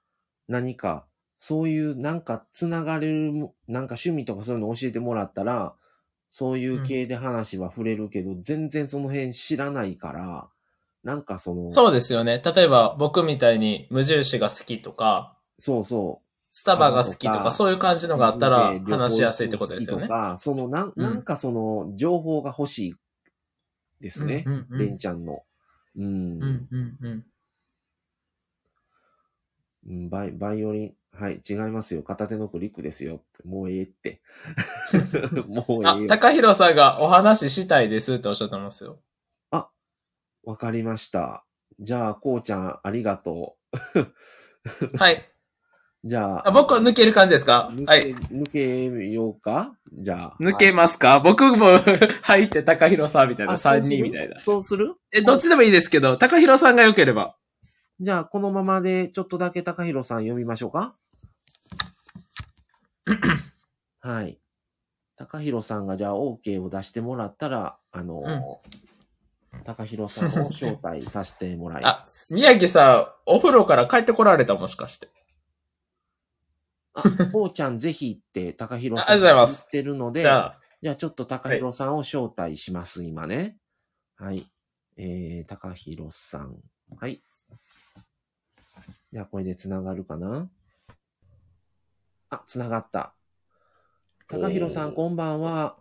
何かそういうなんかつながれるも、なんか趣味とかそういうの教えてもらったら、そういう系で話は触れるけど、全然その辺知らないから、なんかその、そうですよね。例えば僕みたいに無印が好きとか、そうそう。スタバが好きとか、そういう感じのがあったら話しやすいってことですよねと。か、そのなん、うんなんかその情報が欲しいですね。うんうんうんレンちゃんの。うん。うんうんうん。うんバイバイオリン、はい、違いますよ。片手のクリックですよ。もうええって。もうえあえ、よ。高弘さんがお話ししたいですっておっしゃってますよ。わかりました。じゃあ、こうちゃん、ありがと はい。う。じゃあ、あ僕は抜ける感じですか？抜け、はい。抜けようか？じゃあ。抜けまますか、僕も 入って高弘さんみたいな、3人みたいな。そうする？え、どっちでもいいですけど、高弘さんが良ければ。じゃあ、このままで、ちょっとだけ高弘さん読みましょうか はい。高弘さんがじゃあ OK を出してもらったら、あのー高弘さんを招待させてもらいます。宮城さん、お風呂から帰ってこられたもしかして。あ、こうちゃんぜひって高弘さんあありがとうございます言ってるので、じゃあ、じゃあちょっと高弘さんを招待します、今ね。はい。えー、高弘さん。はい。じゃあこれで繋がるかなあ、繋がった。高弘さん、こんばんは。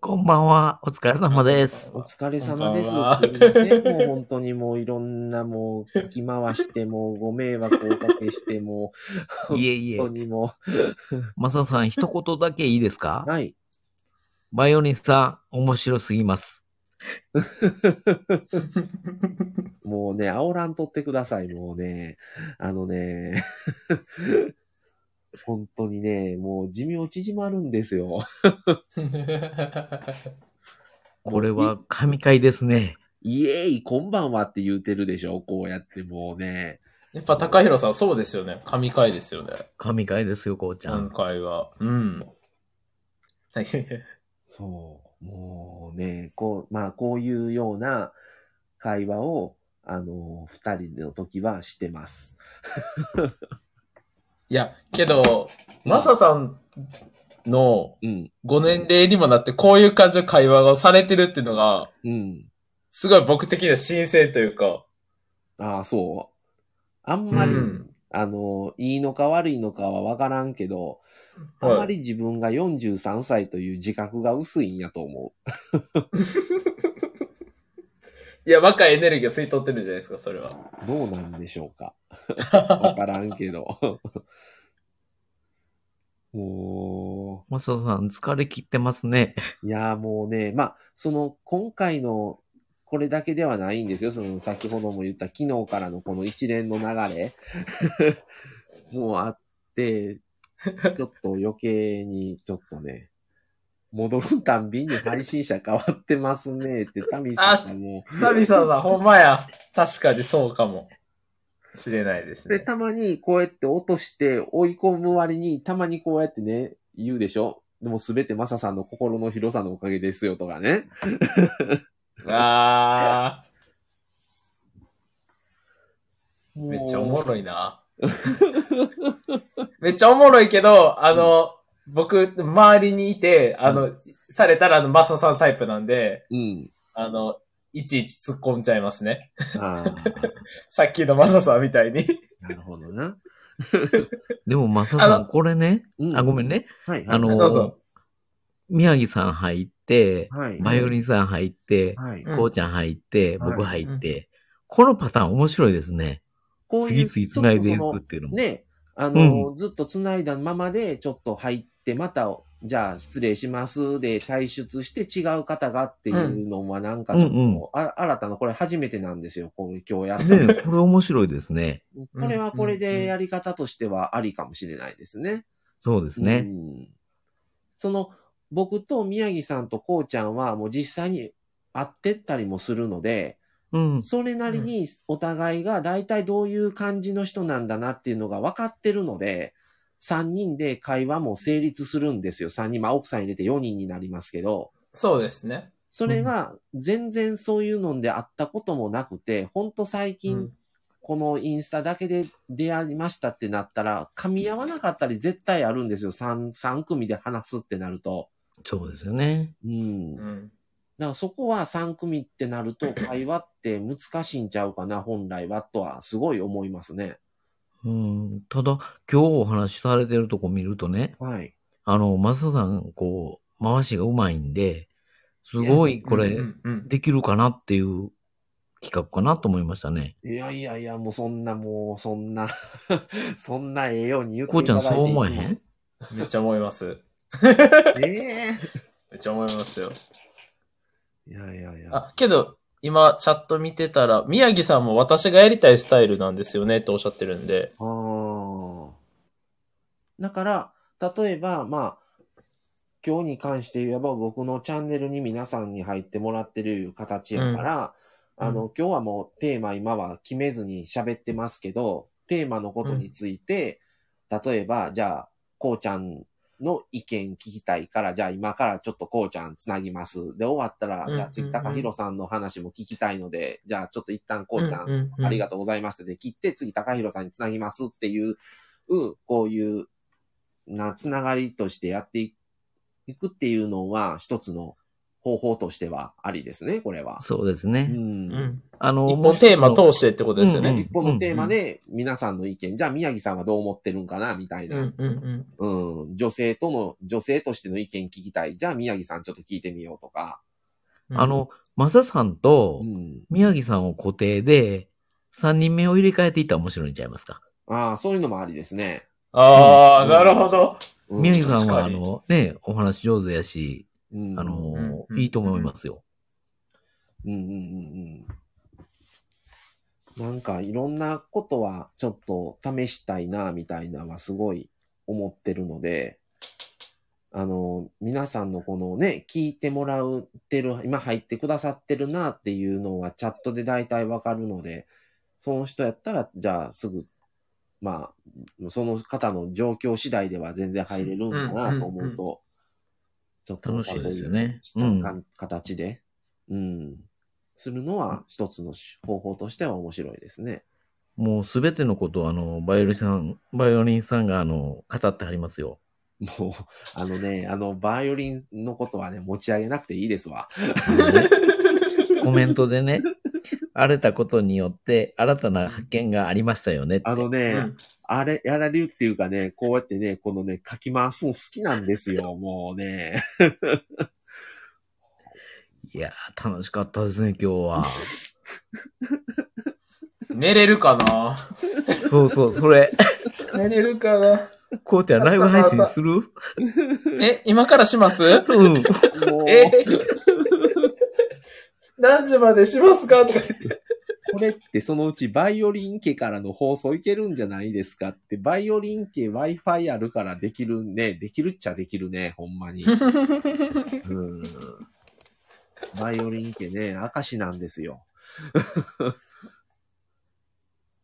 こんばんは。お疲れ様です。お疲れ様です。すみません。もう本当にもういろんなもう聞き回して、もうご迷惑をおかけして、もういえいえ本。当にもマサさん、一言だけいいですか？う。はい。バイオリンさん、面白すぎます。もうね、煽らんとってください、もうね。あのね、本当にね、もう寿命縮まるんですよ。これは神回ですね。イエーイ、こんばんはって言うてるでしょこうやってもうね。やっぱ高弘さんそうですよね。神回ですよね。神回ですよ、こうちゃ今ん。回は。うん。はいそう。もうね、こう、まあ、こういうような会話を、あの、二人の時はしてます。いや、けど、マサさんのうん。ご年齢にもなってこういう感じの会話をされてるっていうのが、うん。すごい僕的には新鮮というか、ああ、そう。あんまり、うんあの、いいのか悪いのかはわからんけど、あはいまり自分が43歳という自覚が薄いんやと思 いや、若いエネルギーを吸い取ってるじゃないですか、それは。う。どうなんでしょうか。わからんけど。もマサさん、疲れ切ってますね。う、いや、もうね、まあ、その、今回の、これだけではないんですよ。その、先ほども言った昨日からのこの一連の流れ もうあって、ちょっと余計に、ちょっとね、戻るたんびに配信者変わってますねって、タミさんがもう、ナビさんさん、ほんまや。確かにそうかも。しれないですで、ね。たまにこうやって落として追い込む割に、たまにこうやってね、言うでしょでもすべてマサさんの心の広さのおかげですよとかね。あー、もうめっちゃおもろいな。めっちゃおもろいけど、あの、僕、周りにいて、あの、されたら、あの、マサさんタイプなんで、うん。あの、いちいち突っ込んじゃいますね。さっきのマサさんみたいに。なるほどな。でも、マサさあん、これね、うんあ、ごめん。ね。はい、はい。あの宮城さん入って、はい。バイオリンさん入って、はい。うんこうちゃん入って、はい僕入って、このパターン面白いですね。こういう次々繋いでいくっていうのも。ね、あの、ずっと繋いだままで、ちょっと入って、また、じゃあ失礼しますで退出して違う方がっていうのはなんかちょっと、うんうんあ新たな、これ初めてなんですよ。今日やったのね、これ面白いですね。これはこれでやり方としてはありかもしれないですね。そうですね。うんその、僕と宮城さんとこうちゃんはもう実際に会ってったりもするので、うん。それなりにお互いが大体どういう感じの人なんだなっていうのが分かってるので、3人で会話も成立するんですよ。3人、まあ奥さん入れて4人になりますけど、そうですね。それが全然そういうので会ったこともなくて、ほんと最う近んこのインスタだけで出会いましたってなったら、噛み合わなかったり絶対あるんですよ。3、三組で話すってなると。そうですよね。うん。だかうん。らそこは3組ってなると、会話って難しいんちゃうかな、本来は、とはすごい思いますね。うん。ただ、今日お話しされてるとこ見るとね、はい。あの、マサさん、こう、回しがうまいんで、すごい、これできるかなっていう企画かなと思いましたね。いやいやいや、もうそんな、もう、そんな、そんなええように言ってこうちゃんそう思えへん？めっちゃ思います。ええ めっちゃ思いますよ。いやいやいや。あ、けど、今、チャット見てたら、宮城さんも私がやりたいスタイルなんですよねっておっしゃってるんで。あー。だから、例えば、まあ、今日に関して言えば僕のチャンネルに皆さんに入ってもらってる形やから、うん。あの、今日はもうテーマ今は決めずに喋ってますけど、テーマのことについて、例えば、じゃあ、こうちゃんの意見聞きたいから、じゃあ今からちょっとこうちゃんつなぎます。で、終わったら、うんじゃあ次、高弘さんの話も聞きたいので、じゃあちょっと一旦こうちゃん、ありがとうございますって切って、次、高弘さんにつなぎますっていう、うんこういう、な、つながりとしてやっていくっていうのは、一つの方法としてはありですね、これは。そうですね。うんうん。あの、一本テーマと通してってことですよね。一個のテーマで皆さんの意見、じゃあ宮城さんはどう思ってるんかな、みたいな。うんうんうん。うん、女性との、女性としての意見聞きたい。じゃあ宮城さんちょっと聞いてみようとか。うんあ、の、マサさんとうん。宮城さんを固定で、3人目を入れ替えていったら面白いんちゃいますか？ああ、そういうのもありですね。ああ、うんなるほど。うん宮城さんは、あの、ね、お話上手やし、うんあの、うんいいと思いますよ。うんうんうんうん。なんかいろんなことはちょっと試したいな、みたいなのはすごい思ってるので、あの、皆さんのこのね、聞いてもらってる、今入ってくださってるなっていうのはチャットで大体わかるので、その人やったら、じゃあすぐ、まあ、その方の状況次第では全然入れるんだなと思うと、ちょっと楽しいですよねそういうか形で、うん、するのは一つの方法としては面白いですね。もうすべてのことをあの、バイオリンさん、バイオリンさんがあの、語ってはりますよ。もう、あのね、あの、バイオリンのことはね、持ち上げなくていいですわ。コメントでね、荒れたことによって新たな発見がありましたよね。あのね、うんあれ、やられるっていうかね、こうやってね、このね、書き回すの好きなんですよ、もうね。いやー、楽しかったですね、今日は。寝れるかな？そうそう、それ。寝れるかな？こうちゃんライブ配信する？え、今からします？うん。もうえ？何時までしますか？とか言って。これってそのうちバイオリン家からの放送いけるんじゃないですかって、バイオリン家 Wi-Fi あるからできるね。できるっちゃできるね、ほんまに。うん。バイオリン家ね、証なんですよ。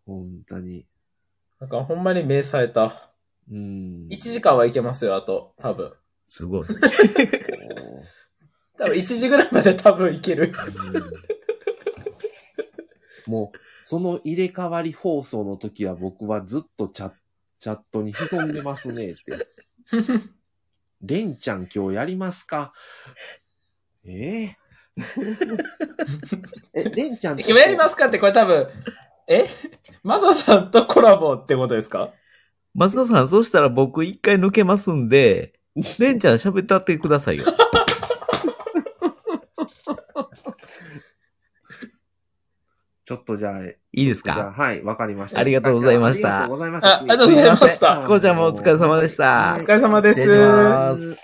本当に。なんかほんまに目さえた。うん。1時間はいけますよ、あと。多分。すごい。多分1時ぐらいまで多分いける。もう、その入れ替わり放送の時は僕はずっとチャチャットに潜んでますねって。レンちゃん今日やりますか？えええ、レンちゃん今やりますかってこれ多分、え？マサさんとコラボってことですか？松田さん、そうしたら僕一回抜けますんで、レンちゃん喋ってってくださいよ。ちょっとじゃあ、いいですか？はい、わかりました。ありがとうございましたありがとうございましあありがとうございましたこうちゃんもお疲れ様でしたお疲れ様です。失礼します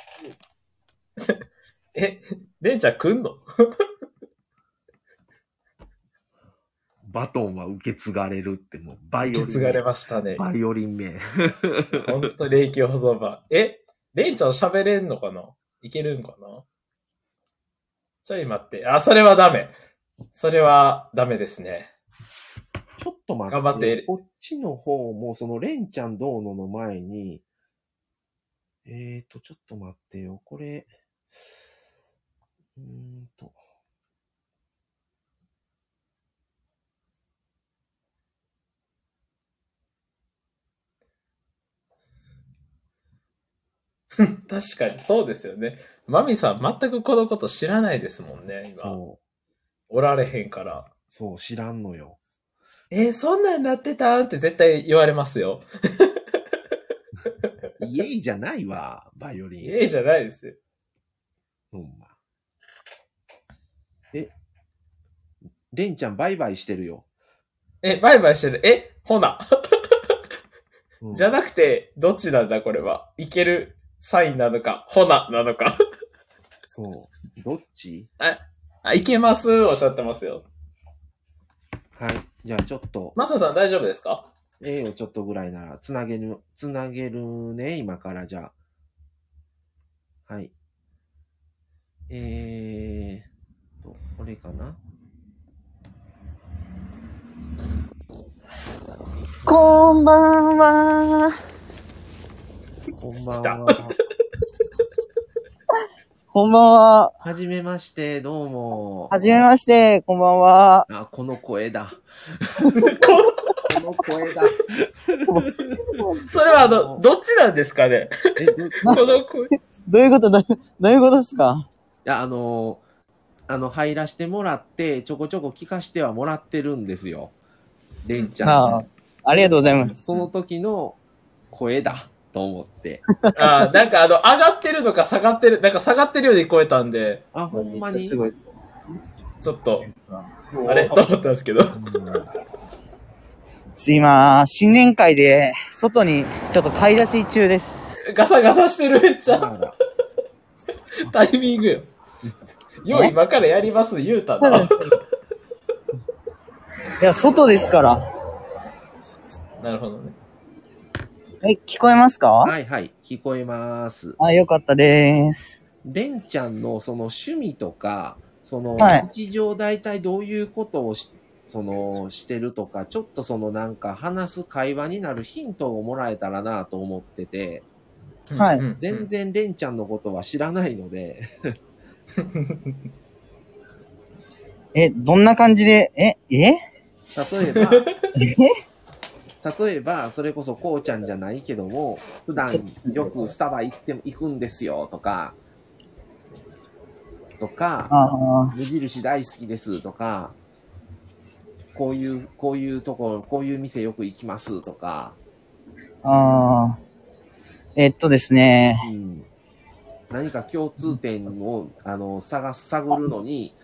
え、レンちゃん来んの？バトンは受け継がれるってもう、バイオリン。受け継がれましたね。バイオリン名。ほんと霊気保存版。え、レンちゃん喋れんのかな？いけるんかな？ちょい待って。あ、それはダメ。それはダメですね。ちょっと待って。頑張ってこっちの方も、その、レンちゃんどうのの前に、えーと、ちょっと待ってよ。これ、うーんと。確かに、そうですよね。マミさん全くこのこと知らないですもんね、今。そう。おられへんから。そう、知らんのよ。えーそんなんなってたん？って絶対言われますよ。イエイじゃないわ、バイオリン。ええじゃないですよ。ほんま。え、レンちゃんバイバイしてるよ。え、バイバイしてる？え、ほな。うんじゃなくて、どっちなんだこれは？いけるサインなのか、ほななのか。そう。どっち？あ、いけますおっしゃってますよ。はい。じゃあちょっと、マサさん大丈夫ですか？A をちょっとぐらいなら、つなげる、つなげるね、今からじゃあ。はい。えーと、これかな？こんばんは。こんばんは。こんばんは。はじめまして、どうも。はじめまして、こんばんは。あ、この声だ。ここの声だ。それはあの、どっちなんですかね？え、この声。どういうこと？どうどういうことですか？や、あのあの、入らしてもらって、ちょこちょこ聞かしてはもらってるんですよ。レンちゃん。ああありがとうございます。その時の声だと思って。あーなんかあの、上がってるのか下がってる、なんか下がってるように聞こえたんで、あ、ほんまに？すごいです。ちょっと、あれ？と思ったんですけど。今、新年会で、外にちょっと買い出し中です。ガサガサしてるめっちゃ。タイミングよ。よう今からやります言うたな。いや、外ですから。なるほどね。え、聞こえますか？はいはい、聞こえます。あ、よかったです。レンちゃんのその趣味とか、そのはい。日常大体どういうことをし、そのしてるとか、ちょっとそのなんか話す会話になるヒントをもらえたらなと思ってて、はい。全然レンちゃんのことは知らないので、え、どんな感じで、え、え？例えば、え？例えば、それこそこうちゃんじゃないけども、普段よくスタバ行っても行くんですよとか、とか、あ無印大好きですとか、こういう、こういうところ、こういう店よく行きますとか、あ、ああ。えっとですね。うん、何か共通点を、あの、探す、探るのに、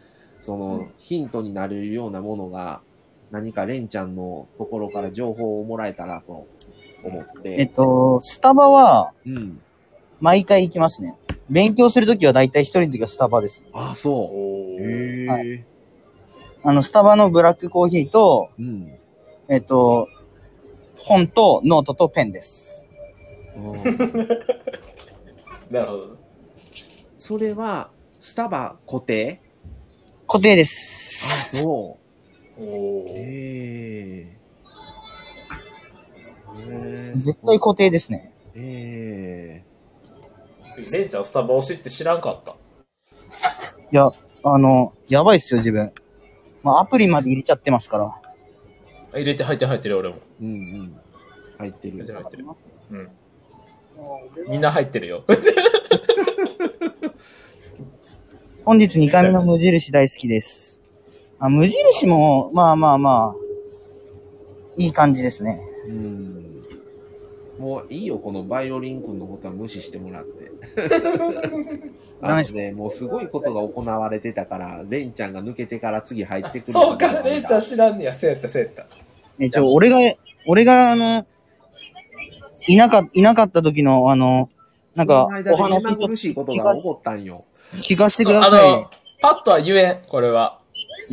その、ヒントになるようなものが、何かレンちゃんのところから情報をもらえたらと思って。えっと、スタバはうん。毎回行きますね。勉強するときは大体一人の時はスタバです。あ、そう。へえ、はあの、スタバのブラックコーヒーと、うん。えっと、本とノートとペンです。う んなるほど。それは、スタバ固定？固定です。あ、そう。おえ。へえ絶対固定ですね。えレンちゃんスタバ推しって知らんかった。いや、あの、やばいっすよ、自分。まあ、アプリまで入れちゃってますから。あ入れて入ってる入ってる俺も。えうんうん。入ってる入って。る入ってる。うん。みんな入ってるよ。本日2回目の無印大好きです。あ、無印も、まあまあまあ、いい感じですね。うん。もういいよ、このバイオリン君のことは無視してもらって。あとね、もうすごいことが行われてたから、レンちゃんが抜けてから次入ってくる。そうか、レンちゃん知らんねや。そうやった、そうやった。え、ちょ、俺が、俺が、あの、いなか、いなかった時の、あの、なんかおで話と目まぐるしいことが起こったんよ。聞かせてくださいの。、パッとは言えん、これは。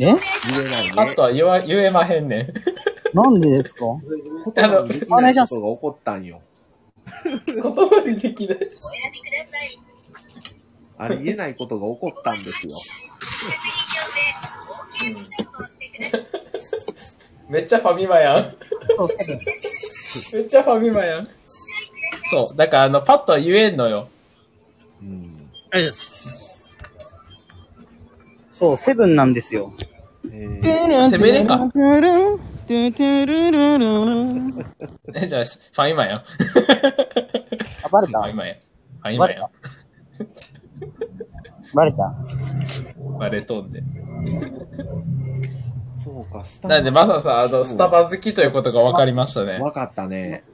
え？言えないねパッと。は言わ言えまへんねん。なんでですか？言葉にできないことが起こったんよ。言葉にできない。ありえないことが起こったんですよ。めっちゃファミマやん。そうめっちゃファミマやん。そう。だから、あの、パッとは言えんのよ。うん。ありがとうございます。そう、セブンなんですよ。えー攻めれんかえ、じゃあ、ファミマやん。あ、バレた？ファミマやん。ファミマやん。バレた？バレとんで。そうか、スタなんで、まささん、あの、スタバ好きということが分かりましたね。わかったね。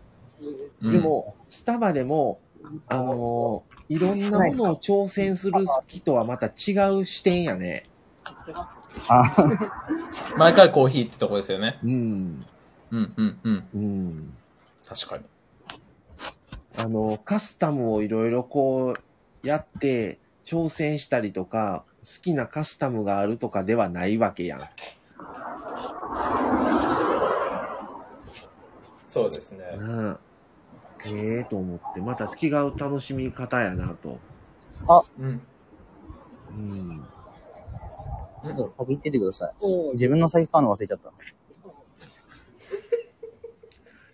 うんでも、スタバでも、あのーいろんなものを挑戦する好きとはまた違う視点やね。あ、毎回コーヒーってとこですよね。うん。うん、うん、うん。うん。確かに。あの、カスタムをいろいろこう、やって、挑戦したりとか、好きなカスタムがあるとかではないわけやん。そうですね。うん。ええと思って、また違う楽しみ方やなと。うん。うん。ちょっと先行っててください。自分の先買うの忘れちゃった。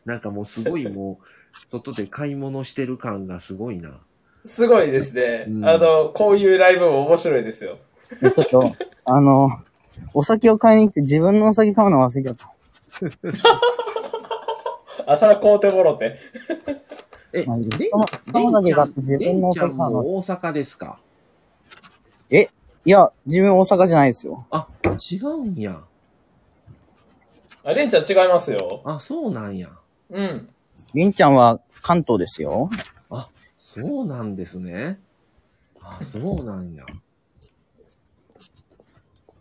なんかもうすごいもう、外で買い物してる感がすごいな。すごいですね。うんあの、こういうライブも面白いですよ。ちょっと、あの、お酒を買いに来て自分のお酒買うの忘れちゃった。あ、そら買うてもろて。え、まあレンスタバスタバだけ買って自分のおレンちゃん酒買うの。も大阪ですか？いや、自分大阪じゃないですよ。あ、違うんや。あ、レンちゃん違いますよ。あ、そうなんや。うん。りんちゃんは関東ですよ。そうなんですね。あ、そうなんや。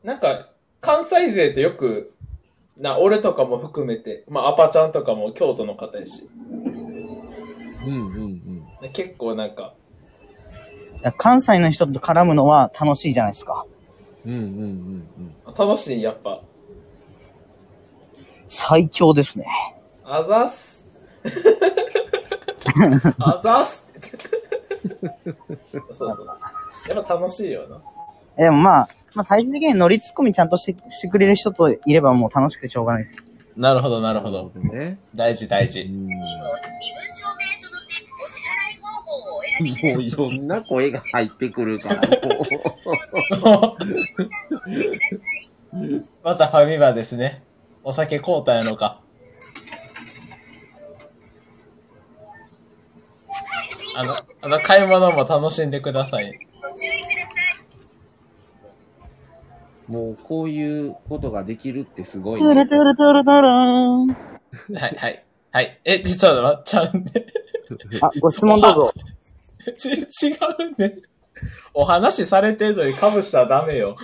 なんか、関西勢ってよく、な、俺とかも含めて、まあ、アパちゃんとかも京都の方やし、うんうんうん。結構なんか、関西の人と絡むのは楽しいじゃないですか。うんうんうんうん。楽しい、やっぱ。最強ですね。あざっす。あざーすって。そうそう。やっぱ楽しいよな。でもまあ、まあ最終的に乗りツッコミちゃんとしてしてくれる人といればもう楽しくてしょうがないです。なるほど、なるほど。ね。大事、大事。うん。身分証明書の手お支払いもういろんな声が入ってくるから、もまたファミマですね。お酒買うたんやろか。あの、あの、買い物も楽しんでください。ご注意ください。う、もうこういうことができるってすごい、トゥルトゥルトゥルトゥルーン。はい、はい。はい。え、ちょっと待っちゃうんで。あ、ご質問どうぞ。ち、違うね。お話されてるのに被したらダメよ。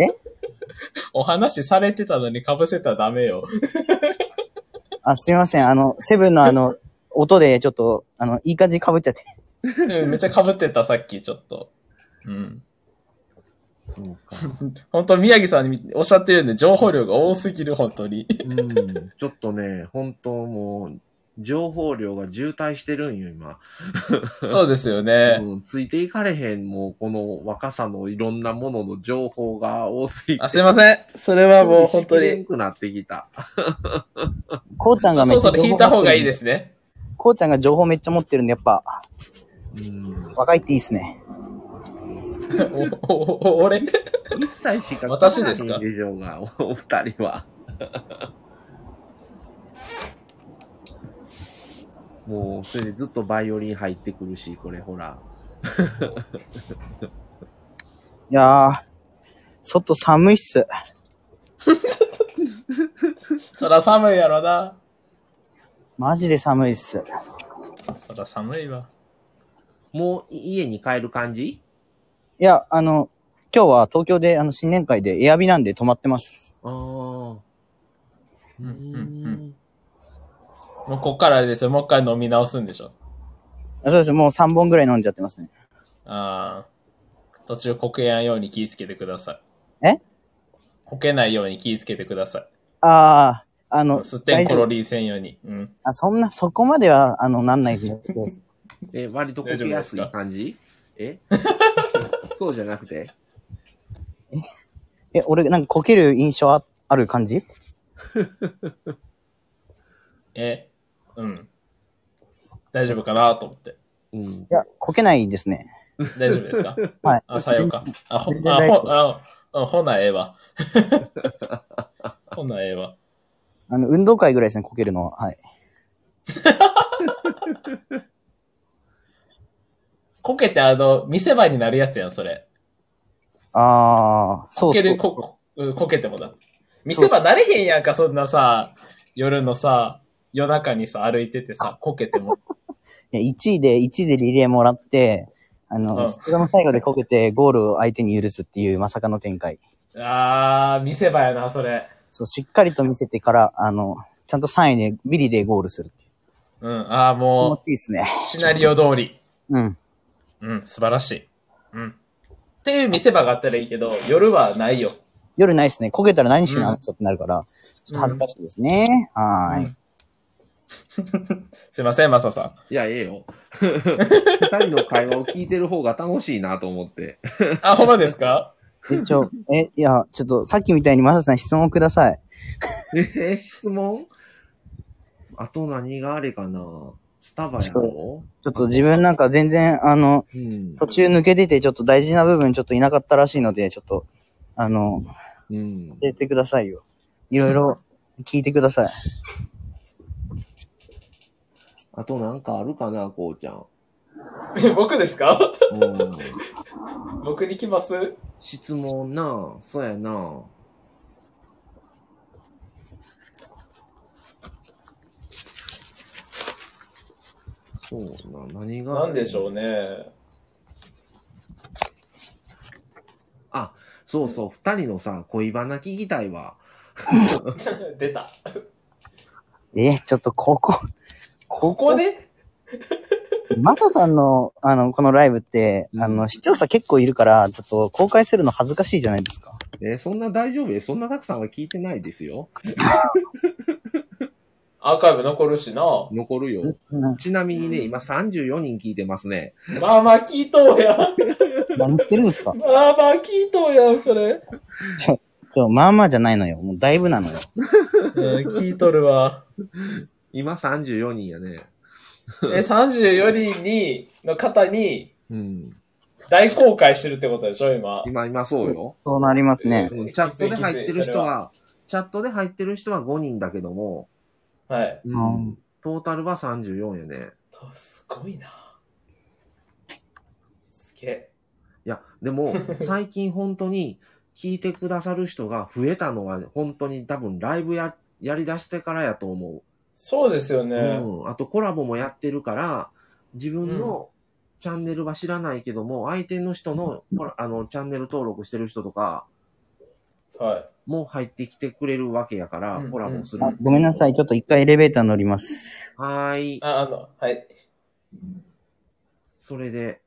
え？お話されてたのに被せたらダメよ。あ、すいません。あの、セブンのあの、音でちょっと、あの、いい感じに被っちゃって。うんめっちゃ被ってた、さっき、ちょっと。うん。そうか。本当宮城さんにおっしゃってるんで、情報量が多すぎる、本当に。うん。ちょっとね、本当もう、情報量が渋滞してるんよ、今。そうですよね。うん、ついていかれへん、もう、この若さのいろんなものの情報が多すぎて。あ、すいません。それはもう本当に。くなってきた。こうちゃんがめっちゃそうそう、引いた方がいいですね。こうちゃんが情報めっちゃ持ってるんで、やっぱ、うん。若いっていいっすね。お、お、お、俺一切しか私ですか変わらへんでしょうが、おお二人は。もう、それでずっとバイオリン入ってくるし、これほら。いやー、外寒いっす。そら寒いやろな。マジで寒いっす。そら寒いわ。もう家に帰る感じいや、あの、今日は東京であの新年会でエアビなんで泊まってます。ああ。うん、うん、うん。もうこっからあれですよ。もう一回飲み直すんでしょ。あそうです。もう3本ぐらい飲んじゃってますね。ああ。途中こけやんように気ぃつけてください。え？こけないように気ぃつけてください。あー、あの、すってんころ大丈夫りせんように。うん。あ、そんな、そこまでは、あの、なんないけど。え、割とこけやすい感じ？え？そうじゃなくて？え、俺、なんかこける印象あある感じ？い え、うん。大丈夫かなと思って。うん。や、こけないですね。大丈夫ですか？はい。あ、さようか。あ、ほ、全然大丈あ、ほ、あ、あほなええわ。ほなええわ。あの、運動会ぐらいですね、こけるのは。はい。こけてあの、見せ場になるやつやん、それ。あー、そうそうこける、。こ、うんこけてもだ。見せ場なれへんやんか、そんなさ、夜のさ、夜中にさ、歩いててさ、こけても。いや1位で、1位でリレーもらって、あうんの、最後の最後でこけてゴールを相手に許すっていうまさかの展開。あー、見せ場やな、それ。そう、しっかりと見せてから、あの、ちゃんと3位でビリでゴールするう。うん、あー、気持もちいいっすね。う、シナリオ通り。うん。うん、素晴らしい。うん。っていう見せ場があったらいいけど、夜はないよ。夜ないっすね。こけたら何しにうんあっちゃってなるから、ちょっと恥ずかしいですね。はーい。すいません、マサさいや、ええよ。二人の会話を聞いてる方が楽しいなと思って。ん。あ、ほんまですか？え、ちょ、え、いや、ちょっと、さっきみたいにマサさん質問ください。えー質問？あと何があれかな？スタバやろちょっと自分なんか全然、あの、うん。途中抜けてて、ちょっと大事な部分ちょっといなかったらしいので、ちょっと、あの、うん。教えてくださいよ。いろいろ聞いてください。あとなんかあるかなこうちゃん。僕ですか？うん。僕に来ます？質問なそうやなそうな、何が。なんでしょうね。あ、そうそう、二人のさ、恋バナ聞きたいわ。出た。え、ちょっとここ、ここで？マサさんの、あの、このライブって、あの、視聴者結構いるから、ちょっと公開するの恥ずかしいじゃないですか。えーそんな大丈夫？そんなたくさんは聞いてないですよ。アーカイブ残るしな。残るよ。ちなみにね、今34人聞いてますね。まあまあ聞いとうや。何してるんですか？まあまあ聞いとうや、それ。ちょ、ちょ、まあまあじゃないのよ。もうだいぶなのよ。うん、聞いとるわ。今34人やね。え、34人に、の方に、うん。大公開してるってことでしょ、今。今、今そうよ。そうなりますね。うんチャットで入ってる人は、チャットで入ってる人は5人だけども、はい。うん、トータルは34やね。すごいな。すげえ。いや、でも、最近本当に聞いてくださる人が増えたのは、本当に多分ライブや、やり出してからやと思そうですよう。ね。うん。あとコラボもやってるから、自分のチャンネルは知らないけども、相手の人の、あの、チャンネル登録してる人とか、はい。も入ってきてくれるわけやから、うんコラボする。あごめんなさい。ちょっと一回エレベーター乗ります。はーい。あ、あの、はい。それで、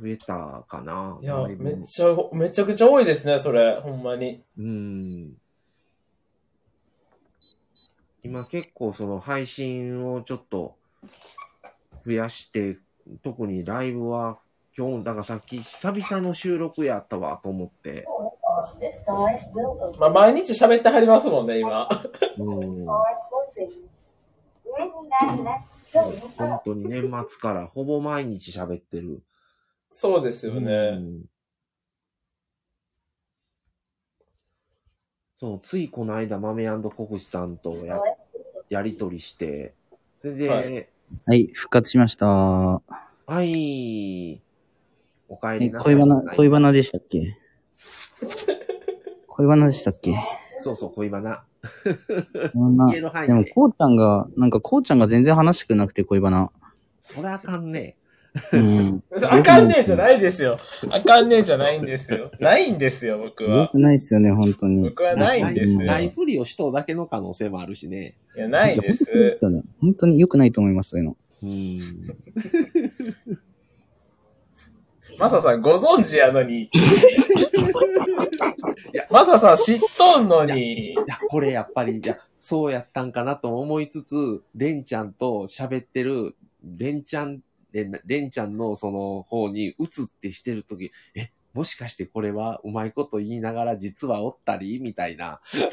増えたかな。いやめっちゃ、めちゃくちゃ多いですね、それ。ほんまに。うん。今結構その配信をちょっと増やして、特にライブは今日、だからさっき久々の収録やったわと思って。まあ、毎日喋ってはりますもんね、今。うん。本当に年末からほぼ毎日喋ってる。そうですよね。うんそう、ついこの間、豆国士さんとや、やりとりして、それで、ははい、はい、復活しました。お帰りなさい。恋バナ、恋バナでしたっけ？恋バナでしたっけ？そうそう、恋バナ。そんな言える範囲ででも、こうちゃんが、なんか、こうちゃんが全然話してくれなくて、恋バナ。そりゃあかんねうん。あかんねえじゃないですよ。あかんねえじゃないんですよ。ないんですよ、僕は。よくないっすよね、本当に。僕はないんですよ。ないふりをしとうだけの可能性もあるしね。いや、ないで。すすよね。本当に良くないと思います、そういうの。うん。マサさんご存知やのに。マサさん知っとんのに。いや、これやっぱり、いや、そうやったんかなと思いつつ、レンちゃんと喋ってる、レンちゃん、レンちゃんのその方に移ってしてるとき、え、もしかしてこれはうまいこと言いながら実はおったりみたいな。ちょっ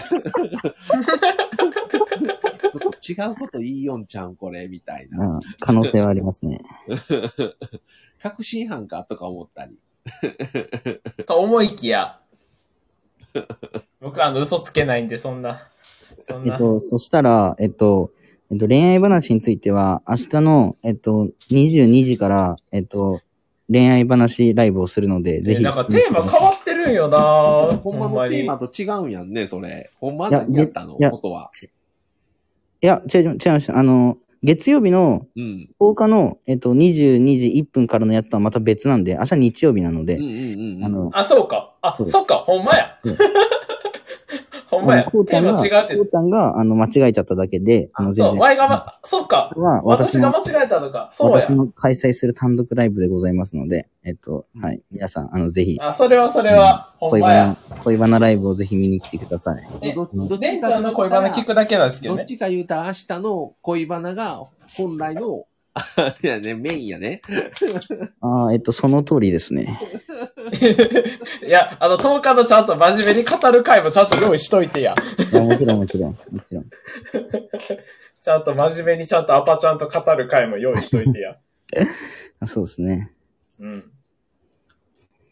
と違うこと言いよんちゃうんこれみたいな。うん可能性はありますね。確信犯かとか思ったり。と思いきや。僕はあの嘘つけないんで、そんな。そんな。えっと、そしたら、えっと、えっと、恋愛話については、明日の、えっと、22時から、えっと、恋愛話ライブをするので、ぜひ。なんかテーマ変わってるんよなほんまほんまにのテー。マと違うんやんね、それ。ほんまいや何やったのいやことは。いや、違う、違う違いました。あの、月曜日のうん。10日の、えっと、22時1分からのやつとはまた別なんで、明日日曜日なので、うんうんうんうん。あの、あ、そうか。あ、そそうっか。ほんまやうん。ほんまや。こうちゃんが、こうちゃんが、あの、間違えちゃっただけで、あの、全そう、然。前がま、そうかは私が間違えたのか。そうや私。の開催する単独ライブでございますので、えっと、はい。皆さん、あの、ぜひ、あ、それはそれは、ほん恋まやバ。ナ、恋バナライブをぜひ見に来てください。えどどっちゃんのちかと言ったら恋バナ聞くだけなんですけどね。どっちか言うたら明日の恋バナが本来の、あれやね、メインやね。ああ、えっと、その通りですね。いや、あの、10日のちゃんと真面目に語る回もちゃんと用意しといてや。いやもちろん、もちろん、もちろん。ちゃんと真面目にちゃんとアパちゃんと語る回も用意しといてや。あそうですね。うん。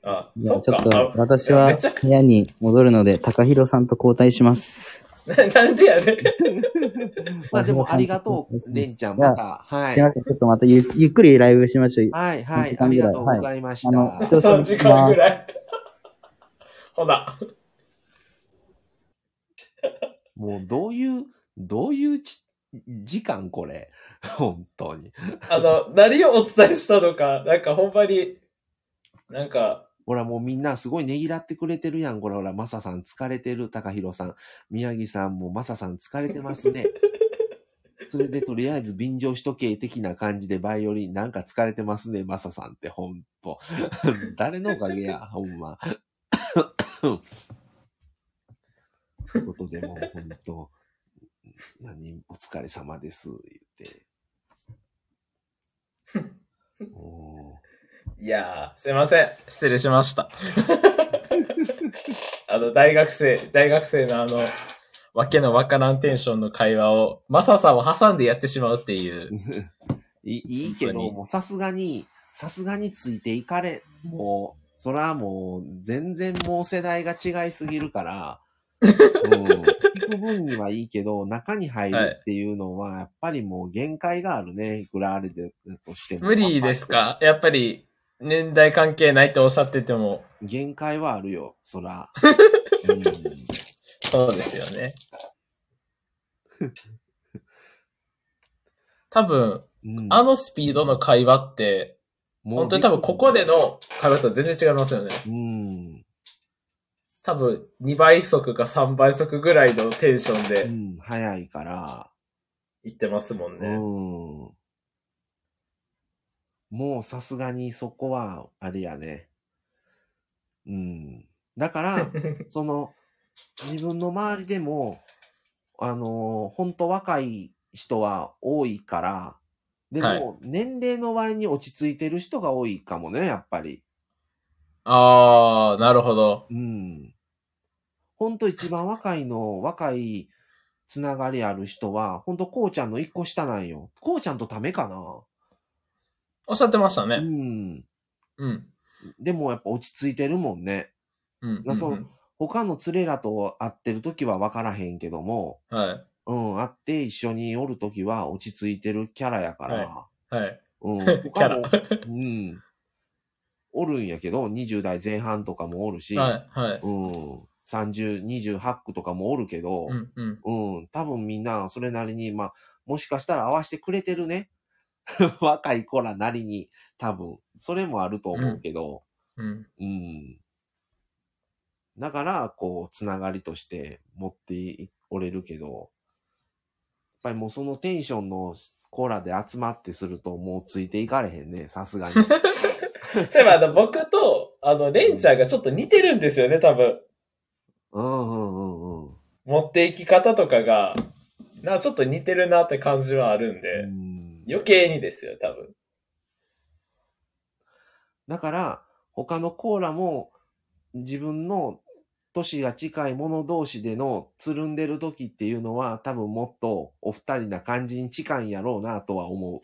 あ、じゃあ、そっか。ちょっと、あ私は部屋に戻るので、高弘さんと交代します。ななんでやねん。まあでもありがとう、レンちゃん、また。はい。すいません、ちょっとまたゆゆっくりライブしましょう。はい、はい、3時間ぐらいありがとうございました。はいあの3時間ぐらい。ほな。もうどういう、どういうち時間これ？本当に。あの、何をお伝えしたのか、なんかほんまに、なんか、ほらもうみんなすごいねぎらってくれてるやん。これほら、マサさん疲れてる、高弘さん。宮城さんもマサさん疲れてますね。それでとりあえず便乗しとけ的な感じでバイオリンなんか疲れてますね、マサさんってほんと。誰のおかげや、ほんま。ということでもうほんと、何、お疲れ様です、言って。おーいやー、すいません。失礼しました。あの、大学生、大学生のあの、わけのわからんテンションの会話を、マサさんを挟んでやってしまうっていう。いいいいけど、もうさすがに、さすがについていかれ、もう、それはもう、全然もう世代が違いすぎるから、うん、聞く分にはいいけど、中に入るっていうのは、やっぱりもう限界があるね。いくらあれで、としても。無理ですか？やっぱり、年代関係ないっておっしゃってても、限界はあるよ、そら。うんそうですよね。多分、うんあのスピードの会話って、本当に多分ここでの会話とは全然違いますよね。うん。多分2倍速か3倍速ぐらいのテンションうでん、早いから、言ってますもんうね。ん。もうさすがにそこは、あれやね。うん。だから、その、自分の周りでも、あの、本当若い人は多いから、でも、はい年齢の割に落ち着いてる人が多いかもね、やっぱり。あー、なるほど。うん。ほんと一番若いの、若いつながりある人は、ほんとこうちゃんの一個下なんよ。こうちゃんとためかな。おっしゃってましたうね。ん。うん。でもやっぱ落ち着いてるもんね。うん。なそううん他の連れらと会ってる時は分からへんけども、はい。うん、会って一緒におる時は落ち着いてるキャラやから、はい。うん、キャラ。他もは、うん、おるんやけど、20代前半とかもおるし、い。はい。うん、30、28区とかもおるけど、うん。うん。うん、多分みんなそれなりに、まあ、もしかしたら合わせてくれてるね。若い子らなりに、多分。それもあると思うけど、うん。うん。だから、こう、つながりとして持っておれるけど、やっぱりもうそのテンションの子らで集まってすると、もうついていかれへんね、さすがに。そういえば、あの、僕と、あの、レンちゃんがちょっと似てるんですよね、多分。うんうんうんうん。持っていき方とかが、なちょっと似てるなって感じはあるんで、うん余計にですよ、多分。だから、他のコーラも自分の年が近い者同士でのつるんでる時っていうのは多分もっとお二人な感じに近いんやろうなとは思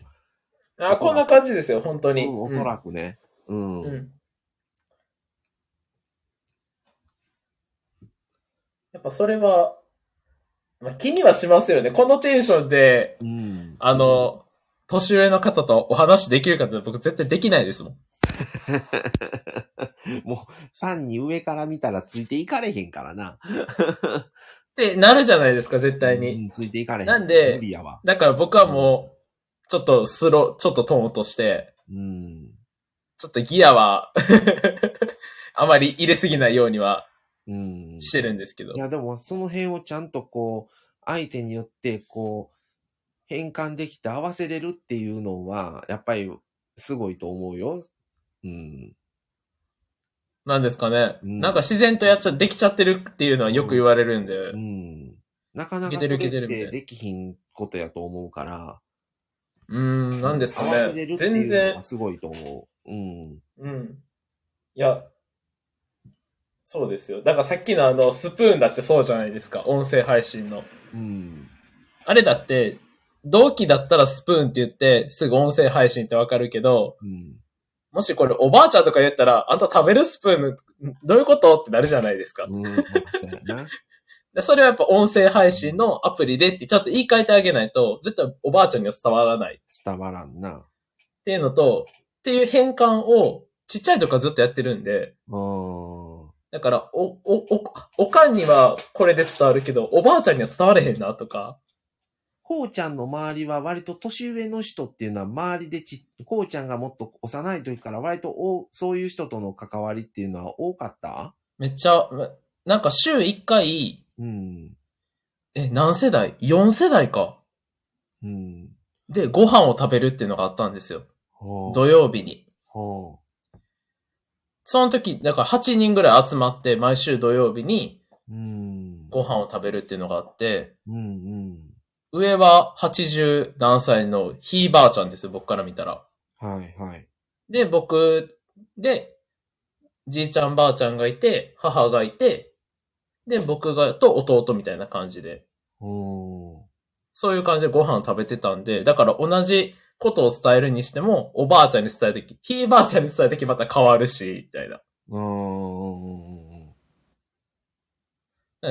あ、こんな感じですよ、本当う。に。うん、おそらくね。うん。うん。うんやっぱそれは、まあ、気にはしますよね。このテンションで、うん。あの、年上の方とお話できるかって僕絶対できないですもん。もう、3に上から見たらついていかれへんからな。ってなるじゃないですか、絶対に。うんついていかれへん。なんで。だから僕はもう、ちょっとスロー、ちょっとトーン落として、うん。ちょっとギアは、あまり入れすぎないようにはうん。してるんですけどい。や、でもその辺をちゃんとこう、相手によってこう、変換できて合わせれるっていうのは、やっぱりすごいと思うよ。うん。なんですかね。うんなんか自然とやっちゃ、できちゃってるっていうのはよく言われるんで。うん。なかなかいけてるそれってできひんことやと思うから。うーん、なんですか合わせれね。るっていうの全然は、すごいと思う。うん。うん。いや、そうですよ。だからさっきのあの、スプーンだってそうじゃないですか。音声配信の。うん。あれだって、同期だったらスプーンって言って、すぐ音声配信ってわかるけど、うん。もしこれおばあちゃんとか言ったら、あんた食べるスプーン、どういうこと？ってなるじゃないですか。うん。それはやっぱ音声配信のアプリでってちゃんと言い換えてあげないと、絶対おばあちゃんには伝わらないっ伝わらんな。ていうのと、っていう変換をちっちゃい時からずっとやってるんで、うん。だから、お、お、お、おかんにはこれで伝わるけど、おばあちゃんには伝われへんなとか、こうちゃんの周りは割と年上の人っていうのは周りでち、こうちゃんがもっと幼い時から割とおそういう人との関わりっていうのは多かった？めっちゃ、なんか週1回、うん。え、何世代 ?4 世代か。うん。で、ご飯を食べるっていうのがあったんですよ。土曜日に。ほその時、だから8人ぐらい集まって、毎週土曜日に。ご飯を食べるっていうのがあって、うんうん。上は80何歳のひいばあちゃんですよ、僕から見たら。はい、はい。で、僕で、じいちゃんばあちゃんがいて、母がいて、で、僕が、と弟みたいな感じで。そういう感じでご飯食べてたんで、だから同じことを伝えるにしても、おばあちゃんに伝えるとき、ひいばあちゃんに伝えるときまた変わるし、みたいな。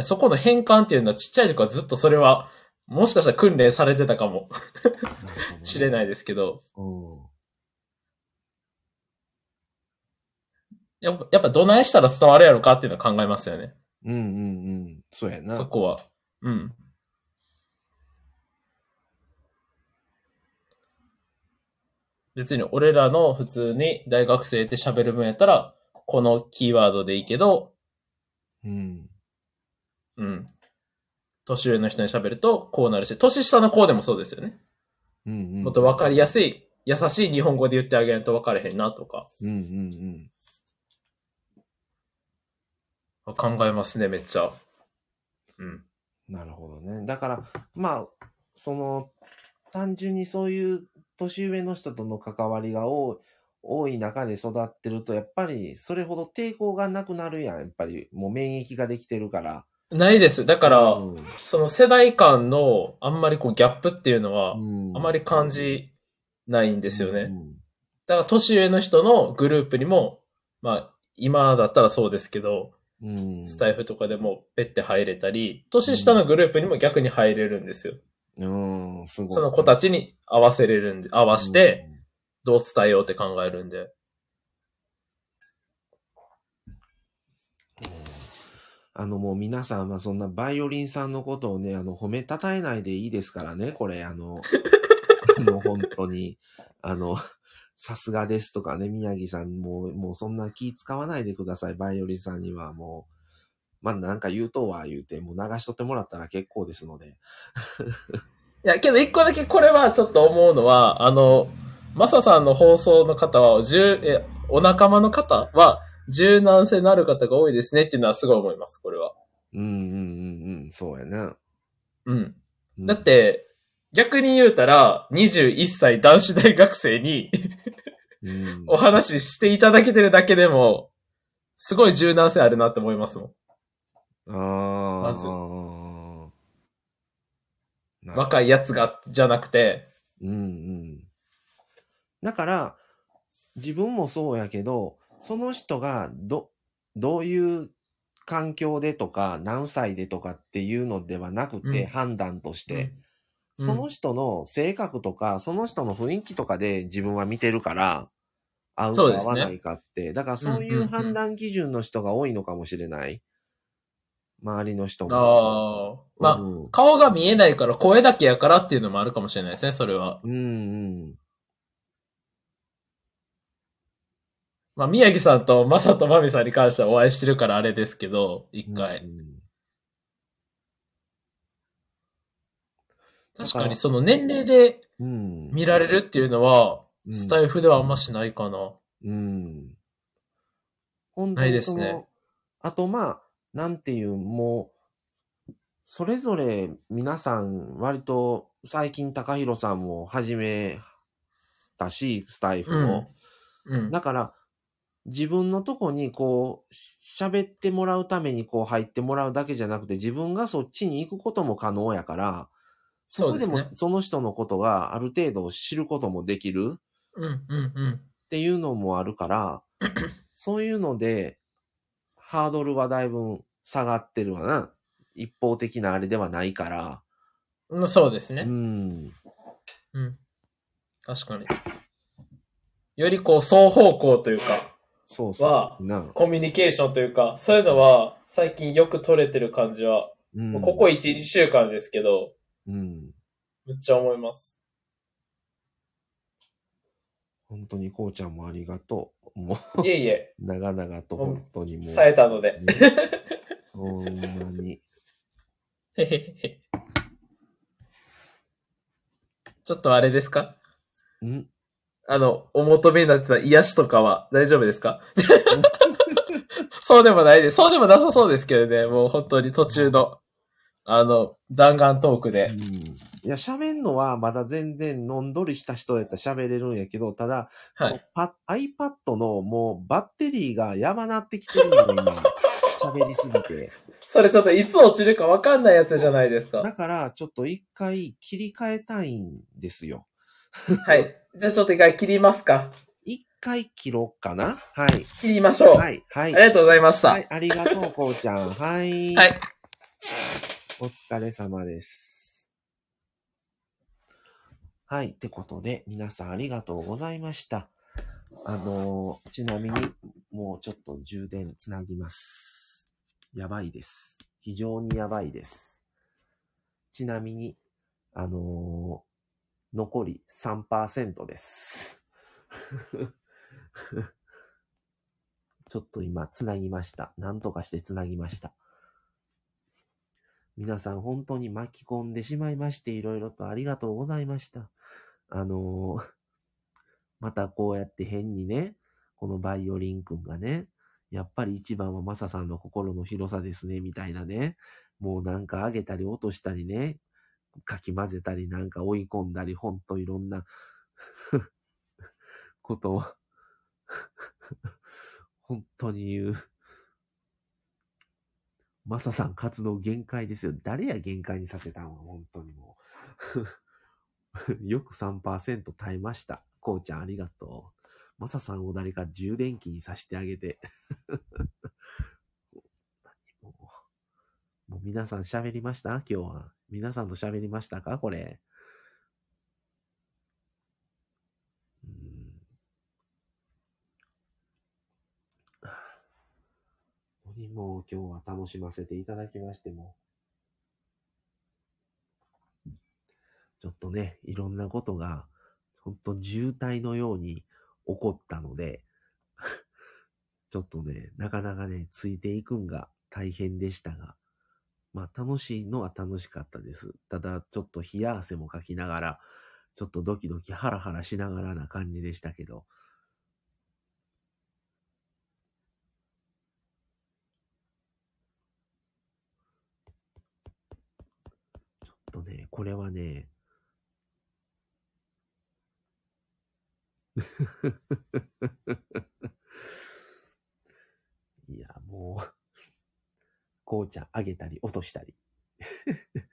そこの変換っていうのはちっちゃい時はずっとそれは、もしかしたら訓練されてたかもしれい。ないですけど、うん。やっぱ、やっぱどないしたら伝わるやろかっていうのは考えますよね。うんうんうん。そうやな。そこは。うん。別に俺らの普通に大学生で喋る分やったら、このキーワードでいいけど、うん。うん。年上の人に喋るとこうなるし、年下の子でもそうですよね。うんうん。もっと分かりやすい、優しい日本語で言ってあげないと分かれへんなとか。うんうん考えますね、めっちゃ。うん。うん。なるほどね。だから、まあ、その、単純にそういう年上の人との関わりが多い、多い中で育ってると、やっぱりそれほど抵抗がなくなるやん。やっぱりもう免疫ができてるから。ないです。だから、うんその世代間のあんまりこうギャップっていうのは、うんあまり感じないんですよね。うんだから年上の人のグループにも、まあ、今だったらそうですけど、うん。スタイフとかでもペッて入れたり、年下のグループにも逆に入れるんですよ。うん、すごい。その子たちに合わせれるんで、合わせて、どう伝えようって考えるんで。あのもう皆さんはそんなバイオリンさんのことをね、あの褒めたたえないでいいですからね、これ、あの、あの本当に、あの、さすがですとかね、宮城さんもう、もうそんな気使わないでください、バイオリンさんにはもう、まあなんか言うとは言うて、もう流しとってもらったら結構ですので。いや、けど一個だけこれはちょっと思うのは、あの、マサさんの放送の方は、十、え、お仲間の方は、柔軟性のある方が多いですねっていうのはすごい思います、これは。うんうんうんうん、そうやな。うん。うんだっ、て、逆に言うたら、21歳男子大学生にうん、お話ししていただけてるだけでも、すごい柔軟性あるなって思いますもん。ああ、まずな若いやつが、じゃなくて、うんうん。だから、自分もそうやけど、その人がど、どういう環境でとか、何歳でとかっていうのではなくて、うん判断として、うんその人の性格とか、その人の雰囲気とかで自分は見てるから、合うそうですねか合わないかって。だからそういんうんううん判断基準の人が多いのかもしれない。周りの人も。ああ、まあ、うん顔が見えないから声だけやからっていうのもあるかもしれないですね、それは。うんうん。まあ、宮城さんとマサとマミさんに関してはお会いしてるからあれですけど、一回。うん確かにその年齢でうん。見られるっていうのは、うんスタイフではあんましないかな。うん。本当ないですねあとまあ、なんていう、もう、それぞれ皆さん、割と最近高弘さんも始めたし、スタイフを。うん。だから、自分のとこにこう、し喋ってもらうためにこう入ってもらうだけじゃなくて、自分がそっちに行くことも可能やから、そこでもその人のことがある程度知ることもできる。うん、うん、うん。っていうのもあるから、そういうので、ハードルはだいぶ下がってるわな。一方的なあれではないから。うん。そうですうね。ん。うん。確かに。よりこう、双方向というか、そうそはう。な。コミュニケーションというか、そういうのは最近よく取れてる感じは、うんここ1、2週間ですけど、うん。めっちゃ思います。本当にこうちゃんもありがとう。もう、いえいえ、長々と本当にもう。冴えたので。ねほんまに。ちょっとあれですか？ん？あの、お求めになってた癒しとかは大丈夫ですか？そうでもないです。そうでもなさそうですけどね。もう本当に途中の、あの、弾丸トークでうん。いや、喋んのはまだ全然のんどりした人やったら喋れるんやけど、ただ、はい。パ iPad のもうバッテリーがやばなってきてるのよ、今。喋りすぎて。それちょっといつ落ちるかわかんないやつじゃないですか。だから、ちょっと一回切り替えたいんですよ。はい。じゃあちょっと一回切りますか。一回切ろうかな？はい。切りましょう。はい、はい。ありがとうございました。はい、ありがとう、こうちゃん。はい。はい。お疲れ様です。はい。ってことで、皆さんありがとうございました。あのーちなみに、もうちょっと充電つなぎます。やばいです。非常にやばいです。ちなみに、あのー残り3%です。ちょっと今、つなぎました。なんとかしてつなぎました。皆さん本当に巻き込んでしまいまして、いろいろとありがとうございました。あのーまたこうやって変にね、このバイオリンくんがね、やっぱり一番はマサさんの心の広さですね、みたいなね。もうなんか上げたり落としたりね、かき混ぜたりなんか追い込んだり、ほんといろんな ことを 本当に言う。マサさん活動限界ですよ。誰や限界にさせたんは、本当にもう。よく3%耐えました。こうちゃんありがとう。マサさんを誰か充電器にさしてあげて。もうもう皆さん喋りました？今日は。皆さんと喋りましたか？これ。うん本当にもう今日は楽しませていただきましても。ちょっとね、いろんなことが、ほんと渋滞のように起こったので、ちょっとね、なかなかね、ついていくんが大変でしたが、まあ楽しいのは楽しかったです。ただ、ちょっと冷や汗もかきながら、ちょっとドキドキハラハラしながらな感じでしたけど、ちょっとね、これはね、いや、もう、こうちゃんあげたり落としたり。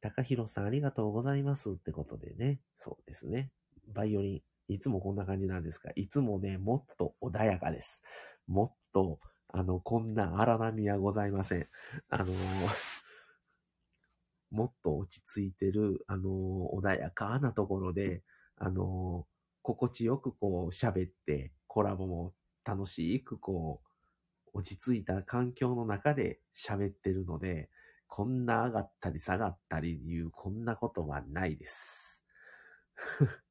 高弘さんありがとうございますってことでね。そうですね。バイオリン、いつもこんな感じなんですが、いつもね、もっと穏やかです。もっと、あの、こんな荒波はございません。あのーもっと落ち着いてる、あのー穏やかなところで、あのー心地よくこう喋って、コラボも楽しくこう、落ち着いた環境の中で喋ってるので、こんな上がったり下がったりいう、こんなことはないです。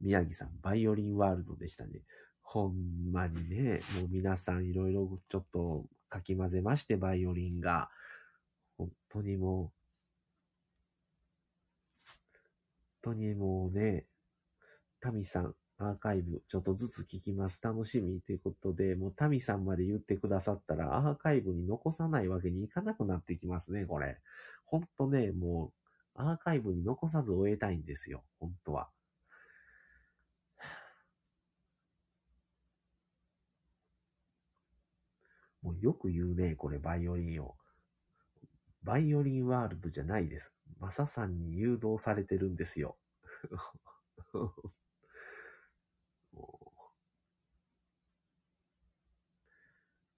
宮城さん、バイオリンワールドでしたね。ほんまにね、もう皆さんいろいろちょっとかき混ぜまして、バイオリンが。本当にもう、本当にもうね、タミさん、アーカイブ、ちょっとずつ聞きます。楽しみということで、もうタミさんまで言ってくださったら、アーカイブに残さないわけにいかなくなってきますね、これ。ほんとね、もう、アーカイブに残さず終えたいんですよ、本当は。もうよく言うね、これ、バイオリンを。バイオリンワールドじゃないです。マサさんに誘導されてるんですよ。も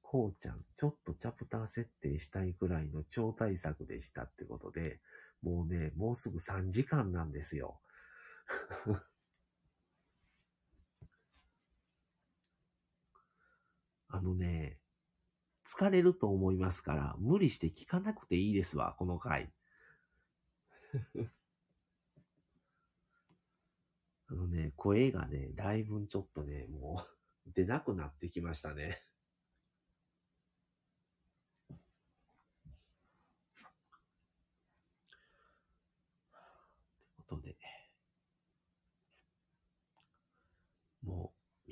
うこうちゃん、ちょっとチャプター設定したいくらいの超大作でしたってことで、もうね、もうすぐ3時間なんですよ。あのね、疲れると思いますから、無理して聞かなくていいですわ、この回。あのね、声がね、だいぶちょっとね、もう出なくなってきましたね。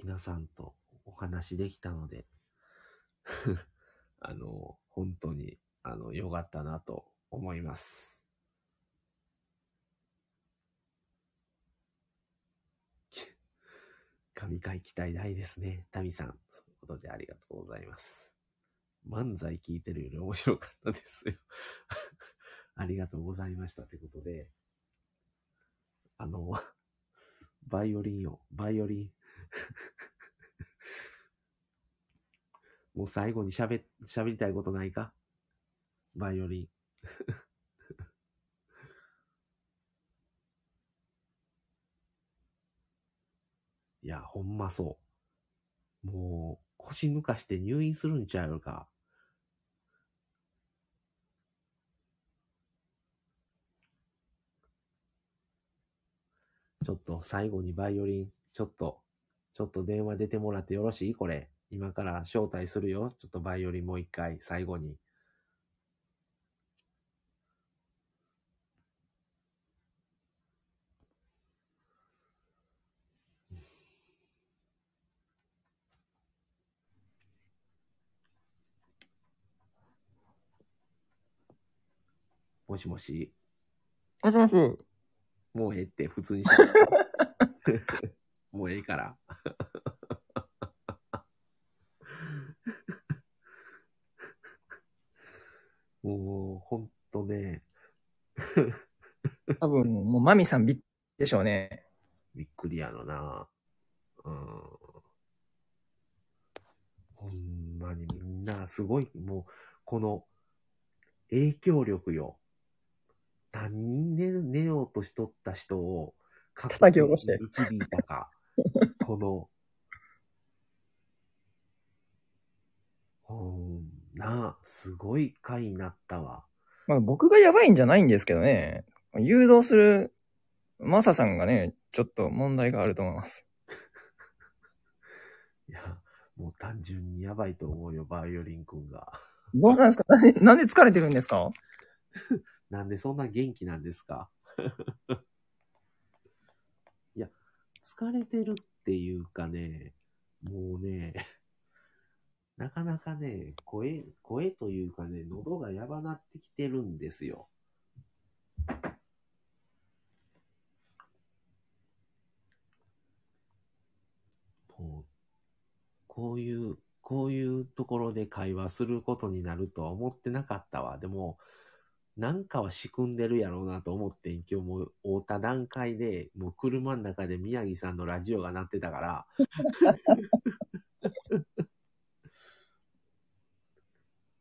皆さんとお話できたので あの、本当に、あの、良かったなと思います。神回期待大ですね。タミさん。そういうことでありがとうございます。漫才聞いてるより面白かったですよ ありがとうございました。ということで、あの、バイオリンを、バイオリン もう最後に喋、喋りたいことないか？バイオリン。いや、ほんまそう。もう、腰抜かして入院するんちゃうか？ちょっと最後にバイオリン、ちょっと、ちょっと電話出てもらってよろしい？これ。今から招待するよ。ちょっとバイオリンもう一回、最後に。もしもし、もしもし。もうええって、普通にして。もうええから。もう、ほんとね、多分、もうマミさんびっでしょうね。びっくりやろな。うん。ほんまにみんなすごい、もう、この影響力よ。何人寝寝ようとしとった人を、叩き起こして導いたか。この、うん、なあ、すごい回になったわ。まあ僕がやばいんじゃないんですけどね。誘導するマサさんがね、ちょっと問題があると思います。いや、もう単純にやばいと思うよ、バイオリン君が。どうしたんですか？なんで疲れてるんですか？なんでそんな元気なんですか？疲れてるっていうかね、もうね、なかなかね、声、声というかね、喉がやばなってきてるんですよ。もう、こういう、こういうところで会話することになるとは思ってなかったわ。でも、なんかは仕組んでるやろうなと思って、今日もう会った段階で、もう車の中で宮城さんのラジオが鳴ってたから、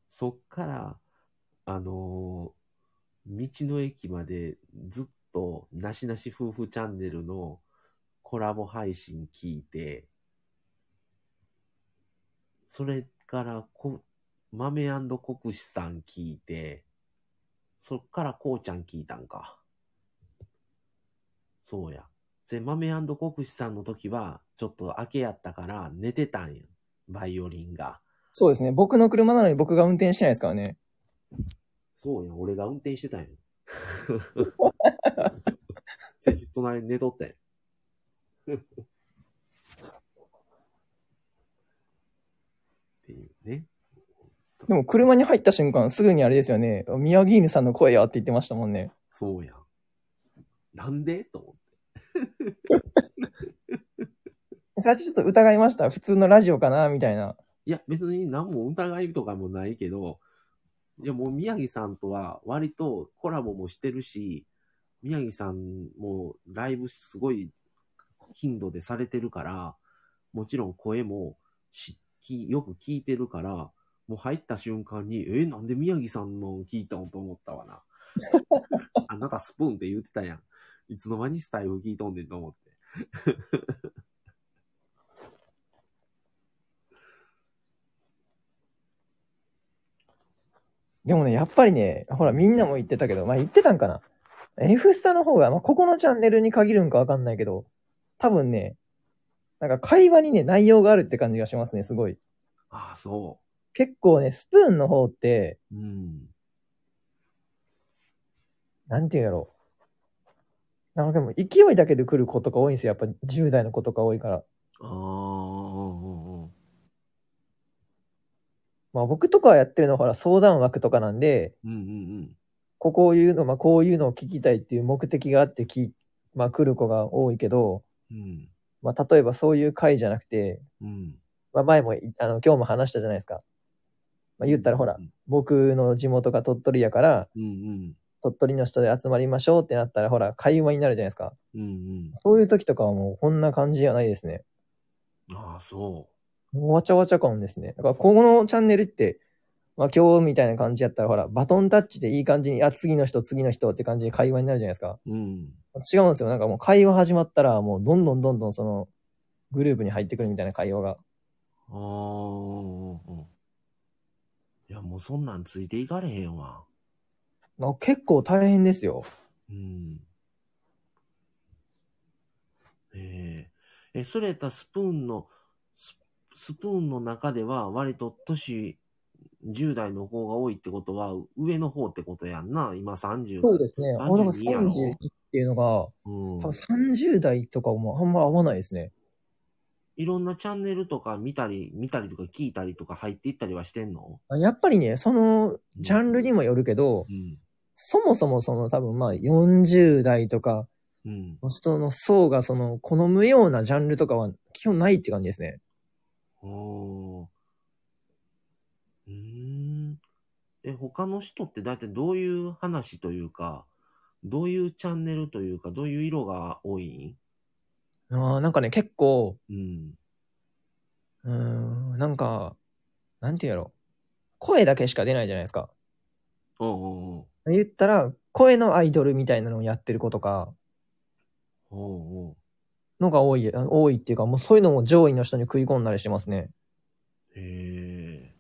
そっから、あのー道の駅までずっとなしなし夫婦チャンネルのコラボ配信聞いて、それからこ、豆国士さん聞いて、そっからこうちゃん聞いたんか。そうや。で、豆国士さんの時は、ちょっと明けやったから寝てたんや。バイオリンが。そうですね。僕の車なのに僕が運転してないですからね。そうやん。俺が運転してたんや。席隣に寝とったやん。っていうね。でも車に入った瞬間すぐにあれですよね。宮城犬さんの声やって言ってましたもんね。そうやん。なんで？と思って。最初ちょっと疑いました。普通のラジオかなみたいな。いや、別に何も疑いとかもないけど、いや、もう宮城さんとは割とコラボもしてるし、宮城さんもライブすごい頻度でされてるから、もちろん声もしきよく聞いてるから、もう入った瞬間に、え、なんで宮城さんの聞いたんと思ったわな。あなたスプーンって言ってたやん。いつの間にスタイル聞いとんねんと思って。でもね、やっぱりね、ほらみんなも言ってたけど、まあ言ってたんかな。F スタの方が、まあここのチャンネルに限るんかわかんないけど、多分ね、なんか会話にね、内容があるって感じがしますね、すごい。ああ、そ結構ね、スプーンの方って、う。うん。なんていうんやろ。なんかでも勢いだけで来る子とか多いんですよ。やっぱ10代の子とか多いから。ああ、まあ僕とかはやってるのはほら相談枠とかなんで、うん。うんうんここういうの、まあこういうのを聞きたいっていう目的があってき、まあ来る子が多いけど、うん。うん。ままあ、例えばそういう回じゃなくて、うん。まあ、前もい、あの、今日も話したじゃないですか。まあ、言ったらほら、僕の地元が鳥取やから、うんうん。鳥取の人で集まりましょうってなったら、ほら、会話になるじゃないですか。うんうん。そういう時とかはもうこんな感じじゃないですね。ああ、そわちゃわちゃ感ですね。だから、ここのチャンネルって、まあ今日みたいな感じやったら、ほら、バトンタッチでいい感じに、あ、次の人、次の人って感じで会話になるじゃないですか。う。うん。違うんですよ。なんかもう会話始まったら、もうどんどんどんどんその、グループに入ってくるみたいな会話が。ああ、うんうん。いや、もうそんなんついていかれへんわ。まあ、結構大変ですよ。うん。えええ、それやったらスプーンの、ススプーンの中では割と年10代の方が多いってことは上の方ってことやんな。今30。そうですね。あ、だから32やろ31っていうのが、うん多分30代とかもあんま合わないですね。いろんなチャンネルとか見たり、見たりとか聞いたりとか入っていったりはしてんの？あやっぱりね、その、ジャンルにもよるけど、うん。そもそもその多分まあ40代とかうん。の人の層がその好むようなジャンルとかは基本ないって感じですね。おー。うーん。え、他の人ってだいたいどういう話というか、どういうチャンネルというか、どういう色が多い？あーなんかね、結構、うん。うーん、なんか、なんていうやろ。声だけしか出ないじゃないですか。おうおうおう言ったら、声のアイドルみたいなのをやってる子とか、おうおうのが多い、あ多いっていうか、もうそういうのも上位の人に食い込んだりしてますね。へえ。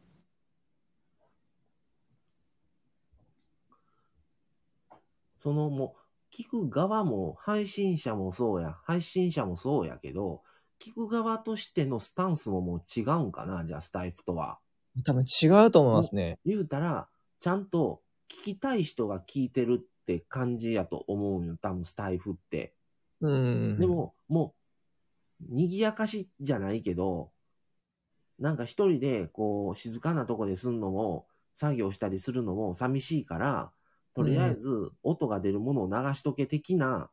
そのもう、聞く側も、配信者もそうや、配信者もそうやけど、聞く側としてのスタンスももう違うんかな、じゃあスタイフとは。多分違うと思いますね。言うたら、ちゃんと聞きたい人が聞いてるって感じやと思うよ、多分スタイフって。うん。で、も、もう、賑やかしじゃないけど、なんか一人で、こう、静かなとこですんのも、作業したりするのも寂しいから、とりあえず、音が出るものを流しとけ的な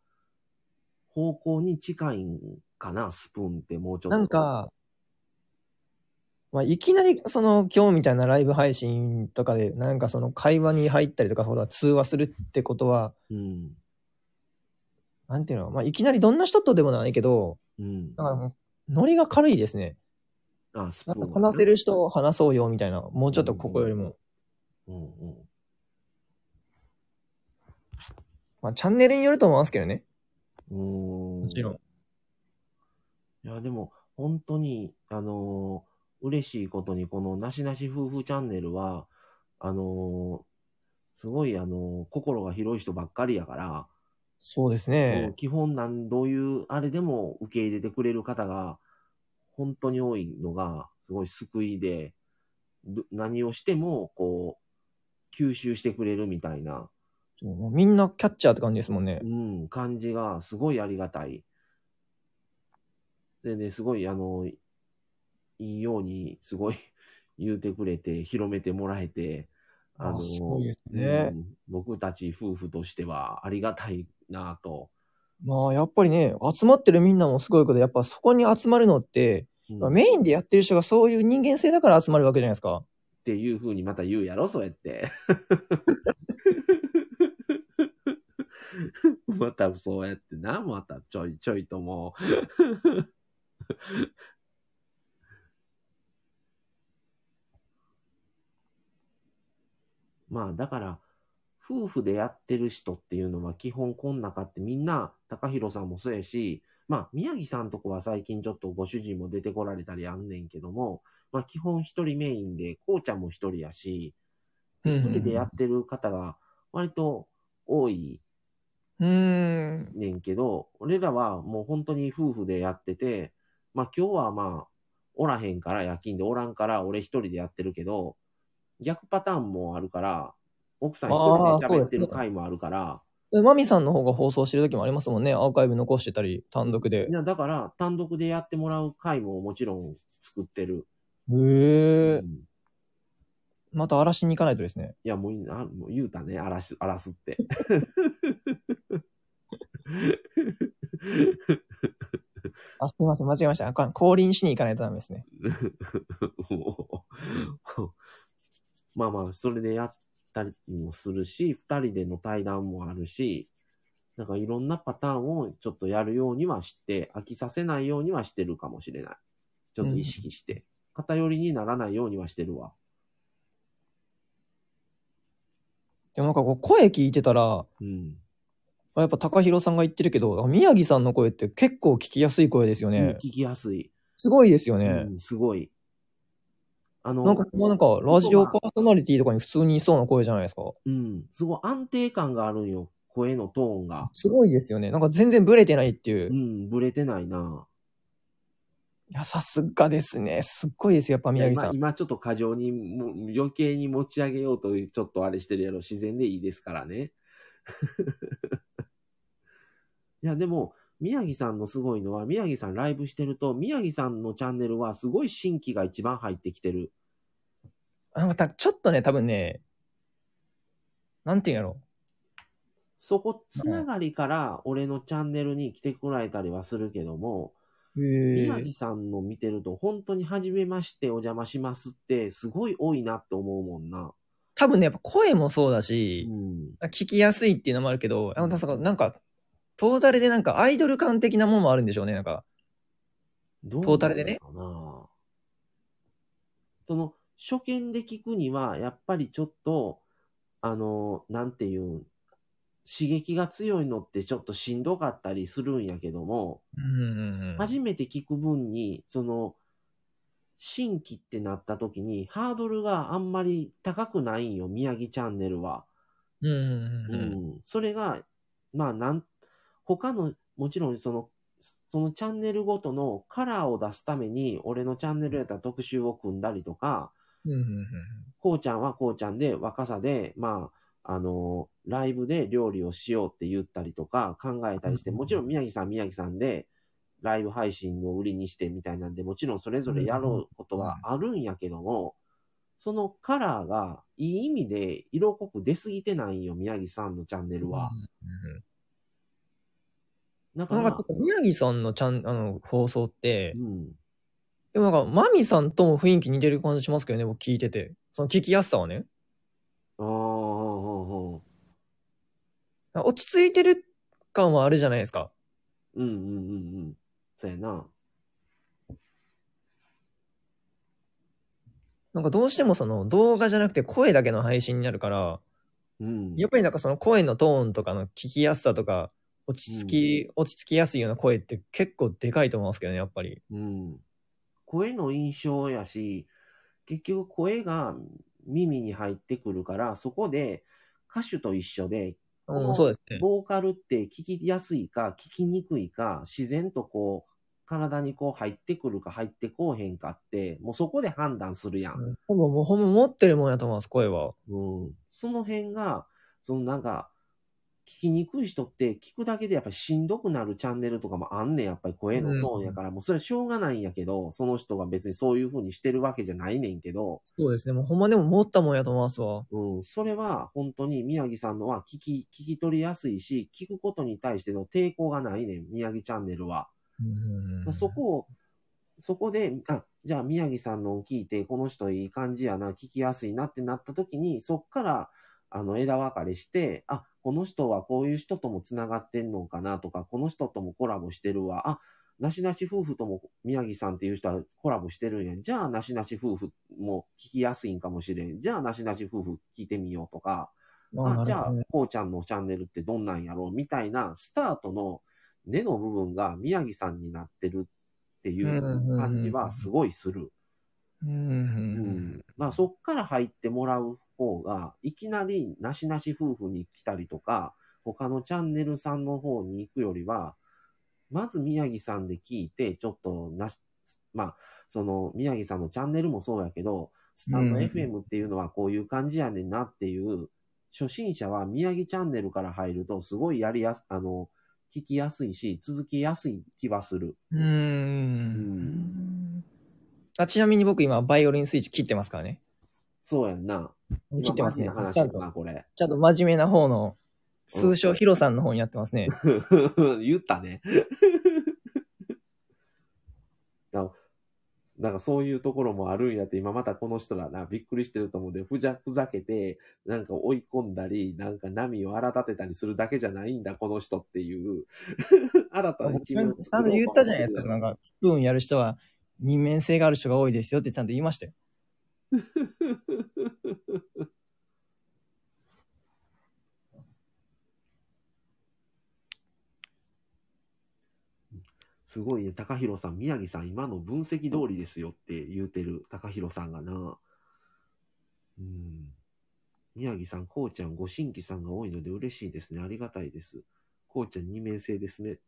方向に近いんかな、スプーンってもうちょっと。なん、か、まあ、いきなり、その、今日みたいなライブ配信とかで、なんかその会話に入ったりとか、ほら、通話するってことは、うん、なんていうの、まあ、いきなりどんな人とでもないけど、うん。だからもう、ノリが軽いですね。あ、スプなんーンはね、か話せる人を話そうよみたいな、もうちょっとここよりも。うんうん。まあ、チャンネルによると思いますけどね。うーん。もちろん。いや、でも、本当に、あのー嬉しいことに、このなしなし夫婦チャンネルは、あのーすごい、あのー心が広い人ばっかりやから、そうですね。基本なん、どういう、あれでも受け入れてくれる方が、本当に多いのが、すごい救いで、ど何をしても、こう、吸収してくれるみたいな、そうみんなキャッチャーって感じですもんねう。ん、感じがすごいありがたい。でね、すごい、あの、いいように、すごい 言うてくれて、広めてもらえて、あの、あすごいですねうん僕たち夫婦としてはありがたいなと。まあ、やっぱりね、集まってるみんなもすごいけど、やっぱそこに集まるのって、うんまあメインでやってる人がそういう人間性だから集まるわけじゃないですか。っていう風にまた言うやろ、そうやって。またそうやってな、またちょいちょいともう。まあだから、夫婦でやってる人っていうのは基本こん中ってみんな、高弘さんもそうやし、まあ宮城さんとこは最近ちょっとご主人も出てこられたりあんねんけども、まあ基本一人メインで、こうちゃんも一人やし、一人でやってる方が割と多いうーん。ねんけど、俺らはもう本当に夫婦でやってて、まあ今日はまあ、おらへんから夜勤でおらんから俺一人でやってるけど、逆パターンもあるから、奥さん一人で喋ってる回もあるから、でマミさんの方が放送してる時もありますもんね。アーカイブ残してたり、単独でい。やだから単独でやってもらう回ももちろん作ってる。へえう。んまた荒らしに行かないとですね。いや、もういいな、もう言うたね、荒らす、荒らすって。あ、すみません、間違えました。あかん降臨しに行かないとダメですね。まあまあ、それでやったりもするし、二人での対談もあるし、なんかいろんなパターンをちょっとやるようにはして、飽きさせないようにはしてるかもしれない。ちょっと意識して。偏りにならないようにはしてるわ。でもなんかこう、声聞いてたら、うん。やっぱ高弘さんが言ってるけど、宮城さんの声って結構聞きやすい声ですようんね。聞きやすい。すごいですよね。うん、すごい。あの、なんか、なんか、ラジオパーソナリティとかに普通にいそうな声じゃないですか。うん、すごい安定感があるんよ。声のトーンが。すごいですよね。なんか全然ブレてないっていうう。いん、ブレてないな。や、さすがですね。すっごいですよ、やっぱ宮城さん。今今ちょっと過剰にも余計に持ち上げようとちょっとあれしてるやろ自然でいいですからね。いやでも宮城さんのすごいのは宮城さんライブしてると宮城さんのチャンネルはすごい新規が一番入ってきてる。なんかたちょっとね、多分ね、なんていうんやろ。そこつながりから俺のチャンネルに来てこられたりはするけども、へ宮城さんの見てると本当に初めましてお邪魔しますってすごい多いなって思うもんな。多分ね、やっぱ声もそうだしう、ん。聞きやすいっていうのもあるけど、か、なんかトータルでなんかアイドル感的なものもあるんでしょうね、なんか。どうトータルでねその、初見で聞くには、やっぱりちょっと、あの、なんていうん、刺激が強いのってちょっとしんどかったりするんやけども。初めて聞く分に、その、新規ってなった時に、ハードルがあんまり高くないんよ、宮城チャンネルは。うんうんううん。ん。それが、まあ、なん、他の、もちろんその、そのチャンネルごとのカラーを出すために、俺のチャンネルやったら特集を組んだりとか、こうちゃんはこうちゃんで若さで、まあ、あの、ライブで料理をしようって言ったりとか考えたりして、うんもちろん宮城さん宮城さんで、ライブ配信の売りにしてみたいなんで、もちろんそれぞれやろうことはあるんやけども、そのカラーがいい意味で色濃く出すぎてないんよ、宮城さんのチャンネルは。うんうんだからなんかちょっ、と宮城さんのちゃん、あの、放送ってう、ん。でもなんか、マミさんとも雰囲気似てる感じしますけどね、僕聞いてて。その聞きやすさはね。ああ、落ち着いてる感はあるじゃないですか。うんうんうんうん。そうやな。なんかどうしてもその動画じゃなくて声だけの配信になるから、うん。やっぱりなんかその声のトーンとかの聞きやすさとか、落ち着き、落ち着きやすいような声って結構でかいと思いますけどね、やっぱり。うん。声の印象やし、結局声が耳に入ってくるから、そこで歌手と一緒で、そうですね。ボーカルって聞きやすいか、聞きにくいか、自然とこう、体にこう入ってくるか入ってこうへんかって、もうそこで判断するやん。うんもうほんま持ってるもんやと思います、声は。うん。その辺が、そのなんか、聞きにくい人って聞くだけでやっぱりしんどくなるチャンネルとかもあんねん、やっぱり声のトーンやから、もうそれはしょうがないんやけど、その人が別にそういう風にしてるわけじゃないねんけど、そうですね。もうほんまでも持ったもんやと思いますわ。うん、それは本当に宮城さんのは聞き、聞き取りやすいし、聞くことに対しての抵抗がないねん、宮城チャンネルは。うんそこを、そこで、あ、じゃあ宮城さんのを聞いて、この人いい感じやな、聞きやすいなってなった時に、そっから、あの、枝分かれして、あ、この人はこういう人とも繋がってんのかなとか、この人ともコラボしてるわ。あ、なしなし夫婦とも宮城さんっていう人はコラボしてるんや。じゃあ、なしなし夫婦も聞きやすいんかもしれん。じゃあ、なしなし夫婦聞いてみようとか、あ、じゃあ、こうちゃんのチャンネルってどんなんやろうみたいな、スタートの根の部分が宮城さんになってるっていう感じはすごいする。うんううんん。まあそっから入ってもらう方が、いきなりなしなし夫婦に来たりとか、他のチャンネルさんの方に行くよりは、まず宮城さんで聞いて、ちょっとなし、まあ、その宮城さんのチャンネルもそうやけど、スタンドうん FM っていうのはこういう感じやねんなっていう、初心者は宮城チャンネルから入ると、すごいやりやす、あの、聞きやすいし、続きやすい気はする。うーうんん。あ、ちなみに僕今、バイオリンスイッチ切ってますからね。そうやんな。切ってますね。ちゃんと、これ。ちゃんと真面目な方の、通称ヒロさんの方にやってますね。言ったね。なんかそういうところもあるんやって、今またこの人らな、びっくりしてると思うんで、ふざ、ふざけて、なんか追い込んだり、なんか波を荒立てたりするだけじゃないんだ、この人っていう、新たな一面をちゃんと言ったじゃないですか。なんか、スプーンやる人は二面性がある人が多いですよってちゃんと言いましたよ。すごいね、高弘さん、宮城さん、今の分析通りですよって言うてる高弘さんがな。うん。宮城さん、こうちゃん、ご新規さんが多いので嬉しいですね。ありがたいです。こうちゃん二面性ですね。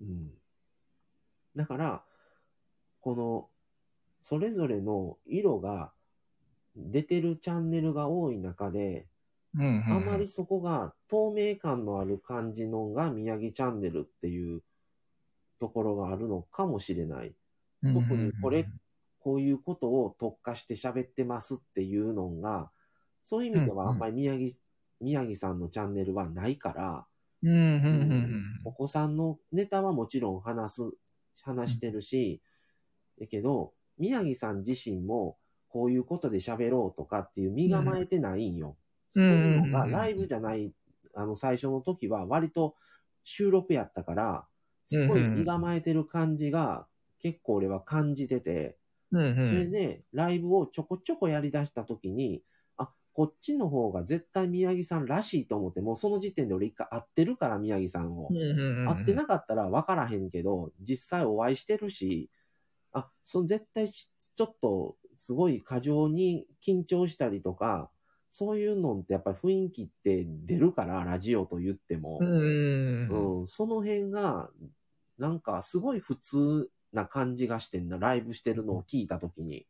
うん。だから、この、それぞれの色が出てるチャンネルが多い中で、うんあまりそこが透明感のある感じのが宮城チャンネルっていうところがあるのかもしれない。特にこれ、こういうことを特化して喋ってますっていうのが、そういう意味ではあんまり宮城、宮城さんのチャンネルはないから、うん、うん、うん、お子さんのネタはもちろん話す、話してるし、だけど、宮城さん自身もこういうことで喋ろうとかっていう身構えてないんよ。うんそうライブじゃない、あの最初の時は割と収録やったから、すごい身構えてる感じが結構俺は感じてて、うん。うん、そうん。れでライブをちょこちょこやり出した時に、あ、こっちの方が絶対宮城さんらしいと思って、もうその時点で俺一回会ってるから宮城さんを。会ってなかったら分からへんけど、実際お会いしてるし、あ、その絶対しちょっとすごい過剰に緊張したりとか、そういうのってやっぱり雰囲気って出るから、ラジオと言っても。うんうんうん、その辺が、なんかすごい普通な感じがしてんな、ライブしてるのを聞いたときに。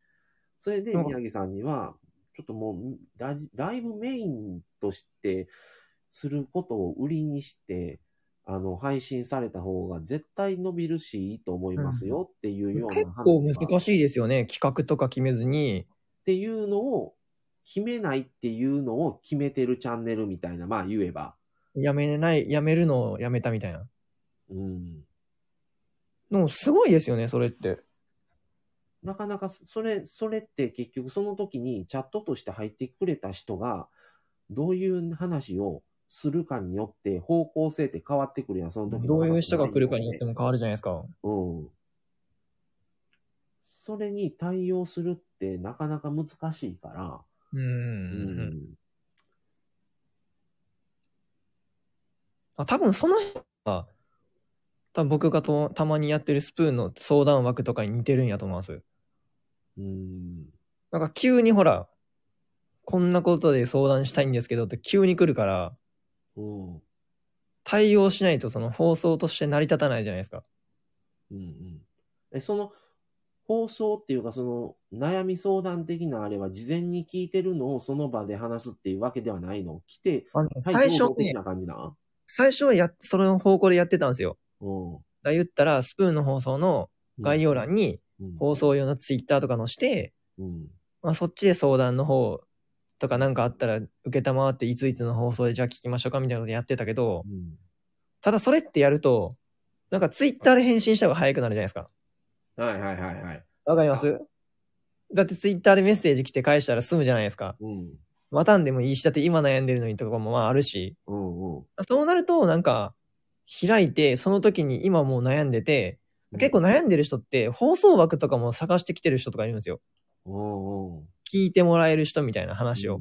それでうん宮城さんには、ちょっともうラジ、ライブメインとしてすることを売りにして、あの、配信された方が絶対伸びるし、いいと思いますよっていうような結構難しいですよね。企画とか決めずに。っていうのを決めないっていうのを決めてるチャンネルみたいな、まあ言えば。やめない、やめるのをやめたみたいな。うん。でもすごいですよね、それって。なかなかそそれ、それって結局その時にチャットとして入ってくれた人が、どういう話をするかによって方向性って変わってくるやん、その時のどういう人が来るかによっても。も変わるじゃないですか。うん。それに対応するってなかなか難しいから、うん。うん。あ多分その辺は、多分僕がとたまにやってるスプーンの相談枠とかに似てるん。やと思います。うん。なん。か急にほら、こん。なことで相談したいん。ですけどって急に来るから、対応しないとその放送として成り立たないじゃないですか。うん。うん。え、その、放送っていうか、その、悩み相談的なあれは、事前に聞いてるのをその場で話すっていうわけではないの？来て、最初ねな感じな。最初はや、それの方向でやってたんですよ。うん。だ言ったら、スプーンの放送の概要欄にうん、放送用のツイッターとか載して、うん。まあ、そっちで相談の方とかなんかあったら受けたまわっていついつの放送でじゃあ聞きましょうかみたいなことやってたけど、うん。ただそれってやると、なんかツイッターで返信した方が早くなるじゃないですか。はいはいはいはい。わかります？だってツイッターでメッセージ来て返したら済むじゃないですか。うん。待たんでもいいし、だって今悩んでるのにとかもまああるし、うんうん。そうなるとなんか開いて、その時に今もう悩んでて、結構悩んでる人って放送枠とかも探してきてる人とかいるんですよ。うんうん。聞いてもらえる人みたいな話を。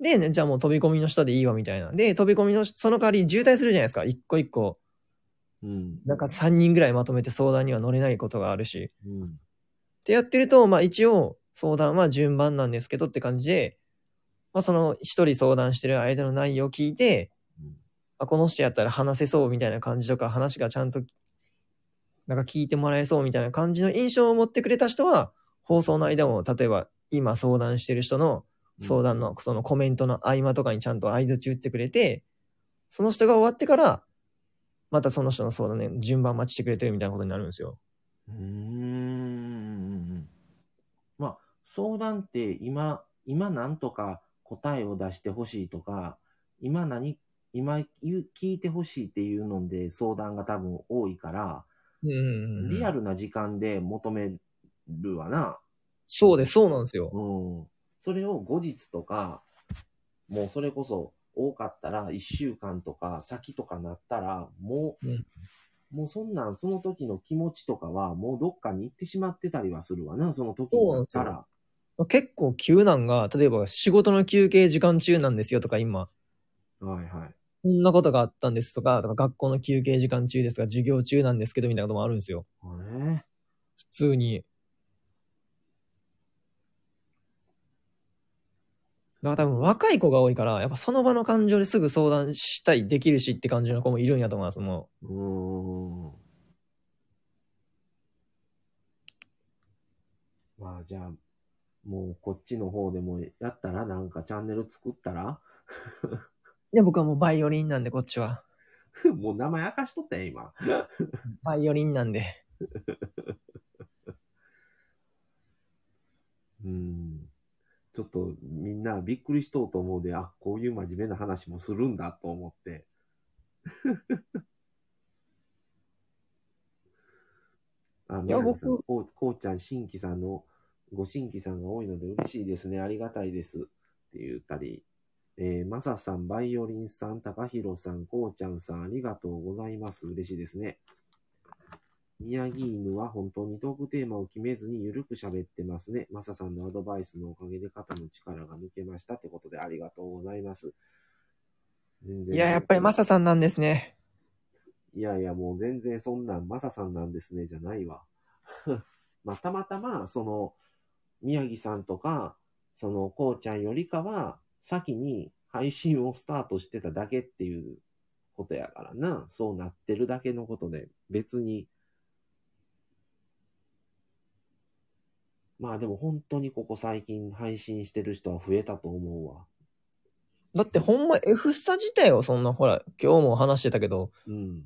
で、ね、じゃあもう飛び込みの人でいいわみたいな。で、飛び込みの人、その代わり渋滞するじゃないですか。一個一個。うん。なんか3人ぐらいまとめて相談には乗れないことがあるし。うん。ってやってると、まあ一応相談は順番なんですけどって感じで、まあその一人相談してる間の内容を聞いて、うんあこの人やったら話せそうみたいな感じとか、話がちゃんと、なんか聞いてもらえそうみたいな感じの印象を持ってくれた人は、放送の間も、例えば今相談してる人の相談のそのコメントの合間とかにちゃんと相づち打ってくれて、その人が終わってから、またその人の相談ね、順番待ちしてくれてるみたいなことになるんですよ。うーん。まあ、相談って今、今なんとか答えを出してほしいとか、今何、今聞いてほしいっていうので相談が多分多いから、うんうんうん。リアルな時間で求めるわな。そうです、そうなんですよ。うん。それを後日とか、もうそれこそ多かったら1週間とか先とかなったら、もう、うんもうそんなん、その時の気持ちとかはもうどっかに行ってしまってたりはするわな、その時になったら。結構急なんが、例えば仕事の休憩時間中なんですよとか今、はいはい。こんなことがあったんですとか、とか学校の休憩時間中ですが、授業中なんですけど、みたいなこともあるんですよ。普通に。だから多分若い子が多いから、やっぱその場の感情ですぐ相談したい、できるしって感じの子もいるんやと思います、もうーん。まあじゃあ、もうこっちの方でもやったらなんかチャンネル作ったら？う。いや、僕はもうバイオリンなんで、こっちは。もう名前明かしとったよ、今。バイオリンなんで。うん。ちょっとみんなびっくりしとうと思うで、あ、こういう真面目な話もするんだと思って。あ、いや僕こう、こうちゃん、新規さんの、ご新規さんが多いので嬉しいですね。ありがたいです。って言ったり、えー、まささん、バイオリンさん、たかひろさん、こうちゃんさん、ありがとうございます。嬉しいですね。宮城犬は本当にトークテーマを決めずにゆるく喋ってますね。マサさんのアドバイスのおかげで肩の力が抜けましたってことでありがとうございます。全然いや、やっぱりマサさんなんですね。いやいや、もう全然そんなん、マサさんなんですね、じゃないわ。まあ、たまたま、その、宮城さんとか、その、こうちゃんよりかは、先に配信をスタートしてただけっていうことやからな。そうなってるだけのことで、別に。まあでも本当にここ最近配信してる人は増えたと思うわ。だってほんま F スタ自体はそんな、ほら、今日も話してたけど、うん。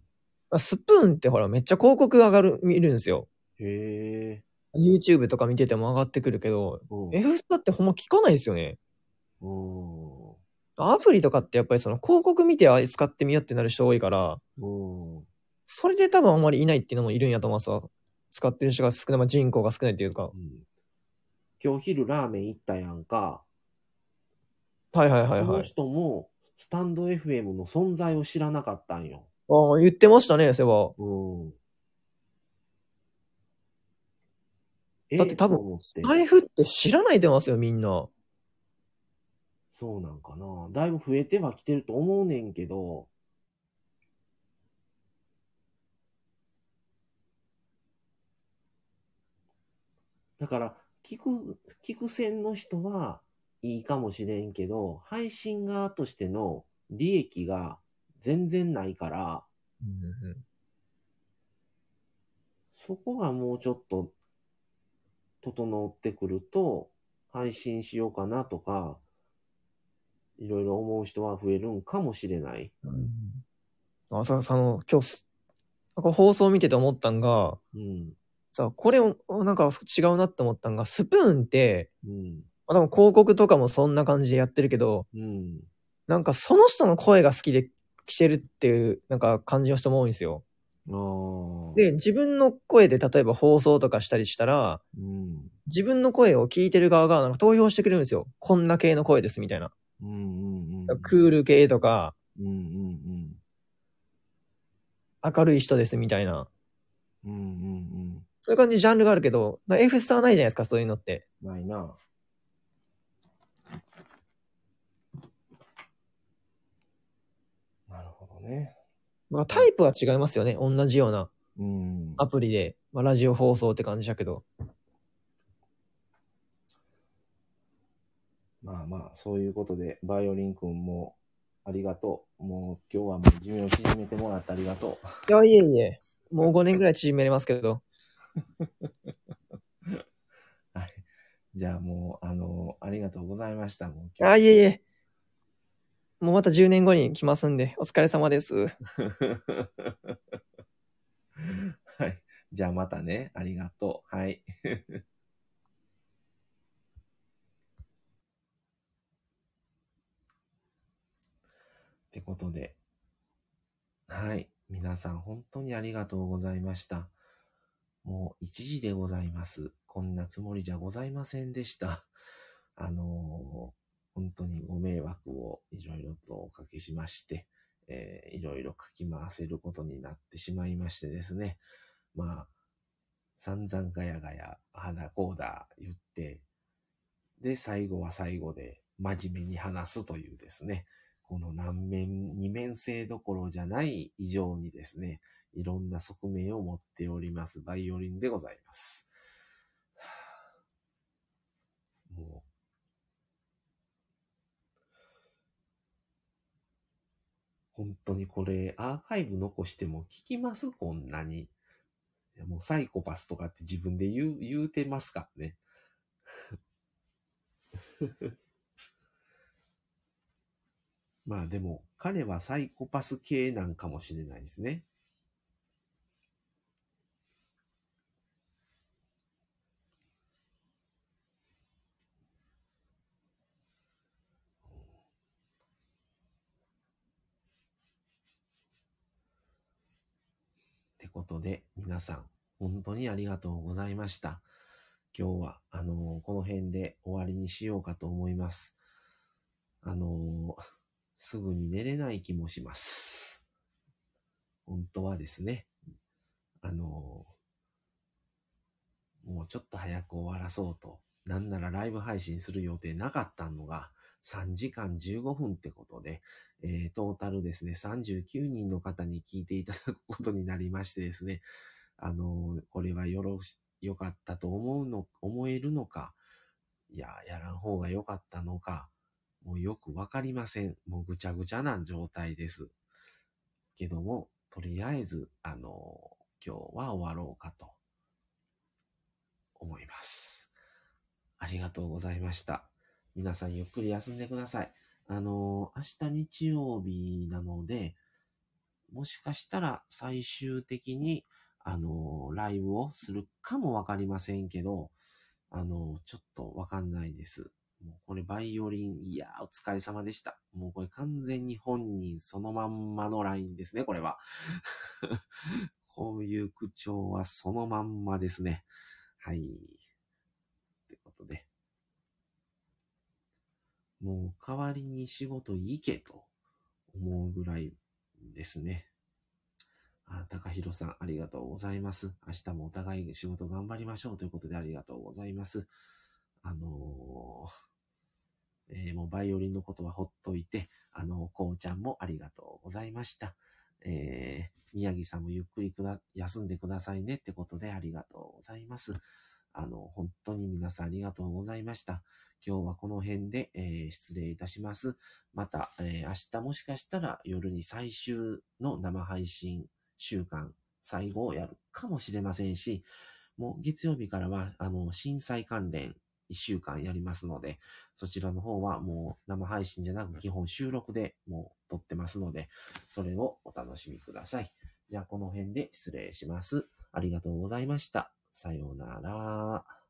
スプーンってほら、めっちゃ広告上がる、見るんですよ。へえ。YouTube とか見てても上がってくるけど、うん。F スタってほんま聞かないですよね。うん。アプリとかってやっぱりその広告見てあ使ってみようってなる人多いから、うん。それで多分あんまりいないっていうのもいるんやと思いますわ。使ってる人が少ない、まあ、人口が少ないっていうか。うん今日昼ラーメン行ったやんか。はいはいはいこのはい。人も、スタンド FM の存在を知らなかったんよ。ああ、言ってましたね、そういえば。うん。え？だって多分と思って財布って知らないと思いますよ、みんな。そうなんかな。だいぶ増えてはきてると思うねんけど、だから、聞く、聞く線の人はいいかもしれんけど、配信側としての利益が全然ないから、そこがもうちょっと整ってくると、配信しようかなとか、いろいろ思う人は増えるんかもしれない。あ、さ、あの、今日す、なんか放送見てて思ったんが、うん。さ、これを、なんか違うなって思ったんが、スプーンって、うん。まあ、多分広告とかもそんな感じでやってるけど、うん。なんかその人の声が好きで来てるっていう、なんか感じの人も多いんですよ。で、自分の声で例えば放送とかしたりしたら、うん。自分の声を聞いてる側がなんか投票してくれるんですよ。こんな系の声ですみたいな。うんうんうん。クール系とか、うんうん明るい人ですみたいな。うん。うんうんうん。そういう感じでジャンルがあるけど、F スターないじゃないですか、そういうのって。ないな。なるほどね。まあ、タイプは違いますよね。同じようなうん。アプリで。まあ、ラジオ放送って感じだけど。まあまあ、そういうことで、バイオリン君もありがとう。もう今日はもう寿命を縮めてもらってありがといや、いえいえ。もう5年ぐらい縮めれますけど。う。はい。じゃあもう、あの、ありがとうございました。もう今あ、日いえいえ。もうまた10年後に来ますんで、お疲れ様です。はい。じゃあまたね。ありがとう。はい。ってことで。はい。皆さん本当にありがとうございました。もう1時でございます。こんなつもりじゃございませんでした。あのー本当にご迷惑をいろいろとおかけしまして、えーいろいろかき回せることになってしまいましてですね。まあ、散々ガヤガヤ、ああだこうだ言って、で、最後は最後で真面目に話すというですね、この難面、二面性どころじゃない以上にですね、いろんな側面を持っておりますバイオリンでございます。もう、本当にこれ、アーカイブ残しても聞きます？こんなに。もうサイコパスとかって自分で言う、言うてますからね。まあでも、彼はサイコパス系なんかもしれないですね。ことで、皆さん、本当にありがとうございました。今日は、あのーこの辺で終わりにしようかと思います。あのーすぐに寝れない気もします。本当はですね、あのーもうちょっと早く終わらそうと、なんならライブ配信する予定なかったのが、3時間15分ってことで、えートータルですね、39人の方に聞いていただくことになりましてですね、あのーこれはよろし、良かったと思うの、思えるのか、いや、やらん方が良かったのか、もうよくわかりません。もうぐちゃぐちゃな状態です。けども、とりあえず、あのー今日は終わろうかと思います。ありがとうございました。皆さんゆっくり休んでください。あの明日日曜日なので、もしかしたら最終的に、あのライブをするかもわかりませんけど、あのちょっとわかんないです。もうこれバイオリン、いやーお疲れ様でした。もうこれ完全に本人そのまんまのラインですね、これは。こういう口調はそのまんまですね。はい。ってことで。もう代わりに仕事行けと思うぐらいですね。あ、高弘さん、ありがとうございます。明日もお互い仕事頑張りましょうということでありがとうございます。あのーえーもうバイオリンのことはほっといて、あの、こうちゃんもありがとうございました。えー宮城さんもゆっくりくだ、休んでくださいねってことでありがとうございます。あの、本当に皆さんありがとうございました。今日はこの辺で、えー失礼いたします。また、えー明日もしかしたら夜に最終の生配信週間、最後をやるかもしれませんし、もう月曜日からは、あの、震災関連1週間やりますので、そちらの方はもう生配信じゃなく基本収録でもう撮ってますので、それをお楽しみください。じゃあこの辺で失礼します。ありがとうございました。さようなら。